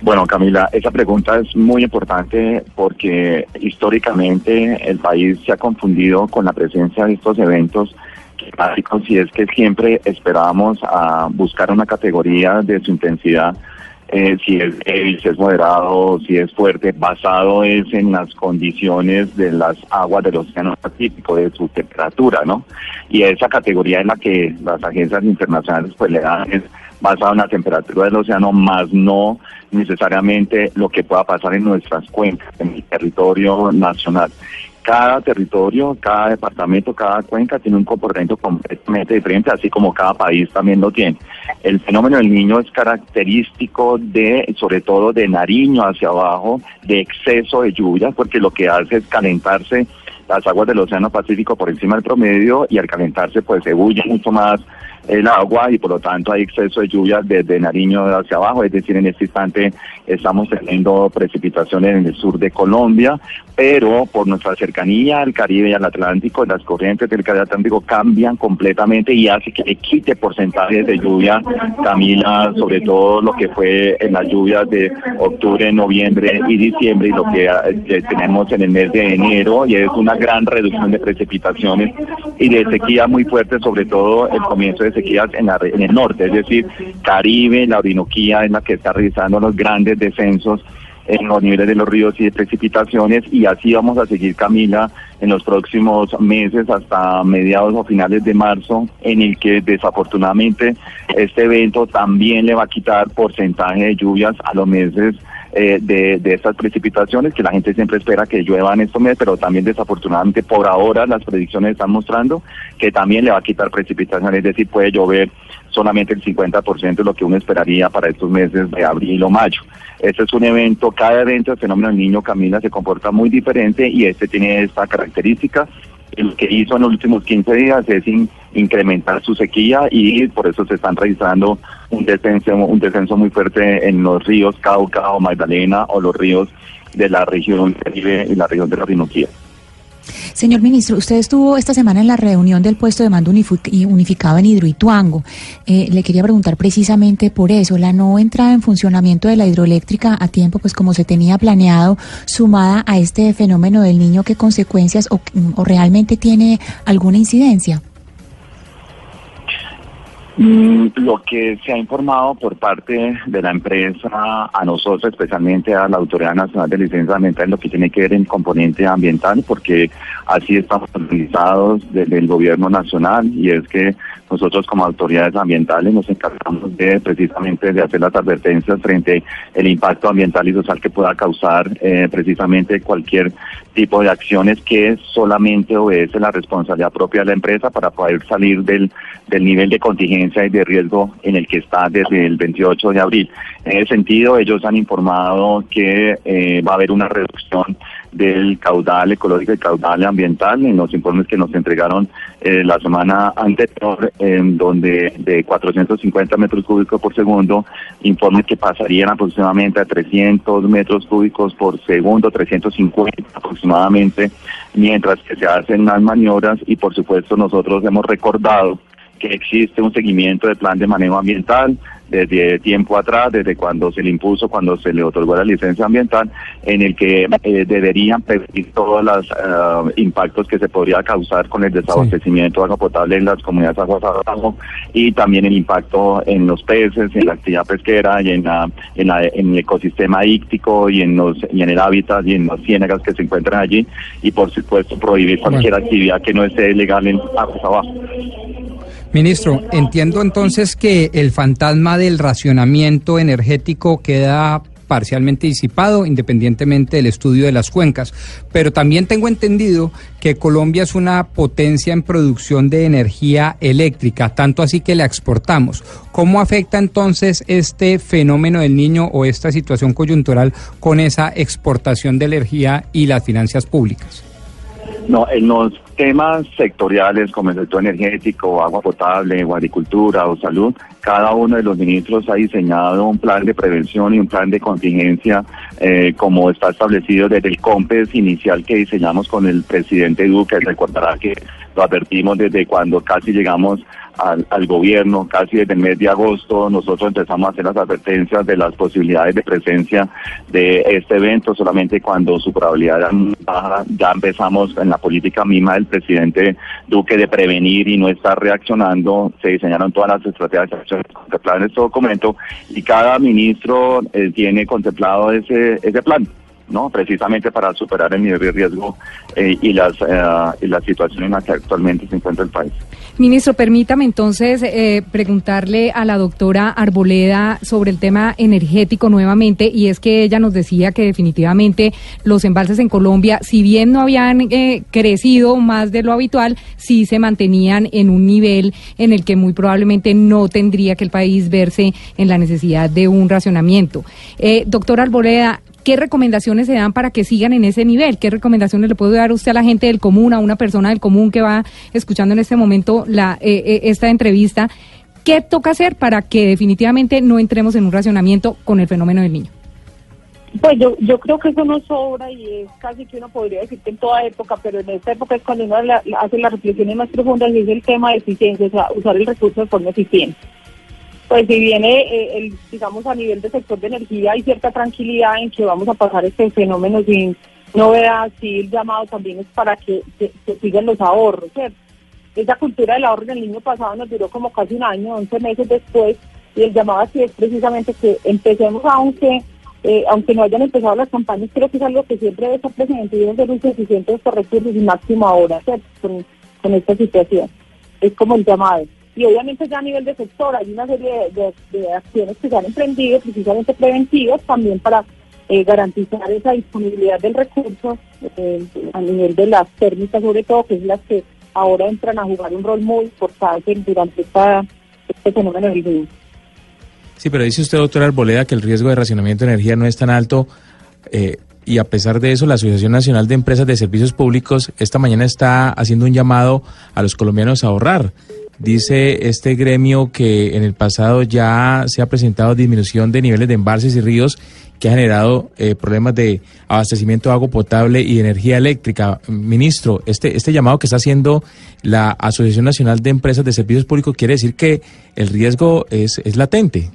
Bueno Camila, esa pregunta es muy importante porque históricamente el país se ha confundido con la presencia de estos eventos climáticos y es que siempre esperábamos a buscar una categoría de su intensidad eh, si es débil, si es moderado, si es fuerte, basado es en las condiciones de las aguas del océano Pacífico, de su temperatura, ¿no? Y esa categoría es la que las agencias internacionales pues le dan es basado en la temperatura del océano, más no necesariamente lo que pueda pasar en nuestras cuencas, en el territorio nacional. Cada territorio, cada departamento, cada cuenca tiene un comportamiento completamente diferente, así como cada país también lo tiene. El fenómeno del niño es característico de, sobre todo de Nariño hacia abajo, de exceso de lluvia, porque lo que hace es calentarse las aguas del Océano Pacífico por encima del promedio y al calentarse pues se bulle mucho más el agua y por lo tanto hay exceso de lluvia desde Nariño hacia abajo, es decir, en este instante estamos teniendo precipitaciones en el sur de Colombia, pero por nuestra cercanía al Caribe y al Atlántico, las corrientes del Caribe Atlántico cambian completamente y hace que le quite porcentajes de lluvia, Camila, sobre todo lo que fue en las lluvias de octubre, noviembre y diciembre y lo que eh, tenemos en el mes de enero y es una gran reducción de precipitaciones y de sequía muy fuerte, sobre todo el comienzo de sequías en, la en el norte, es decir, Caribe, la Orinoquía es la que está realizando los grandes descensos en los niveles de los ríos y de precipitaciones y así vamos a seguir Camila en los próximos meses hasta mediados o finales de marzo en el que desafortunadamente este evento también le va a quitar porcentaje de lluvias a los meses eh, de, estas precipitaciones que la gente siempre espera que lluevan estos meses, pero también desafortunadamente por ahora las predicciones están mostrando que también le va a quitar precipitaciones, es decir, puede llover solamente el 50% de lo que uno esperaría para estos meses de abril o mayo. Este es un evento, cada evento del fenómeno del niño Camila se comporta muy diferente y este tiene esta característica. Lo que hizo en los últimos 15 días es in- incrementar su sequía y por eso se están realizando un descenso, un descenso muy fuerte en los ríos Cauca o Magdalena o los ríos de la región Caribe y la región de la Orinoquía. Señor ministro, usted estuvo esta semana en la reunión del puesto de mando unificado en Hidroituango. Eh, le quería preguntar precisamente por eso, la no entrada en funcionamiento de la hidroeléctrica a tiempo, pues como se tenía planeado, sumada a este fenómeno del niño, ¿qué consecuencias o realmente tiene alguna incidencia? Mm, Lo que se ha informado por parte de la empresa a nosotros, especialmente a la Autoridad Nacional de Licencia Ambiental, lo que tiene que ver en componente ambiental, porque así estamos organizados desde el gobierno nacional y es que nosotros como autoridades ambientales nos encargamos de precisamente de hacer las advertencias frente el impacto ambiental y social que pueda causar eh, precisamente cualquier tipo de acciones que solamente obedece la responsabilidad propia de la empresa para poder salir del, del nivel de contingencia y de riesgo en el que está desde el 28 de abril. En ese sentido, ellos han informado que eh, va a haber una reducción del caudal ecológico y caudal ambiental en los informes que nos entregaron eh, la semana anterior, en donde de 450 metros cúbicos por segundo, informes que pasarían aproximadamente a 300 metros cúbicos por segundo, 350 aproximadamente, mientras que se hacen las maniobras y por supuesto nosotros hemos recordado que existe un seguimiento del plan de manejo ambiental, desde tiempo atrás, desde cuando se le impuso, cuando se le otorgó la licencia ambiental, en el que eh, deberían prevenir todos los eh, impactos que se podría causar con el desabastecimiento de agua potable en las comunidades aguas abajo y también el impacto en los peces, en la actividad pesquera y en, la, en, la- en el ecosistema íctico y en los y en el hábitat y en las ciénagas que se encuentran allí y por supuesto prohibir cualquier actividad que no esté legal en aguas abajo. Ministro, entiendo entonces que el fantasma del racionamiento energético queda parcialmente disipado independientemente del estudio de las cuencas, pero también tengo entendido que Colombia es una potencia en producción de energía eléctrica, tanto así que la exportamos. ¿Cómo afecta entonces este fenómeno del niño o esta situación coyuntural con esa exportación de energía y las finanzas públicas? No, en los temas sectoriales como el sector energético, agua potable, o agricultura o salud, cada uno de los ministros ha diseñado un plan de prevención y un plan de contingencia eh, como está establecido desde el COMPES inicial que diseñamos con el presidente Duque. Recordará que lo advertimos desde cuando casi llegamos al, al gobierno, casi desde el mes de agosto, nosotros empezamos a hacer las advertencias de las posibilidades de presencia de este evento, solamente cuando su probabilidad era baja, ya empezamos en la política misma del presidente Duque de prevenir y no estar reaccionando, se diseñaron todas las estrategias de acción contempladas en este documento y cada ministro eh, tiene contemplado ese, ese plan. ¿No? precisamente para superar el nivel de riesgo eh, y las eh, y la situación en la que actualmente se encuentra el país. Ministro, permítame entonces eh, preguntarle a la doctora Arboleda sobre el tema energético nuevamente, y es que ella nos decía que definitivamente los embalses en Colombia, si bien no habían eh, crecido más de lo habitual, sí se mantenían en un nivel en el que muy probablemente no tendría que el país verse en la necesidad de un racionamiento. Eh, doctora Arboleda, ¿Qué recomendaciones se dan para que sigan en ese nivel? ¿Qué recomendaciones le puede dar usted a la gente del común, a una persona del común que va escuchando en este momento la, eh, eh, esta entrevista? ¿Qué toca hacer para que definitivamente no entremos en un racionamiento con el fenómeno del niño? Pues yo, yo creo que eso no sobra y es casi que uno podría decir que en toda época, pero en esta época es cuando uno hace las reflexiones más profundas y es el tema de eficiencia, o sea, usar el recurso de forma eficiente. Pues si viene, eh, el, digamos, a nivel de sector de energía hay cierta tranquilidad en que vamos a pasar este fenómeno sin novedad, sí el llamado también es para que, que- sigan los ahorros, ¿cierto? Esa cultura del ahorro en el niño pasado nos duró como casi un año, 11 meses después, y el llamado así es precisamente que empecemos aunque eh, aunque no hayan empezado las campañas, creo que es algo que siempre debe estar presente y deben ser uso eficiente de estos recursos y máximo ahora. Con, con esta situación. Es como el llamado. Y obviamente ya a nivel de sector hay una serie de, acciones que se han emprendido, precisamente preventivas, también para eh, garantizar esa disponibilidad del recurso eh, a nivel de las térmicas, sobre todo, que es las que ahora entran a jugar un rol muy importante durante esta, este fenómeno del virus. Sí, pero dice usted, doctora Arboleda, que el riesgo de racionamiento de energía no es tan alto eh, y a pesar de eso, la Asociación Nacional de Empresas de Servicios Públicos esta mañana está haciendo un llamado a los colombianos a ahorrar. Dice este gremio que en el pasado ya se ha presentado disminución de niveles de embalses y ríos que ha generado eh, problemas de abastecimiento de agua potable y energía eléctrica. Ministro, este, este llamado que está haciendo la Asociación Nacional de Empresas de Servicios Públicos quiere decir que el riesgo es, es latente.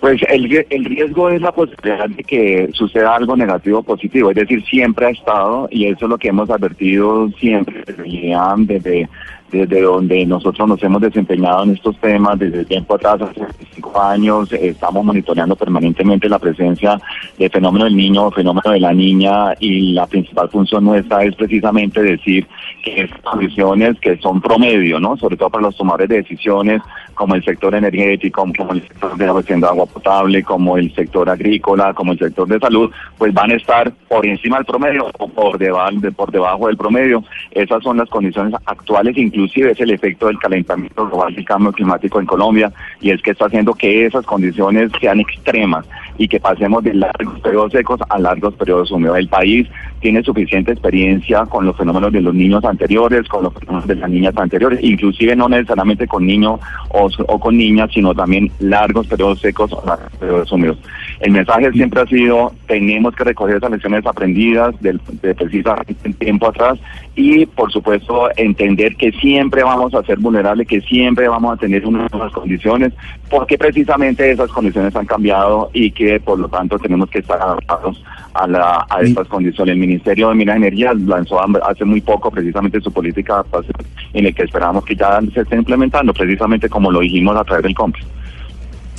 Pues el, el riesgo es la posibilidad de que suceda algo negativo o positivo, es decir, siempre ha estado y eso es lo que hemos advertido siempre desde desde, donde nosotros nos hemos desempeñado en estos temas desde tiempo atrás, hace cinco años, eh, estamos monitoreando permanentemente la presencia del fenómeno del niño fenómeno de la niña y la principal función nuestra es precisamente decir que estas condiciones que son promedio, ¿no? Sobre todo para los tomadores de decisiones, como el sector energético, como el sector de abastecimiento de agua potable, como el sector agrícola, como el sector de salud, pues van a estar por encima del promedio o por debajo, por debajo del promedio. Esas son las condiciones actuales, inclusive es el efecto del calentamiento global y cambio climático en Colombia, y es que está haciendo que esas condiciones sean extremas. Y que pasemos de largos periodos secos a largos periodos húmedos. El país tiene suficiente experiencia con los fenómenos de los niños anteriores, con los fenómenos de las niñas anteriores, inclusive no necesariamente con niños o, o con niñas, sino también largos periodos secos o largos periodos húmedos. El mensaje siempre ha sido, tenemos que recoger esas lecciones aprendidas del, de precisamente tiempo atrás y, por supuesto, entender que siempre vamos a ser vulnerables, que siempre vamos a tener unas nuevas condiciones, porque precisamente esas condiciones han cambiado y que, por lo tanto, tenemos que estar adaptados a, la, a estas condiciones. El Ministerio de Minas y Energía lanzó hace muy poco precisamente su política de adaptación en el que esperamos que ya se esté implementando, precisamente como lo dijimos a través del COMPES.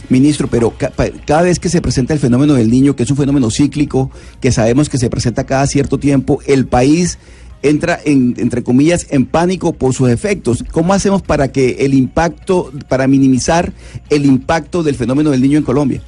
Ministro, pero cada vez que se presenta el fenómeno del niño, que es un fenómeno cíclico, que sabemos que se presenta cada cierto tiempo, el país entra en, entre comillas, en pánico por sus efectos. ¿Cómo hacemos para que el impacto, para minimizar el impacto del fenómeno del niño en Colombia?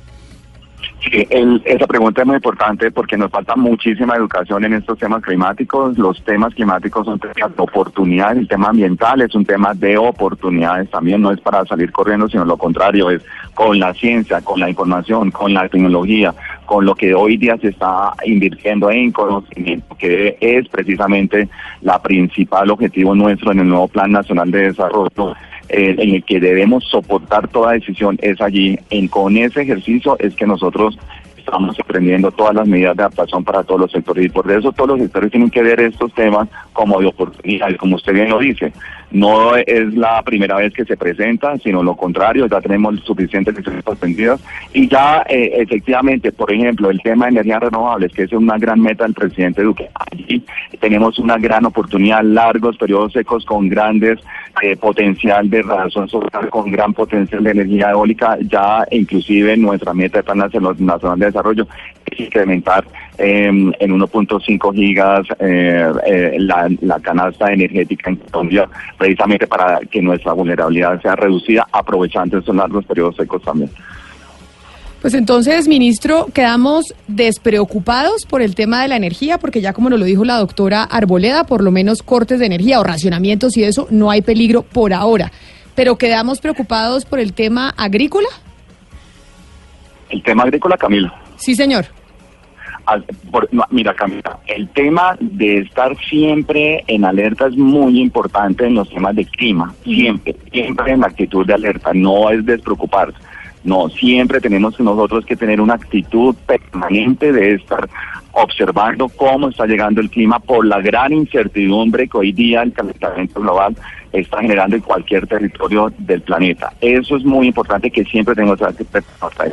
El- esa pregunta es muy importante porque nos falta muchísima educación en estos temas climáticos. Los temas climáticos son temas de oportunidades, el tema ambiental es un tema de oportunidades también, no es para salir corriendo, sino lo contrario, es con la ciencia, con la información, con la tecnología, con lo que hoy día se está invirtiendo en conocimiento, que es precisamente la principal objetivo nuestro en el nuevo Plan Nacional de Desarrollo eh, en el que debemos soportar toda decisión es allí. En, con ese ejercicio es que nosotros estamos aprendiendo todas las medidas de adaptación para todos los sectores y por eso todos los sectores tienen que ver estos temas como de oportunidades, como usted bien lo dice. No es la primera vez que se presenta, sino lo contrario, ya tenemos suficientes lecciones aprendidas y ya eh, efectivamente, por ejemplo, el tema de energías renovables, que es una gran meta del presidente Duque, allí tenemos una gran oportunidad, largos periodos secos con grandes eh, potencial de radiación solar, con gran potencial de energía eólica, ya inclusive nuestra meta de Plan Nacional de Desarrollo es incrementar eh, en 1.5 gigas eh, eh, la, la canasta energética en Colombia, precisamente para que nuestra vulnerabilidad sea reducida, aprovechando estos largos periodos secos también. Pues entonces, ministro, quedamos despreocupados por el tema de la energía, porque ya como nos lo dijo la doctora Arboleda, por lo menos cortes de energía o racionamientos y eso, no hay peligro por ahora. Pero quedamos preocupados por el tema agrícola. El tema agrícola, Camila. Sí, señor. Al- por- no, mira, Camila, el tema de estar siempre en alerta es muy importante en los temas de clima. Siempre, siempre en la actitud de alerta. No es despreocuparse. No, siempre tenemos nosotros que tener una actitud permanente de estar observando cómo está llegando el clima por la gran incertidumbre que hoy día el calentamiento global está generando en cualquier territorio del planeta. Eso es muy importante que siempre tenemos que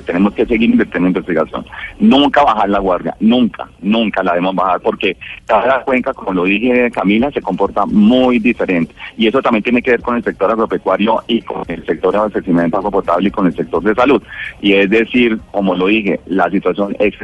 tenemos que seguir invirtiendo en investigación. Nunca bajar la guardia, nunca, nunca la debemos bajar porque cada cuenca, como lo dije Camila, se comporta muy diferente. Y eso también tiene que ver con el sector agropecuario y con el sector de abastecimiento agua potable y con el sector de salud. Y es decir, como lo dije, la situación es.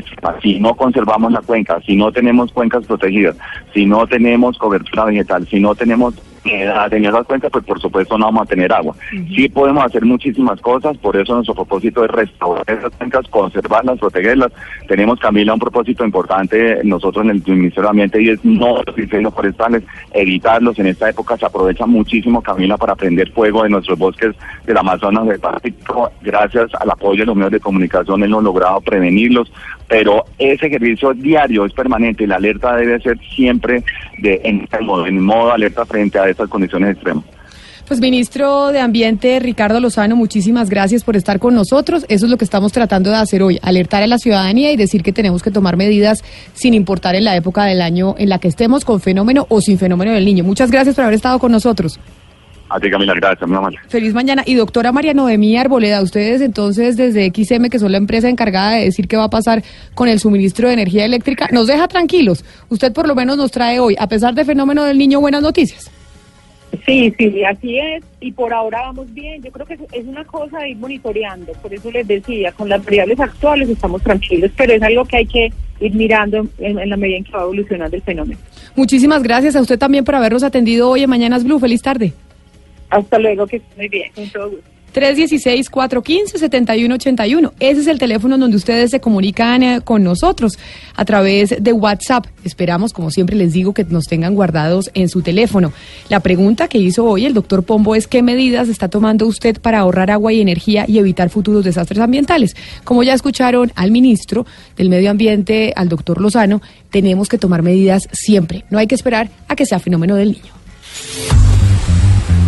Si no conservamos la cuenca, si no tenemos cuencas protegidas, si no tenemos cobertura vegetal, si no tenemos edad en esas cuencas, pues por supuesto no vamos a tener agua. Sí podemos hacer muchísimas cosas, por eso nuestro propósito es restaurar esas cuencas, conservarlas, protegerlas. Tenemos, Camila, un propósito importante nosotros en el Ministerio de Ambiente y es no los incendios forestales, evitarlos. En esta época se aprovecha muchísimo, Camila, para prender fuego de nuestros bosques del Amazonas del Pacífico. Gracias al apoyo de los medios de comunicación hemos logrado prevenirlos, pero ese ejercicio diario es permanente la alerta debe ser siempre de en, en modo alerta frente a estas condiciones extremas. Pues ministro de Ambiente Ricardo Lozano, muchísimas gracias por estar con nosotros. Eso es lo que estamos tratando de hacer hoy, alertar a la ciudadanía y decir que tenemos que tomar medidas sin importar en la época del año en la que estemos, con fenómeno o sin fenómeno del niño. Muchas gracias por haber estado con nosotros. A ti, Camila, gracias, muy amable. Feliz mañana. Y doctora María Noemí Arboleda, ustedes entonces desde XM, que son la empresa encargada de decir qué va a pasar con el suministro de energía eléctrica, nos deja tranquilos. Usted por lo menos nos trae hoy, a pesar del fenómeno del niño, buenas noticias. Sí, sí, así es. Y por ahora vamos bien. Yo creo que es- es una cosa de ir monitoreando. Por eso les decía, con las variables actuales estamos tranquilos, pero es algo que hay que ir mirando en, en la medida en que va evolucionando el fenómeno. Muchísimas gracias a usted también por habernos atendido hoy en Mañanas Blue. Feliz tarde. Hasta luego, que esté muy bien. Con todo gusto. 316-415-7181. Ese es el teléfono donde ustedes se comunican eh, con nosotros a través de WhatsApp. Esperamos, como siempre les digo, que nos tengan guardados en su teléfono. La pregunta que hizo hoy el doctor Pombo es qué medidas está tomando usted para ahorrar agua y energía y evitar futuros desastres ambientales. Como ya escucharon al ministro del Medio Ambiente, al doctor Lozano, tenemos que tomar medidas siempre. No hay que esperar a que sea fenómeno del niño.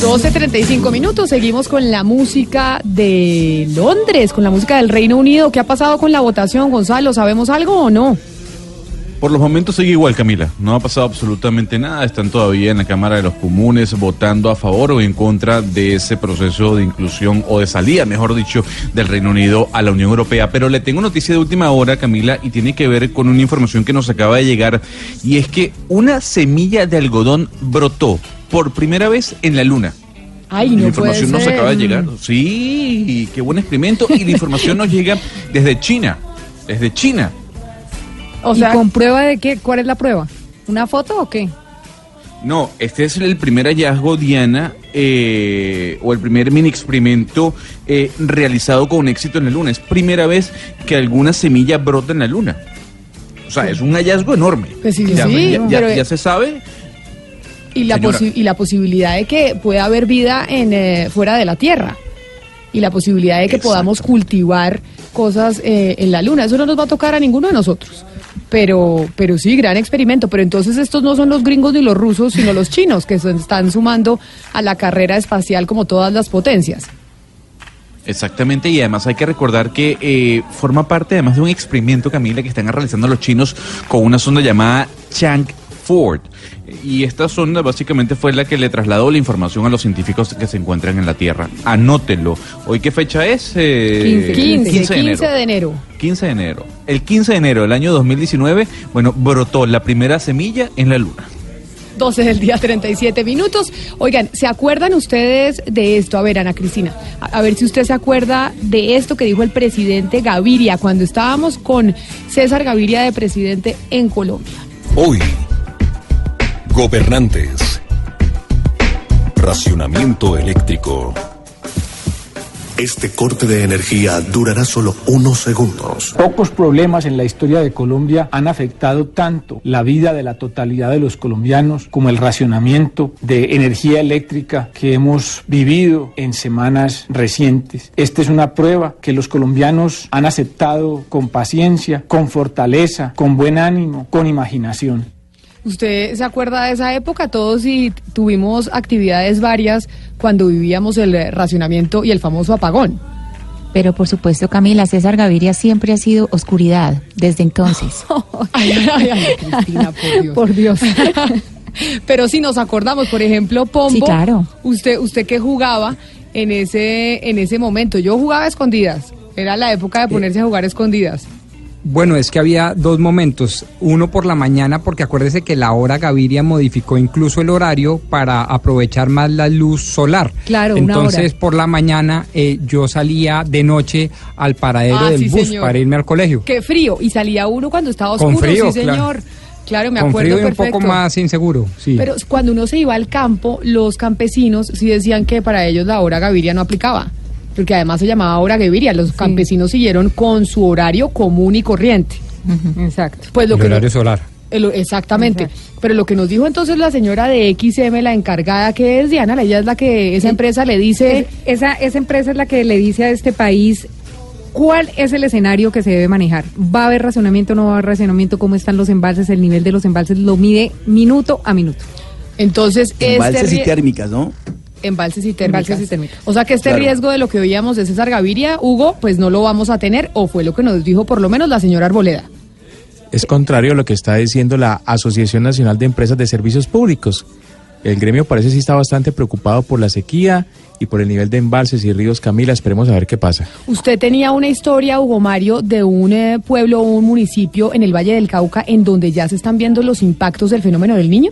12.35 minutos, seguimos con la música de Londres, con la música del Reino Unido. ¿Qué ha pasado con la votación, Gonzalo? ¿Sabemos algo o no? Por los momentos sigue igual, Camila. No ha pasado absolutamente nada. Están todavía en la Cámara de los Comunes votando a favor o en contra de ese proceso de inclusión o de salida, mejor dicho, del Reino Unido a la Unión Europea. Pero le tengo noticia de última hora, Camila, y tiene que ver con una información que nos acaba de llegar. Y es que una semilla de algodón brotó por primera vez en la Luna. Ay, la no información puede nos acaba de llegar. Sí, qué buen experimento. Y la información nos llega desde China. Desde China. O ¿Y con prueba de qué? ¿Cuál es la prueba? ¿Una foto o qué? No, este es el primer hallazgo, Diana, eh, o el primer mini experimento eh, realizado con éxito en la Luna. Es primera vez que alguna semilla brota en la Luna. O sea, es un hallazgo enorme. Pues sí, ya, sí, ya- ya- pero- ya se sabe. Y la, y la posibilidad de que pueda haber vida en eh, fuera de la Tierra. Y la posibilidad de que podamos cultivar cosas eh, en la Luna. Eso no nos va a tocar a ninguno de nosotros. Pero, pero sí, gran experimento. Pero entonces estos no son los gringos ni los rusos, sino los chinos, que se están sumando a la carrera espacial como todas las potencias. Exactamente, y además hay que recordar que eh, forma parte además de un experimento, Camila, que están realizando los chinos con una sonda llamada Chang Ford. Y esta sonda básicamente fue la que le trasladó la información a los científicos que se encuentran en la Tierra. Anótenlo. ¿Hoy qué fecha es? Eh, 15, 15, de enero. de enero. 15 de enero. El 15 de enero del año 2019, bueno, brotó la primera semilla en la Luna. 12 del día, 37 minutos. Oigan, ¿se acuerdan ustedes de esto? A ver, Ana Cristina, a, a ver si usted se acuerda de esto que dijo el presidente Gaviria cuando estábamos con César Gaviria de presidente en Colombia. Hoy, gobernantes. Racionamiento eléctrico. Este corte de energía durará solo unos segundos. Pocos problemas en la historia de Colombia han afectado tanto la vida de la totalidad de los colombianos como el racionamiento de energía eléctrica que hemos vivido en semanas recientes. Esta es una prueba que los colombianos han aceptado con paciencia, con fortaleza, con buen ánimo, con imaginación. ¿Usted se acuerda de esa época? Todos y tuvimos actividades varias cuando vivíamos el eh, racionamiento y el famoso apagón. Pero por supuesto, Camila, César Gaviria siempre ha sido oscuridad desde entonces. Ay, ay, ay, Cristina, por Dios. Por Dios. Pero si nos acordamos, por ejemplo, Pombo, Sí, claro. usted, usted que jugaba en ese, en ese momento. Yo jugaba a escondidas. Era la época de ponerse a jugar a escondidas. Bueno, es que había dos momentos. Uno por la mañana, porque acuérdese que la hora Gaviria modificó incluso el horario para aprovechar más la luz solar. Claro, una Entonces, hora. por la mañana eh, yo salía de noche al paradero Ah, del sí, bus señor. para irme al colegio. Qué frío. Y salía uno cuando estaba Con oscuro, frío, sí, claro. señor. Claro, me Con acuerdo frío y un poco más inseguro, sí. Pero cuando uno se iba al campo, los campesinos sí decían que para ellos la hora Gaviria no aplicaba. Porque además se llamaba hora Gaviria. Los campesinos siguieron con su horario común y corriente. Exacto. Pues lo el que horario no- solar. el- exactamente. Pero lo que nos dijo entonces la señora de XM, la encargada que es Diana, ella es la que esa empresa le dice. Es- esa, esa empresa es la que le dice a este país cuál es el escenario que se debe manejar. ¿Va a haber racionamiento o no va a haber racionamiento? ¿Cómo están los embalses? El nivel de los embalses lo mide minuto a minuto. Entonces, Embalses este y térmicas, ¿no? Embalses y térmicas. Embalses y térmicas. O sea que este Claro. riesgo de lo que oíamos de César Gaviria, Hugo, pues no lo vamos a tener, o fue lo que nos dijo por lo menos la señora Arboleda. Es contrario a lo que está diciendo la Asociación Nacional de Empresas de Servicios Públicos. El gremio parece sí está bastante preocupado por la sequía y por el nivel de embalses y ríos. Camila, esperemos a ver qué pasa. Usted tenía una historia, Hugo Mario, de un eh, pueblo o un municipio en el Valle del Cauca en donde ya se están viendo los impactos del fenómeno del niño.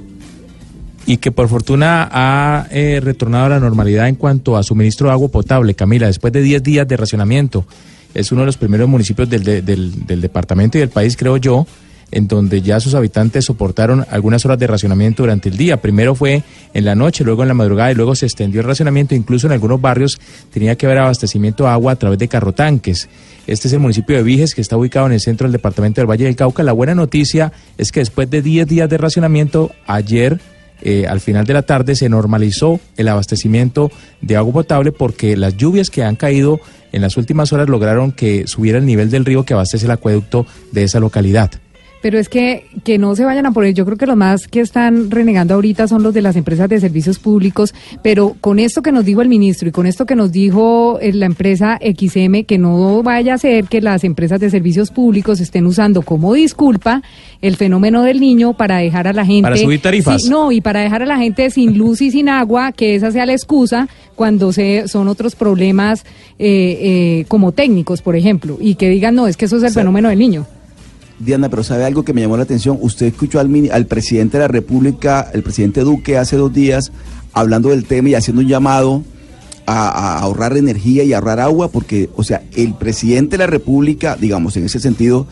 Y que por fortuna ha eh, retornado a la normalidad en cuanto a suministro de agua potable. Camila, después de 10 días de racionamiento, es uno de los primeros municipios del, de- del, del departamento y del país, creo yo, en donde ya sus habitantes soportaron algunas horas de racionamiento durante el día. Primero fue en la noche, luego en la madrugada y luego se extendió el racionamiento. Incluso en algunos barrios tenía que haber abastecimiento de agua a través de carrotanques. Este es el municipio de Viges, que está ubicado en el centro del departamento del Valle del Cauca. La buena noticia es que después de 10 días de racionamiento, ayer eh, al final de la tarde se normalizó el abastecimiento de agua potable porque las lluvias que han caído en las últimas horas lograron que subiera el nivel del río que abastece el acueducto de esa localidad. Pero es que, que no se vayan a poner, yo creo que los más que están renegando ahorita son los de las empresas de servicios públicos, pero con esto que nos dijo el ministro y con esto que nos dijo eh, la empresa XM, que no vaya a ser que las empresas de servicios públicos estén usando como disculpa el fenómeno del niño para dejar a la gente... Para subir tarifas. Sí, no, y para dejar a la gente sin luz y sin agua, que esa sea la excusa cuando se, son otros problemas eh, eh, como técnicos, por ejemplo, y que digan, no, es que eso es el O sea, fenómeno del niño. Diana, pero ¿sabe algo que me llamó la atención? Usted escuchó al, al presidente de la República, el presidente Duque, hace dos días, hablando del tema y haciendo un llamado a, ahorrar energía y ahorrar agua, porque, o sea, el presidente de la República, digamos, en ese sentido,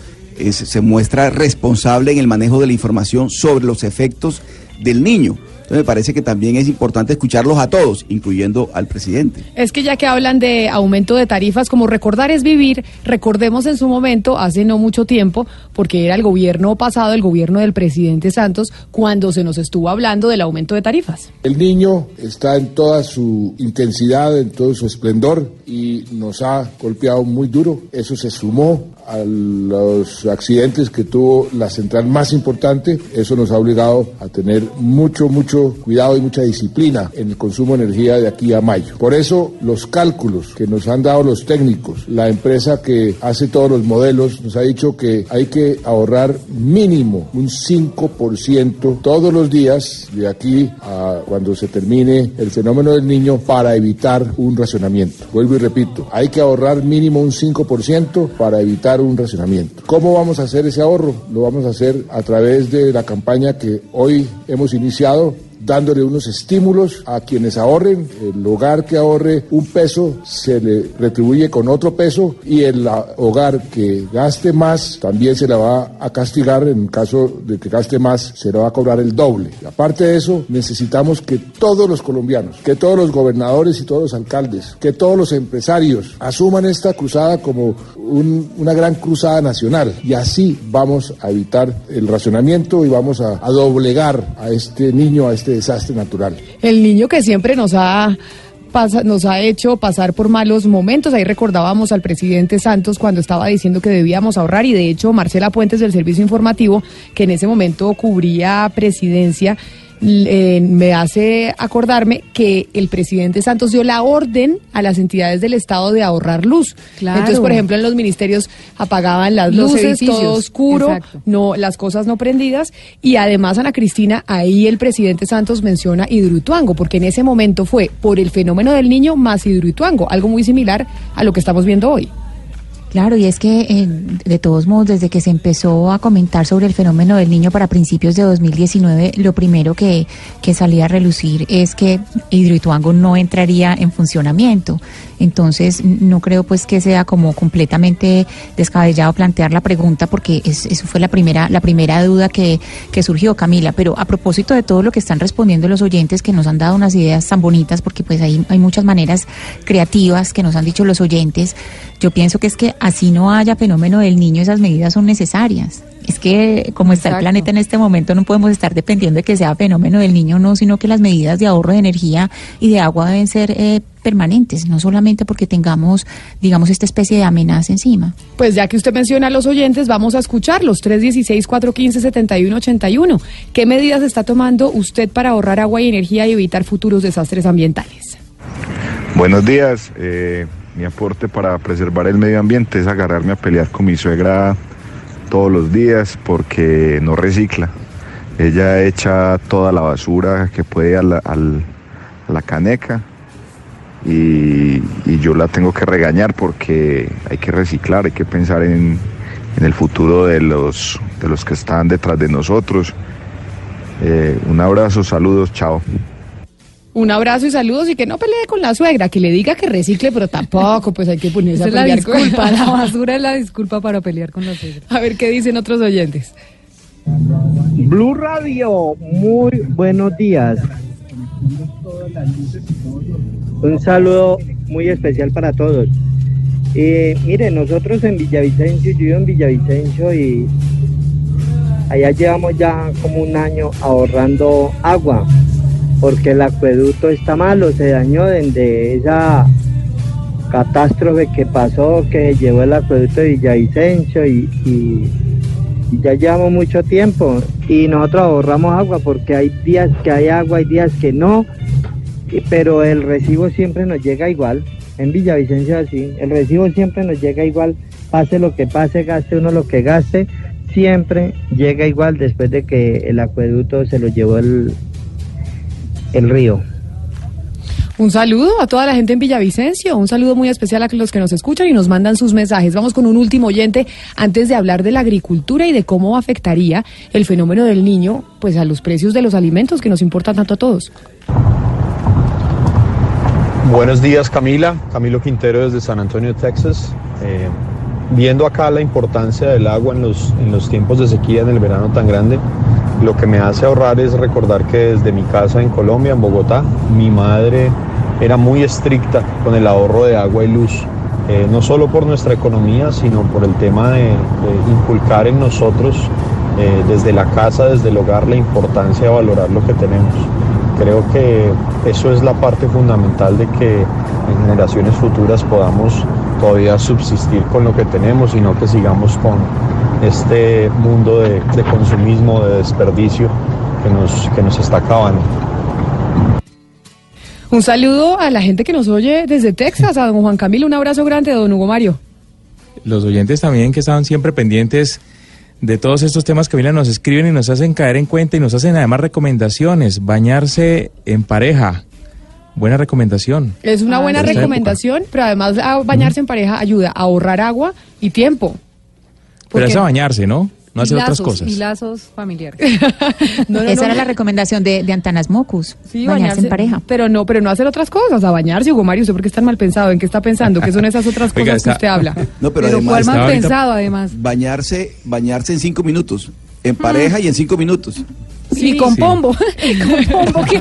se muestra responsable en el manejo de la información sobre los efectos del niño. Entonces me parece que también es importante escucharlos a todos, incluyendo al presidente. Es que ya que hablan de aumento de tarifas, como recordar es vivir, recordemos en su momento, hace no mucho tiempo, porque era el gobierno pasado, el gobierno del presidente Santos, cuando se nos estuvo hablando del aumento de tarifas. El niño está en toda su intensidad, en todo su esplendor y nos ha golpeado muy duro. Eso se sumó a los accidentes que tuvo la central más importante. Eso nos ha obligado a tener mucho, mucho cuidado y mucha disciplina en el consumo de energía de aquí a mayo. Por eso los cálculos que nos han dado los técnicos, la empresa que hace todos los modelos, nos ha dicho que hay que ahorrar mínimo un 5% todos los días de aquí a cuando se termine el fenómeno del niño para evitar un racionamiento. Vuelvo y repito, hay que ahorrar mínimo un 5% para evitar un racionamiento. ¿Cómo vamos a hacer ese ahorro? Lo vamos a hacer a través de la campaña que hoy hemos iniciado dándole unos estímulos a quienes ahorren. El hogar que ahorre un peso se le retribuye con otro peso y el hogar que gaste más también se le va a castigar. En caso de que gaste más, se le va a cobrar el doble. Y aparte de eso, necesitamos que todos los colombianos, que todos los gobernadores y todos los alcaldes, que todos los empresarios asuman esta cruzada como un- una gran cruzada nacional. Y así vamos a evitar el racionamiento y vamos a, a doblegar a este niño, a este desastre natural. El niño que siempre nos ha nos ha hecho pasar por malos momentos. Ahí recordábamos al presidente Santos cuando estaba diciendo que debíamos ahorrar y de hecho Marcela Puentes del Servicio Informativo, que en ese momento cubría presidencia, eh, me hace acordarme que el presidente Santos dio la orden a las entidades del Estado de ahorrar luz. Claro. Entonces, por ejemplo, en los ministerios apagaban las Los luces, edificios. todo oscuro, Exacto. no las cosas no prendidas y además Ana Cristina ahí el presidente Santos menciona Hidroituango porque en ese momento fue por el fenómeno del niño más Hidroituango algo muy similar a lo que estamos viendo hoy Claro, y es que eh, de todos modos, desde que se empezó a comentar sobre el fenómeno del niño para principios de 2019, lo primero que, que salía a relucir es que Hidroituango no entraría en funcionamiento. Entonces, no creo pues que sea como completamente descabellado plantear la pregunta, porque es- eso fue la primera, la primera duda que, que surgió, Camila. Pero a propósito de todo lo que están respondiendo los oyentes, que nos han dado unas ideas tan bonitas, porque pues ahí hay muchas maneras creativas que nos han dicho los oyentes, yo pienso que es que así no haya fenómeno del niño, esas medidas son necesarias. Es que como está el planeta en este momento no podemos estar dependiendo de que sea fenómeno del niño o no, sino que las medidas de ahorro de energía y de agua deben ser eh, permanentes, no solamente porque tengamos, digamos, esta especie de amenaza encima. Pues ya que usted menciona a los oyentes, vamos a escucharlos. 316-415-7181. ¿Qué medidas está tomando usted para ahorrar agua y energía y evitar futuros desastres ambientales? Buenos días. eh, mi aporte para preservar el medio ambiente es agarrarme a pelear con mi suegra todos los días porque no recicla. Ella echa toda la basura que puede a la, caneca y, y yo la tengo que regañar porque hay que reciclar, hay que pensar en, en el futuro de los, de los que están detrás de nosotros. Eh, un abrazo, saludos, chao. Un abrazo y saludos y que no pelee con la suegra, que le diga que recicle, pero tampoco, pues hay que ponerse Esa a es la pelear con- disculpa, la basura es la disculpa para pelear con la suegra. A ver qué dicen otros oyentes. Blue Radio, muy buenos días. Un saludo muy especial para todos. Eh, mire, nosotros en Villavicencio, yo vivo en Villavicencio y allá llevamos ya como un año ahorrando agua, porque el acueducto está malo, se dañó desde esa catástrofe que pasó, que llevó el acueducto de Villavicencio y, ya llevamos mucho tiempo y nosotros ahorramos agua porque hay días que hay agua, hay días que no, pero el recibo siempre nos llega igual. En Villavicencio así, el recibo siempre nos llega igual, pase lo que pase, gaste uno lo que gaste, siempre llega igual después de que el acueducto se lo llevó el, el río. Un saludo a toda la gente en Villavicencio, un saludo muy especial a los que nos escuchan y nos mandan sus mensajes. Vamos con un último oyente antes de hablar de la agricultura y de cómo afectaría el fenómeno del niño pues a los precios de los alimentos que nos importan tanto a todos. Buenos días Camila, Camilo Quintero desde San Antonio, Texas. Eh, viendo acá la importancia del agua en los, en los tiempos de sequía en el verano tan grande, lo que me hace ahorrar es recordar que desde mi casa en Colombia, en Bogotá, mi madre era muy estricta con el ahorro de agua y luz, eh, no solo por nuestra economía, sino por el tema de, inculcar en nosotros eh, desde la casa, desde el hogar, la importancia de valorar lo que tenemos. Creo que eso es la parte fundamental de que en generaciones futuras podamos todavía subsistir con lo que tenemos y no que sigamos con este mundo de, de consumismo, de desperdicio que nos, que nos está acabando. Un saludo a la gente que nos oye desde Texas, a don Juan Camilo, un abrazo grande, don Hugo Mario. Los oyentes también que estaban siempre pendientes de todos estos temas que nos escriben y nos hacen caer en cuenta y nos hacen además recomendaciones. Bañarse en pareja. Buena recomendación. Es una Ah, buena recomendación, pero además a bañarse en pareja ayuda a ahorrar agua y tiempo. Pero es a bañarse, ¿no? No hacer otras cosas. Y lazos familiares. Esa era la recomendación de, de Antanas Mocus, Sí, bañarse, en pareja. Pero no, pero no hacer otras cosas, a bañarse, Hugo Mario, ¿usted por qué está mal pensado? ¿En qué está pensando? ¿Qué son esas otras Oiga, cosas está- que usted habla? No, pero, Pero además, ¿cuál mal pensado además? Bañarse, bañarse en cinco minutos. En pareja y en cinco minutos. Sí, con pombo. con pombo que...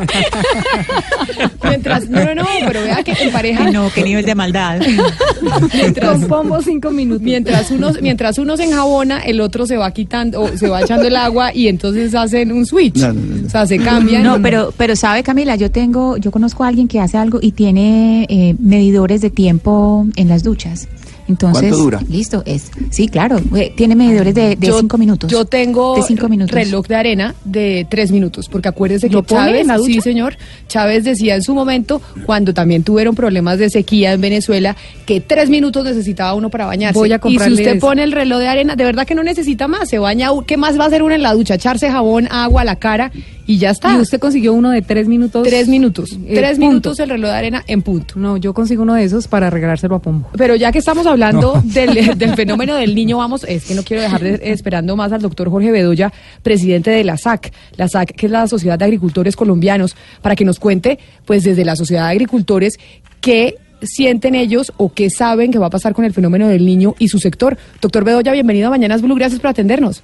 Mientras, no, no, no, pero vea que en pareja. no, qué nivel de maldad. mientras, Con pombo cinco minutos. Mientras uno, mientras uno se enjabona, el otro se va quitando, o se va echando el agua y entonces hacen un switch. O sea, se cambian. No, pero, pero sabe Camila, yo tengo, yo conozco a alguien que hace algo y tiene eh, medidores de tiempo en las duchas. Entonces, ¿Cuánto dura? listo, es, sí, claro, tiene medidores de, de Yo- cinco minutos. Yo tengo de cinco minutos. reloj de arena de tres minutos, porque acuérdese que ¿Lo pone Chávez, en la ducha? sí señor, Chávez decía en su momento, cuando también tuvieron problemas de sequía en Venezuela, que tres minutos necesitaba uno para bañarse. Voy a y si usted eso. pone el reloj de arena, de verdad que no necesita más, se baña, ¿qué más va a hacer uno en la ducha? Echarse jabón, agua a la cara y ya está. ¿Y usted consiguió uno de tres minutos? Tres minutos, Eh, tres punto. minutos el reloj de arena en punto. No, yo consigo uno de esos para regalárselo a Pombo. Pero ya que estamos hablando No. del, del fenómeno del niño, vamos, es que no quiero dejar de esperando más al doctor Jorge Bedoya, presidente de la SAC, la SAC, que es la Sociedad de Agricultores Colombianos, para que nos cuente, pues desde la Sociedad de Agricultores, qué sienten ellos o qué saben que va a pasar con el fenómeno del niño y su sector. Doctor Bedoya, bienvenido a Mañanas Blue, gracias por atendernos.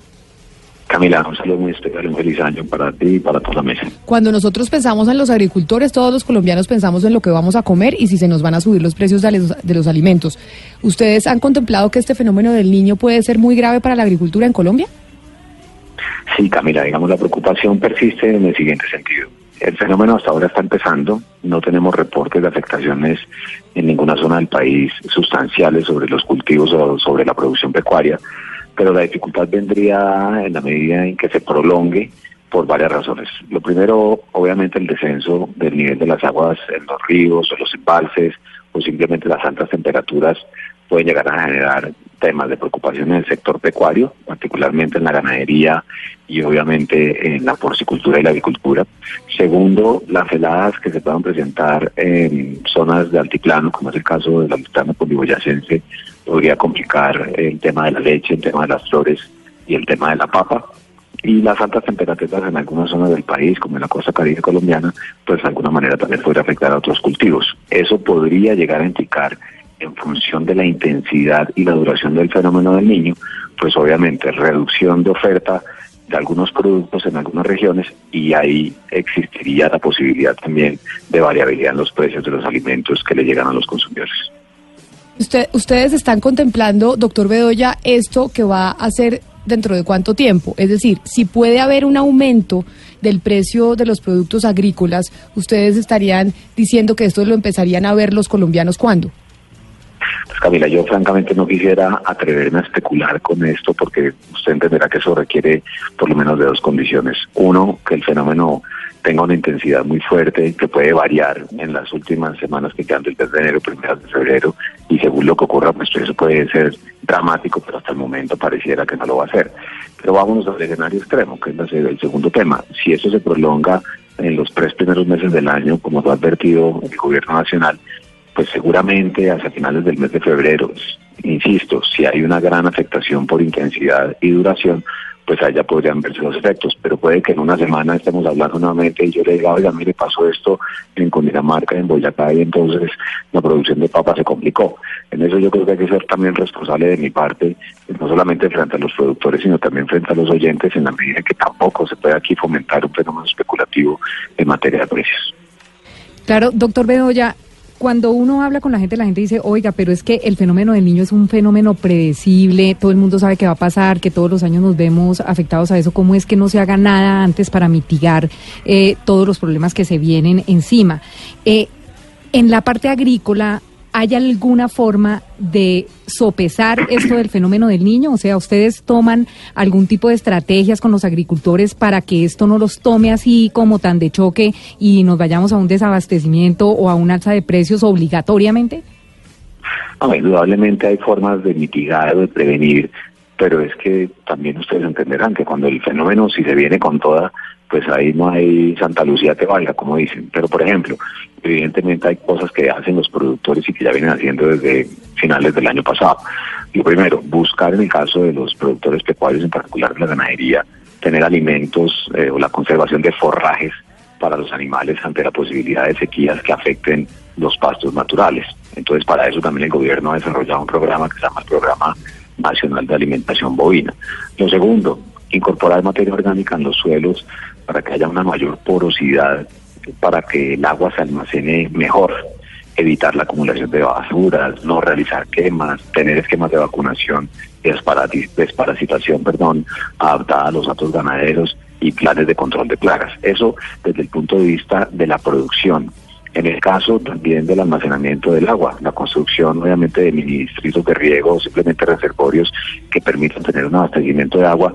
Camila, un saludo muy especial y un feliz año para ti y para toda la mesa. Cuando nosotros pensamos en los agricultores, todos los colombianos pensamos en lo que vamos a comer y si se nos van a subir los precios de los, de los alimentos. ¿Ustedes han contemplado que este fenómeno del niño puede ser muy grave para la agricultura en Colombia? Sí, Camila, digamos, la preocupación persiste en el siguiente sentido. El fenómeno hasta ahora está empezando, no tenemos reportes de afectaciones en ninguna zona del país sustanciales sobre los cultivos o sobre la producción pecuaria, pero la dificultad vendría en la medida en que se prolongue por varias razones. Lo primero, obviamente, el descenso del nivel de las aguas en los ríos o los embalses o simplemente las altas temperaturas pueden llegar a generar temas de preocupación en el sector pecuario, particularmente en la ganadería y obviamente en la porcicultura y la agricultura. Segundo, las heladas que se puedan presentar en zonas de altiplano, como es el caso del altiplano poliboyacense, podría complicar el tema de la leche, el tema de las flores y el tema de la papa. Y las altas temperaturas en algunas zonas del país, como en la costa caribe colombiana, pues de alguna manera también podría afectar a otros cultivos. Eso podría llegar a indicar en función de la intensidad y la duración del fenómeno del niño, pues obviamente reducción de oferta de algunos productos en algunas regiones y ahí existiría la posibilidad también de variabilidad en los precios de los alimentos que le llegan a los consumidores. Usted, ustedes están contemplando, doctor Bedoya, esto que va a ser dentro de cuánto tiempo. Es decir, si puede haber un aumento del precio de los productos agrícolas, ustedes estarían diciendo que esto lo empezarían a ver los colombianos cuándo. Pues Camila, yo francamente no quisiera atreverme a especular con esto porque usted entenderá que eso requiere por lo menos de dos condiciones. Uno, que el fenómeno tenga una intensidad muy fuerte que puede variar en las últimas semanas que quedan del mes de enero, primeras de febrero, y según lo que ocurra, pues eso puede ser dramático, pero hasta el momento pareciera que no lo va a hacer. Pero vámonos al escenario extremo, que es el segundo tema. Si eso se prolonga en los tres primeros meses del año, como lo ha advertido el gobierno nacional, pues seguramente hacia finales del mes de febrero, insisto, si hay una gran afectación por intensidad y duración, pues allá podrían verse los efectos, pero puede que en una semana estemos hablando nuevamente y yo le diga, oiga, mire, pasó esto en Cundinamarca, en Boyacá, y entonces la producción de papas se complicó. En eso yo creo que hay que ser también responsable de mi parte, no solamente frente a los productores, sino también frente a los oyentes, en la medida que tampoco se puede aquí fomentar un fenómeno especulativo en materia de precios. Claro, doctor Bedoya, cuando uno habla con la gente, la gente dice, oiga, pero es que el fenómeno del niño es un fenómeno predecible, todo el mundo sabe que va a pasar, que todos los años nos vemos afectados a eso, ¿cómo es que no se haga nada antes para mitigar eh, todos los problemas que se vienen encima? Eh, en la parte agrícola, ¿hay alguna forma de sopesar esto del fenómeno del niño? O sea, ¿ustedes toman algún tipo de estrategias con los agricultores para que esto no los tome así como tan de choque y nos vayamos a un desabastecimiento o a un alza de precios obligatoriamente? No, indudablemente hay formas de mitigar o de prevenir, pero es que también ustedes entenderán que cuando el fenómeno, si se viene con toda, pues ahí no hay Santa Lucía que valga, como dicen. Pero, por ejemplo, evidentemente hay cosas que hacen los productores y que ya vienen haciendo desde finales del año pasado. Lo primero, buscar en el caso de los productores pecuarios, en particular de la ganadería, tener alimentos eh, o la conservación de forrajes para los animales ante la posibilidad de sequías que afecten los pastos naturales. Entonces, para eso también el gobierno ha desarrollado un programa que se llama el Programa Nacional de Alimentación Bovina. Lo segundo, incorporar materia orgánica en los suelos para que haya una mayor porosidad, para que el agua se almacene mejor, evitar la acumulación de basuras, no realizar quemas, tener esquemas de vacunación desparasitación, perdón, adaptada a los datos ganaderos y planes de control de plagas. Eso desde el punto de vista de la producción. En el caso también del almacenamiento del agua, la construcción obviamente de mini de riego simplemente reservorios que permitan tener un abastecimiento de agua,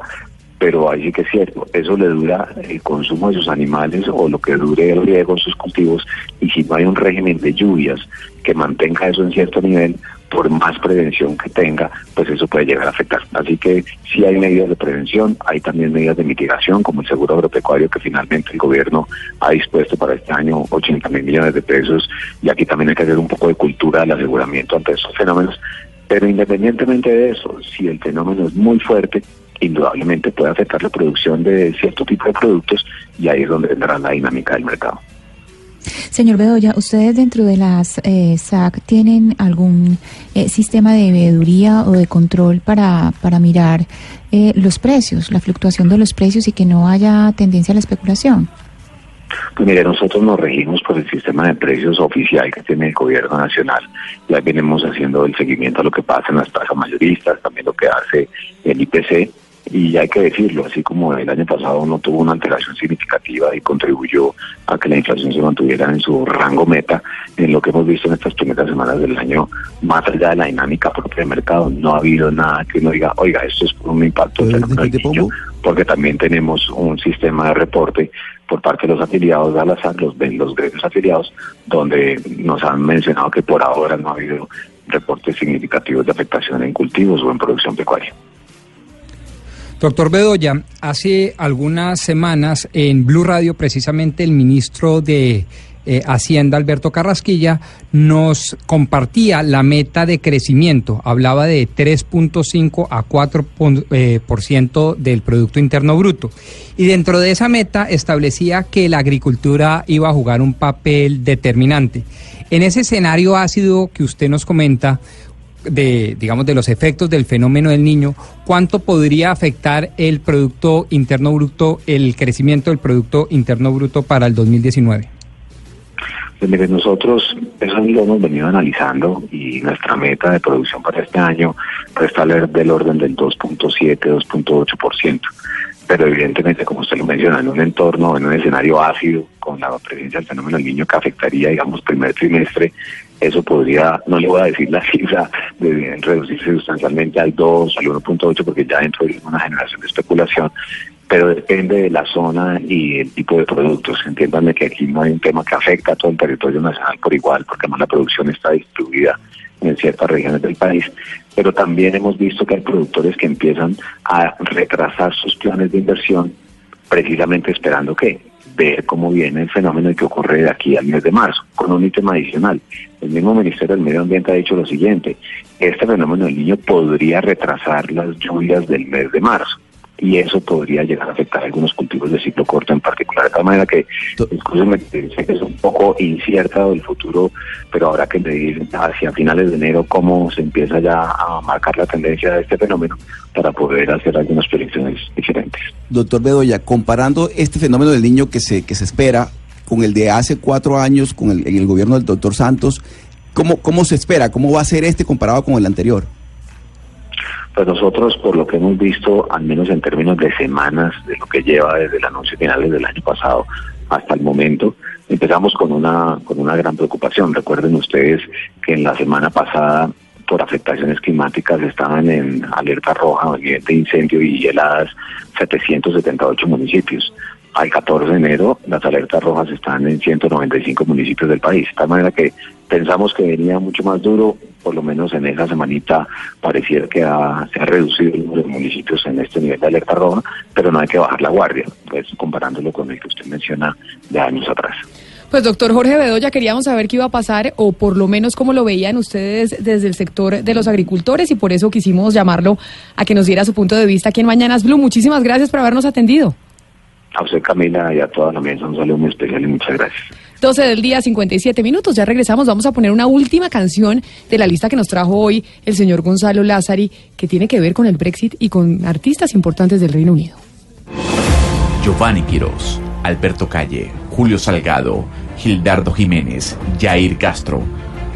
pero ahí sí que es cierto, eso le dura el consumo de sus animales o lo que dure el riego en sus cultivos y si no hay un régimen de lluvias que mantenga eso en cierto nivel, por más prevención que tenga, pues eso puede llegar a afectar. Así que sí hay medidas de prevención, hay también medidas de mitigación, como el seguro agropecuario que finalmente el gobierno ha dispuesto para este año 80 mil millones de pesos y aquí también hay que hacer un poco de cultura del aseguramiento ante estos fenómenos. Pero independientemente de eso, si el fenómeno es muy fuerte, indudablemente puede afectar la producción de cierto tipo de productos y ahí es donde vendrá la dinámica del mercado. Señor Bedoya, ¿ustedes dentro de las eh, SAC tienen algún eh, sistema de veeduría o de control para, para mirar eh, los precios, la fluctuación de los precios y que no haya tendencia a la especulación? Pues mire, nosotros nos regimos por el sistema de precios oficial que tiene el gobierno nacional. Ya venimos haciendo el seguimiento a lo que pasa en las tasas mayoristas, también lo que hace el IPC. Y hay que decirlo, así como el año pasado no tuvo una alteración significativa y contribuyó a que la inflación se mantuviera en su rango meta, en lo que hemos visto en estas primeras semanas del año, más allá de la dinámica propia del mercado, no ha habido nada que uno diga, oiga, esto es un impacto Niño", porque también tenemos un sistema de reporte por parte de los afiliados de Alazar, los, de los gremios afiliados, donde nos han mencionado que por ahora no ha habido reportes significativos de afectación en cultivos o en producción pecuaria. Doctor Bedoya, hace algunas semanas en Blue Radio, precisamente el ministro de eh, Hacienda, Alberto Carrasquilla, nos compartía la meta de crecimiento. Hablaba de 3.5 a 4 pun- eh, por ciento del Producto Interno Bruto. Y dentro de esa meta establecía que la agricultura iba a jugar un papel determinante. En ese escenario ácido que usted nos comenta, de, digamos, de los efectos del fenómeno del niño, ¿cuánto podría afectar el Producto Interno Bruto, el crecimiento del Producto Interno Bruto para el 2019? Pues mire, nosotros eso lo hemos venido analizando y nuestra meta de producción para este año puede estar del orden del 2.7, 2.8%. Pero evidentemente, como usted lo menciona, en un entorno, en un escenario ácido, con la presencia del fenómeno del niño que afectaría, digamos, primer trimestre, eso podría, no le voy a decir la cifra, de reducirse sustancialmente al 2, al 1.8, porque ya dentro de una generación de especulación, pero depende de la zona y el tipo de productos. Entiéndanme que aquí no hay un tema que afecta a todo el territorio nacional por igual, porque además la producción está distribuida en ciertas regiones del país, pero también hemos visto que hay productores que empiezan a retrasar sus planes de inversión precisamente esperando que ver cómo viene el fenómeno y qué ocurre de aquí al mes de marzo, con un ítem adicional. El mismo Ministerio del Medio Ambiente ha dicho lo siguiente, este fenómeno del niño podría retrasar las lluvias del mes de marzo y eso podría llegar a afectar a algunos cultivos de ciclo corto en particular, de tal manera que, escúcheme, sé que es un poco incierta el futuro, pero habrá que medir hacia finales de enero cómo se empieza ya a marcar la tendencia de este fenómeno para poder hacer algunas predicciones diferentes. Doctor Bedoya, comparando este fenómeno del niño que se, que se espera con el de hace cuatro años, con el, en el gobierno del doctor Santos, ¿cómo, ¿cómo se espera? ¿Cómo va a ser este comparado con el anterior? Pues nosotros, por lo que hemos visto, al menos en términos de semanas, de lo que lleva desde el anuncio finales del año pasado hasta el momento, empezamos con una, con una gran preocupación. Recuerden ustedes que en la semana pasada, por afectaciones climáticas, estaban en alerta roja, de incendio y heladas 778 municipios. Al 14 de enero, las alertas rojas están en 195 municipios del país. De tal manera que pensamos que venía mucho más duro, por lo menos en esa semanita pareciera que ha- se ha reducido el número de municipios en este nivel de alerta roja, pero no hay que bajar la guardia, pues comparándolo con el que usted menciona de años atrás. Pues doctor Jorge Bedoya, queríamos saber qué iba a pasar o por lo menos cómo lo veían ustedes desde el sector de los agricultores y por eso quisimos llamarlo a que nos diera su punto de vista aquí en Mañanas Blue. Muchísimas gracias por habernos atendido. A usted, Camila, y a toda la mesa un saludo muy especial y muchas gracias. 12 del día, 57 minutos. Ya regresamos. Vamos a poner una última canción de la lista que nos trajo hoy el señor Gonzalo Lázari, que tiene que ver con el Brexit y con artistas importantes del Reino Unido. Giovanni Quiroz, Alberto Calle, Julio Salgado, Gildardo Jiménez, Jair Castro,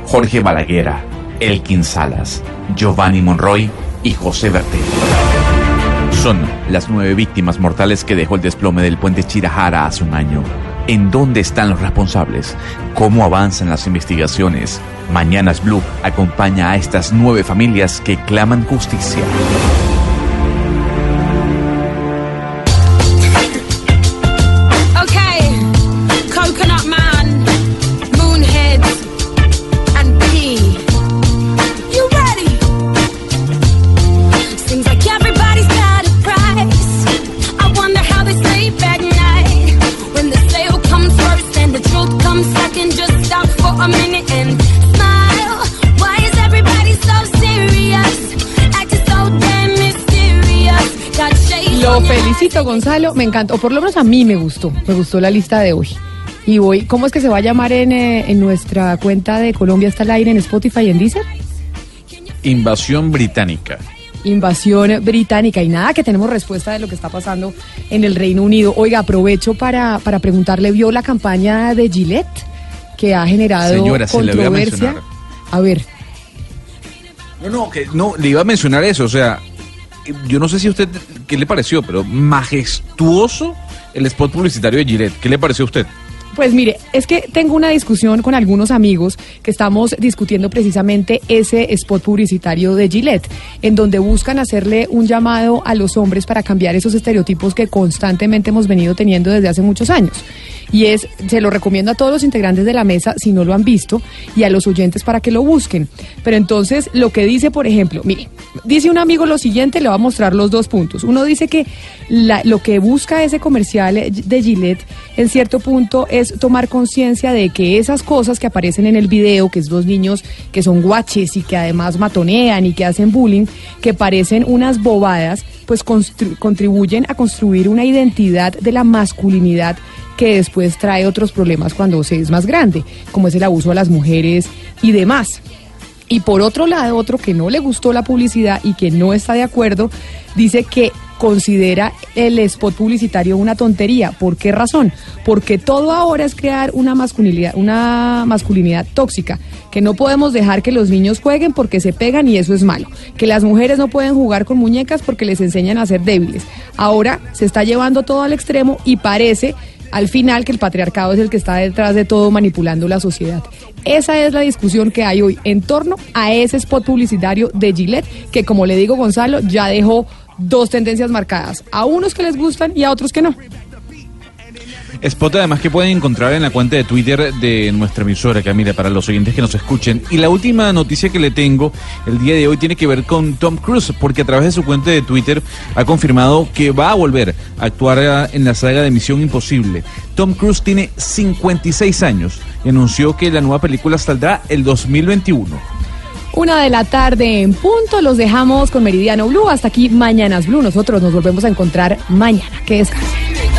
Jorge Balaguera, Elkin Salas, Giovanni Monroy y José Bertel. Son las nueve víctimas mortales que dejó el desplome del puente Chirajara hace un año. ¿En dónde están los responsables? ¿Cómo avanzan las investigaciones? Mañanas Blue acompaña a estas nueve familias que claman justicia. Gonzalo. Me encantó, o por lo menos a mí me gustó. Me gustó la lista de hoy. Y voy, ¿cómo es que se va a llamar en, eh, en nuestra cuenta de Colombia está al aire en Spotify y en Deezer? Invasión británica. Invasión británica y nada que tenemos respuesta de lo que está pasando en el Reino Unido. Oiga, aprovecho para, para preguntarle, ¿vio la campaña de Gillette que ha generado Señora, se le voy a controversia? mencionar. A ver, No, no, que no, le iba a mencionar eso, o sea, yo no sé si usted, ¿qué le pareció? Pero majestuoso el spot publicitario de Gillette. ¿Qué le pareció a usted? Pues mire, es que tengo una discusión con algunos amigos que estamos discutiendo precisamente ese spot publicitario de Gillette, en donde buscan hacerle un llamado a los hombres para cambiar esos estereotipos que constantemente hemos venido teniendo desde hace muchos años. Y es, se lo recomiendo a todos los integrantes de la mesa si no lo han visto y a los oyentes para que lo busquen. Pero entonces lo que dice, por ejemplo, mire, dice un amigo lo siguiente, le va a mostrar los dos puntos. Uno dice que lo que busca ese comercial de Gillette en cierto punto es tomar conciencia de que esas cosas que aparecen en el video, que es dos niños que son guaches y que además matonean y que hacen bullying, que parecen unas bobadas, pues contribuyen a construir una identidad de la masculinidad que después trae otros problemas cuando se es más grande, como es el abuso a las mujeres y demás. Y por otro lado, otro que no le gustó la publicidad y que no está de acuerdo, dice que considera el spot publicitario una tontería. ¿Por qué razón? Porque todo ahora es crear una masculinidad, una masculinidad tóxica, que no podemos dejar que los niños jueguen porque se pegan y eso es malo, que las mujeres no pueden jugar con muñecas porque les enseñan a ser débiles. Ahora se está llevando todo al extremo y parece al final que el patriarcado es el que está detrás de todo manipulando la sociedad. Esa es la discusión que hay hoy en torno a ese spot publicitario de Gillette, que como le digo Gonzalo, ya dejó dos tendencias marcadas, a unos que les gustan y a otros que no. Spot además que pueden encontrar en la cuenta de Twitter de nuestra emisora, Camila, para los oyentes que nos escuchen. Y la última noticia que le tengo el día de hoy tiene que ver con Tom Cruise, porque a través de su cuenta de Twitter ha confirmado que va a volver a actuar eh, en la saga de Misión Imposible. Tom Cruise tiene 56 años y anunció que la nueva película saldrá el 2021. Una de la tarde en punto, los dejamos con Meridiano Blue. Hasta aquí Mañanas Blue. Nosotros nos volvemos a encontrar mañana. Que descansen.